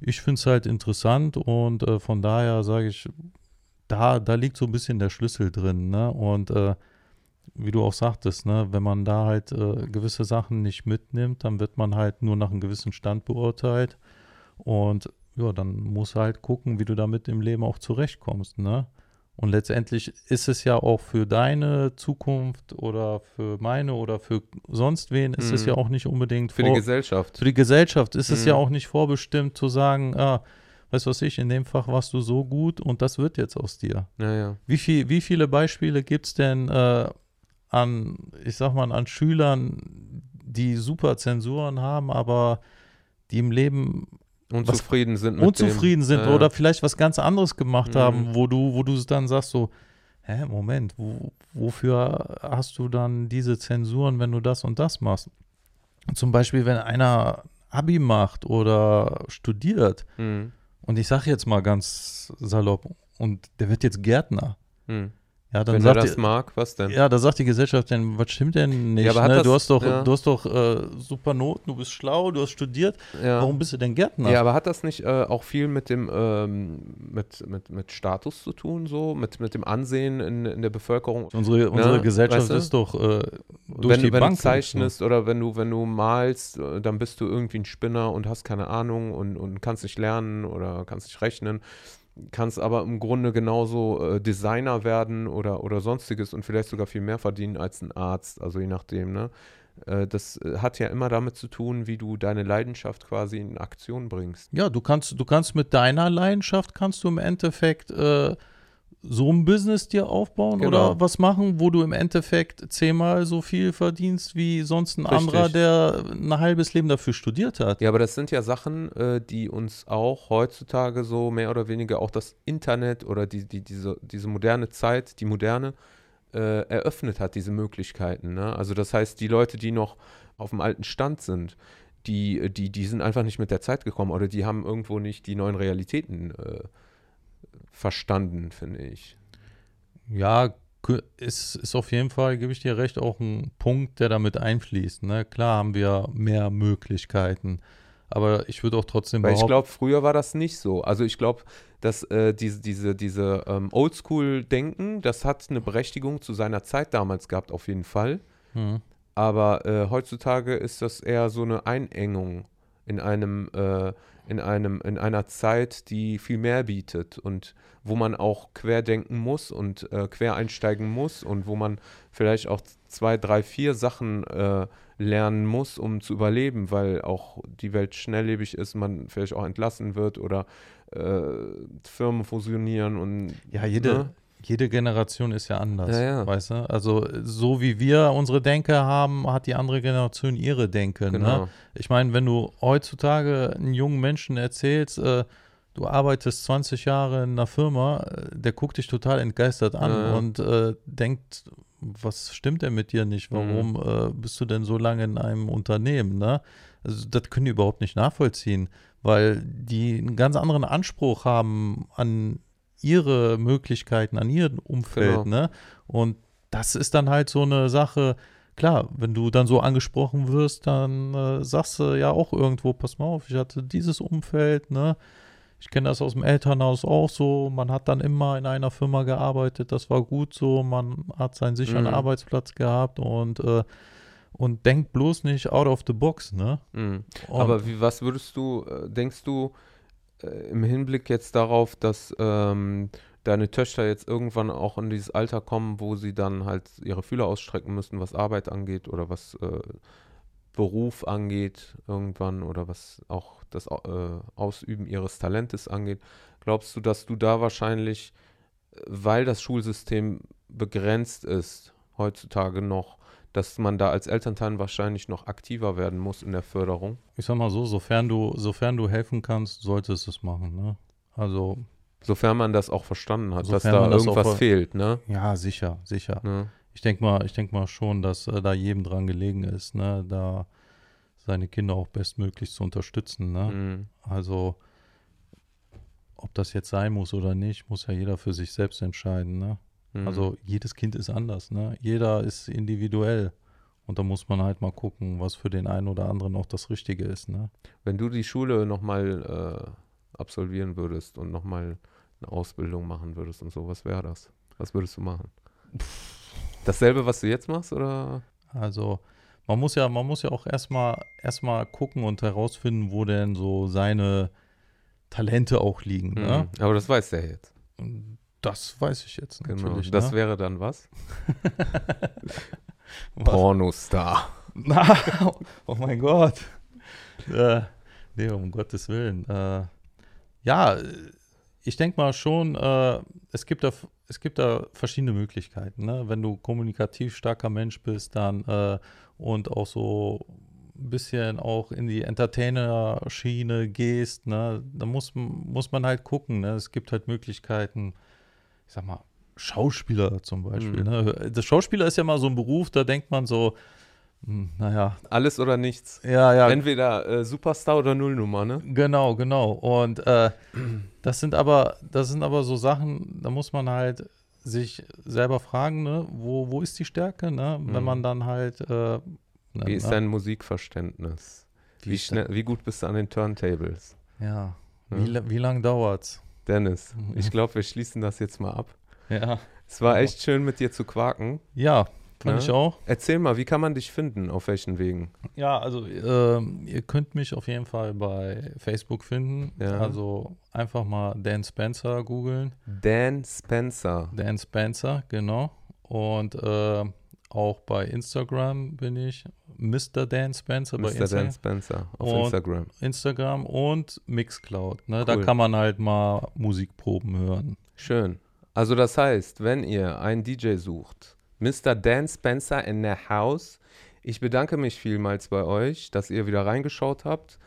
Ich finde es halt interessant und äh, von daher sage ich, da, da liegt so ein bisschen der Schlüssel drin, ne? Und äh, wie du auch sagtest, ne, wenn man da halt äh, gewisse Sachen nicht mitnimmt, dann wird man halt nur nach einem gewissen Stand beurteilt. Und ja, dann musst du halt gucken, wie du damit im Leben auch zurechtkommst, ne? Und letztendlich ist es ja auch für deine Zukunft oder für meine oder für sonst wen ist es Mhm. ja auch nicht unbedingt Für die Gesellschaft. für die Gesellschaft ist es Mhm. ja auch nicht vorbestimmt zu sagen, ah, weißt du was ich, in dem Fach warst du so gut und das wird jetzt aus dir. Ja, ja. Wie, viel, wie viele Beispiele gibt es denn äh, an, ich sag mal, an Schülern, die super Zensuren haben, aber die im Leben Unzufrieden sind mit unzufrieden dem. sind ja. oder vielleicht was ganz anderes gemacht Mhm. haben, wo du, wo du dann sagst so, hä, Moment, wo, wofür hast du dann diese Zensuren, wenn du das und das machst? Zum Beispiel, wenn einer Abi macht oder studiert, Mhm. Und ich sage jetzt mal ganz salopp, und der wird jetzt Gärtner, Mhm. ja, dann Wenn er sagt das die, mag, was denn? ja, da sagt die Gesellschaft dann, was stimmt denn nicht? Ja, ne? das- du hast doch, ja. du hast doch äh, super Noten, du bist schlau, du hast studiert, Ja. warum bist du denn Gärtner? Ja, aber hat das nicht äh, auch viel mit dem ähm, mit, mit, mit Status zu tun, so? Mit, mit dem Ansehen in, in der Bevölkerung? Unsere, unsere Gesellschaft weißt du? ist doch äh, durch wenn, die wenn Bank. du zeichnest oder wenn du, wenn du malst, äh, dann bist du irgendwie ein Spinner und hast keine Ahnung und, und kannst nicht lernen oder kannst nicht rechnen. Kannst aber im Grunde genauso äh, Designer werden oder, oder sonstiges und vielleicht sogar viel mehr verdienen als ein Arzt, also je nachdem, ne? Äh, das äh, hat ja immer damit zu tun, wie du deine Leidenschaft quasi in Aktion bringst. Ja, du kannst, du kannst mit deiner Leidenschaft kannst du im Endeffekt äh, so ein Business dir aufbauen Genau. oder was machen, wo du im Endeffekt zehnmal so viel verdienst wie sonst ein Richtig. anderer, der ein halbes Leben dafür studiert hat. Ja, aber das sind ja Sachen, äh, die uns auch heutzutage so mehr oder weniger auch das Internet oder die, die, diese, diese moderne Zeit, die moderne, äh, eröffnet hat, diese Möglichkeiten. Ne? Also das heißt, die Leute, die noch auf dem alten Stand sind, die, die, die sind einfach nicht mit der Zeit gekommen oder die haben irgendwo nicht die neuen Realitäten äh, verstanden, finde ich. Ja, ist, ist auf jeden Fall, gebe ich dir recht, auch ein Punkt, der damit einfließt. Ne? Klar haben wir mehr Möglichkeiten, aber ich würde auch trotzdem Weil ich glaube, früher war das nicht so. Also ich glaube, dass äh, diese, diese, diese ähm, Oldschool-Denken, das hat eine Berechtigung zu seiner Zeit damals gehabt, auf jeden Fall. hm, Aber äh, heutzutage ist das eher so eine Einengung in einem, äh, in einem, in einer Zeit, die viel mehr bietet und wo man auch querdenken muss und äh, quer einsteigen muss und wo man vielleicht auch zwei, drei, vier Sachen äh, lernen muss, um zu überleben, weil auch die Welt schnelllebig ist, man vielleicht auch entlassen wird oder äh, Firmen fusionieren und ja, jede, ne? Jede Generation ist ja anders, Ja, ja. weißt du? Also so wie wir unsere Denke haben, hat die andere Generation ihre Denke. Ne? Genau. Ich meine, wenn du heutzutage einen jungen Menschen erzählst, äh, du arbeitest 20 Jahre in einer Firma, äh, der guckt dich total entgeistert an Ja, und äh, denkt, was stimmt denn mit dir nicht? Warum äh, bist du denn so lange in einem Unternehmen? Ne? Also das können die überhaupt nicht nachvollziehen, weil die einen ganz anderen Anspruch haben an ihre Möglichkeiten, an ihr Umfeld. Genau. Ne? Und das ist dann halt so eine Sache, klar, wenn du dann so angesprochen wirst, dann äh, sagst du ja auch irgendwo, pass mal auf, ich hatte dieses Umfeld, ne? Ich kenne das aus dem Elternhaus auch so. Man hat dann immer in einer Firma gearbeitet, das war gut so. Man hat seinen sicheren Mhm. Arbeitsplatz gehabt und, äh, und denkt bloß nicht out of the box, ne? Mhm. Aber wie, was würdest du, äh, denkst du, im Hinblick jetzt darauf, dass ähm, deine Töchter jetzt irgendwann auch in dieses Alter kommen, wo sie dann halt ihre Fühler ausstrecken müssen, was Arbeit angeht oder was äh, Beruf angeht irgendwann oder was auch das äh, Ausüben ihres Talentes angeht, glaubst du, dass du da wahrscheinlich, äh, weil das Schulsystem begrenzt ist heutzutage noch, dass man da als Elternteil wahrscheinlich noch aktiver werden muss in der Förderung. Ich sag mal so, sofern du, sofern du helfen kannst, solltest du es machen. Ne? Also. Sofern man das auch verstanden hat, dass da das irgendwas fehlt, ne? Ja, sicher, sicher. ne? Ich denke mal, ich denk mal schon, dass äh, da jedem dran gelegen ist, ne? da seine Kinder auch bestmöglich zu unterstützen. Ne? Mhm. Also, ob das jetzt sein muss oder nicht, muss ja jeder für sich selbst entscheiden. Ne? Mhm. Also, jedes Kind ist anders. Ne? Jeder ist individuell. Und da muss man halt mal gucken, was für den einen oder anderen auch das Richtige ist. Ne? Wenn du die Schule nochmal äh, absolvieren würdest und nochmal eine Ausbildung machen würdest und so, was wäre das? Was würdest du machen? Dasselbe, was du jetzt machst, oder? Also man muss ja, man muss ja auch erstmal erstmal gucken und herausfinden, wo denn so seine Talente auch liegen. Ne? Mhm. Aber das weiß der jetzt. Das weiß ich jetzt Genau. natürlich. Das ne? wäre dann was? (laughs) Pornostar. (laughs) Oh mein Gott. Äh, nee, um Gottes Willen. Äh, ja, ich denke mal schon, äh, es, gibt da, es gibt da verschiedene Möglichkeiten. Ne? Wenn du kommunikativ starker Mensch bist, dann äh, und auch so ein bisschen auch in die Entertainer-Schiene gehst, ne? da muss, muss man halt gucken. Ne? Es gibt halt Möglichkeiten, ich sag mal, Schauspieler zum Beispiel. Mhm. Ne? Das Schauspieler ist ja mal so ein Beruf, da denkt man so, hm, naja, Alles oder nichts. ja, ja, Entweder äh, Superstar oder Nullnummer, ne? genau, genau. Und äh, das sind aber, das sind aber so Sachen, da muss man halt sich selber fragen, ne, wo, wo ist die Stärke, ne? Wenn Mhm. man dann halt, äh, ne, Wie ist ne, dein Musikverständnis? Wie, ist schnell, wie gut bist du an den Turntables? Ja. Wie, wie lange dauert's? Dennis, Mhm. ich glaube, wir schließen das jetzt mal ab. Ja. Es war echt schön, mit dir zu quaken. Ja, fand Ja. ich auch. Erzähl mal, wie kann man dich finden? Auf welchen Wegen? Ja, also ähm, ihr könnt mich auf jeden Fall bei Facebook finden. Ja. Also einfach mal Dan Spencer googeln. Dan Spencer. Dan Spencer, genau. Und äh, auch bei Instagram bin ich Mr. Dan Spencer bei Mr. Insta Dan Spencer auf Und- Instagram. Instagram und Mixcloud. Ne? Da Cool. kann man halt mal Musikproben hören. Schön. Also das heißt, wenn ihr einen DJ sucht, Mr. Dan Spencer in der House, ich bedanke mich vielmals bei euch, dass ihr wieder reingeschaut habt.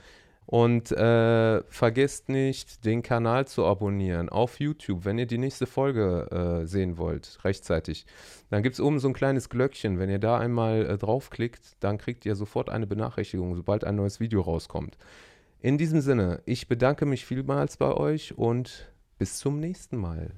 Und äh, vergesst nicht, den Kanal zu abonnieren auf YouTube, wenn ihr die nächste Folge äh, sehen wollt, rechtzeitig. Dann gibt es oben so ein kleines Glöckchen. Wenn ihr da einmal äh, draufklickt, dann kriegt ihr sofort eine Benachrichtigung, sobald ein neues Video rauskommt. In diesem Sinne, ich bedanke mich vielmals bei euch und bis zum nächsten Mal.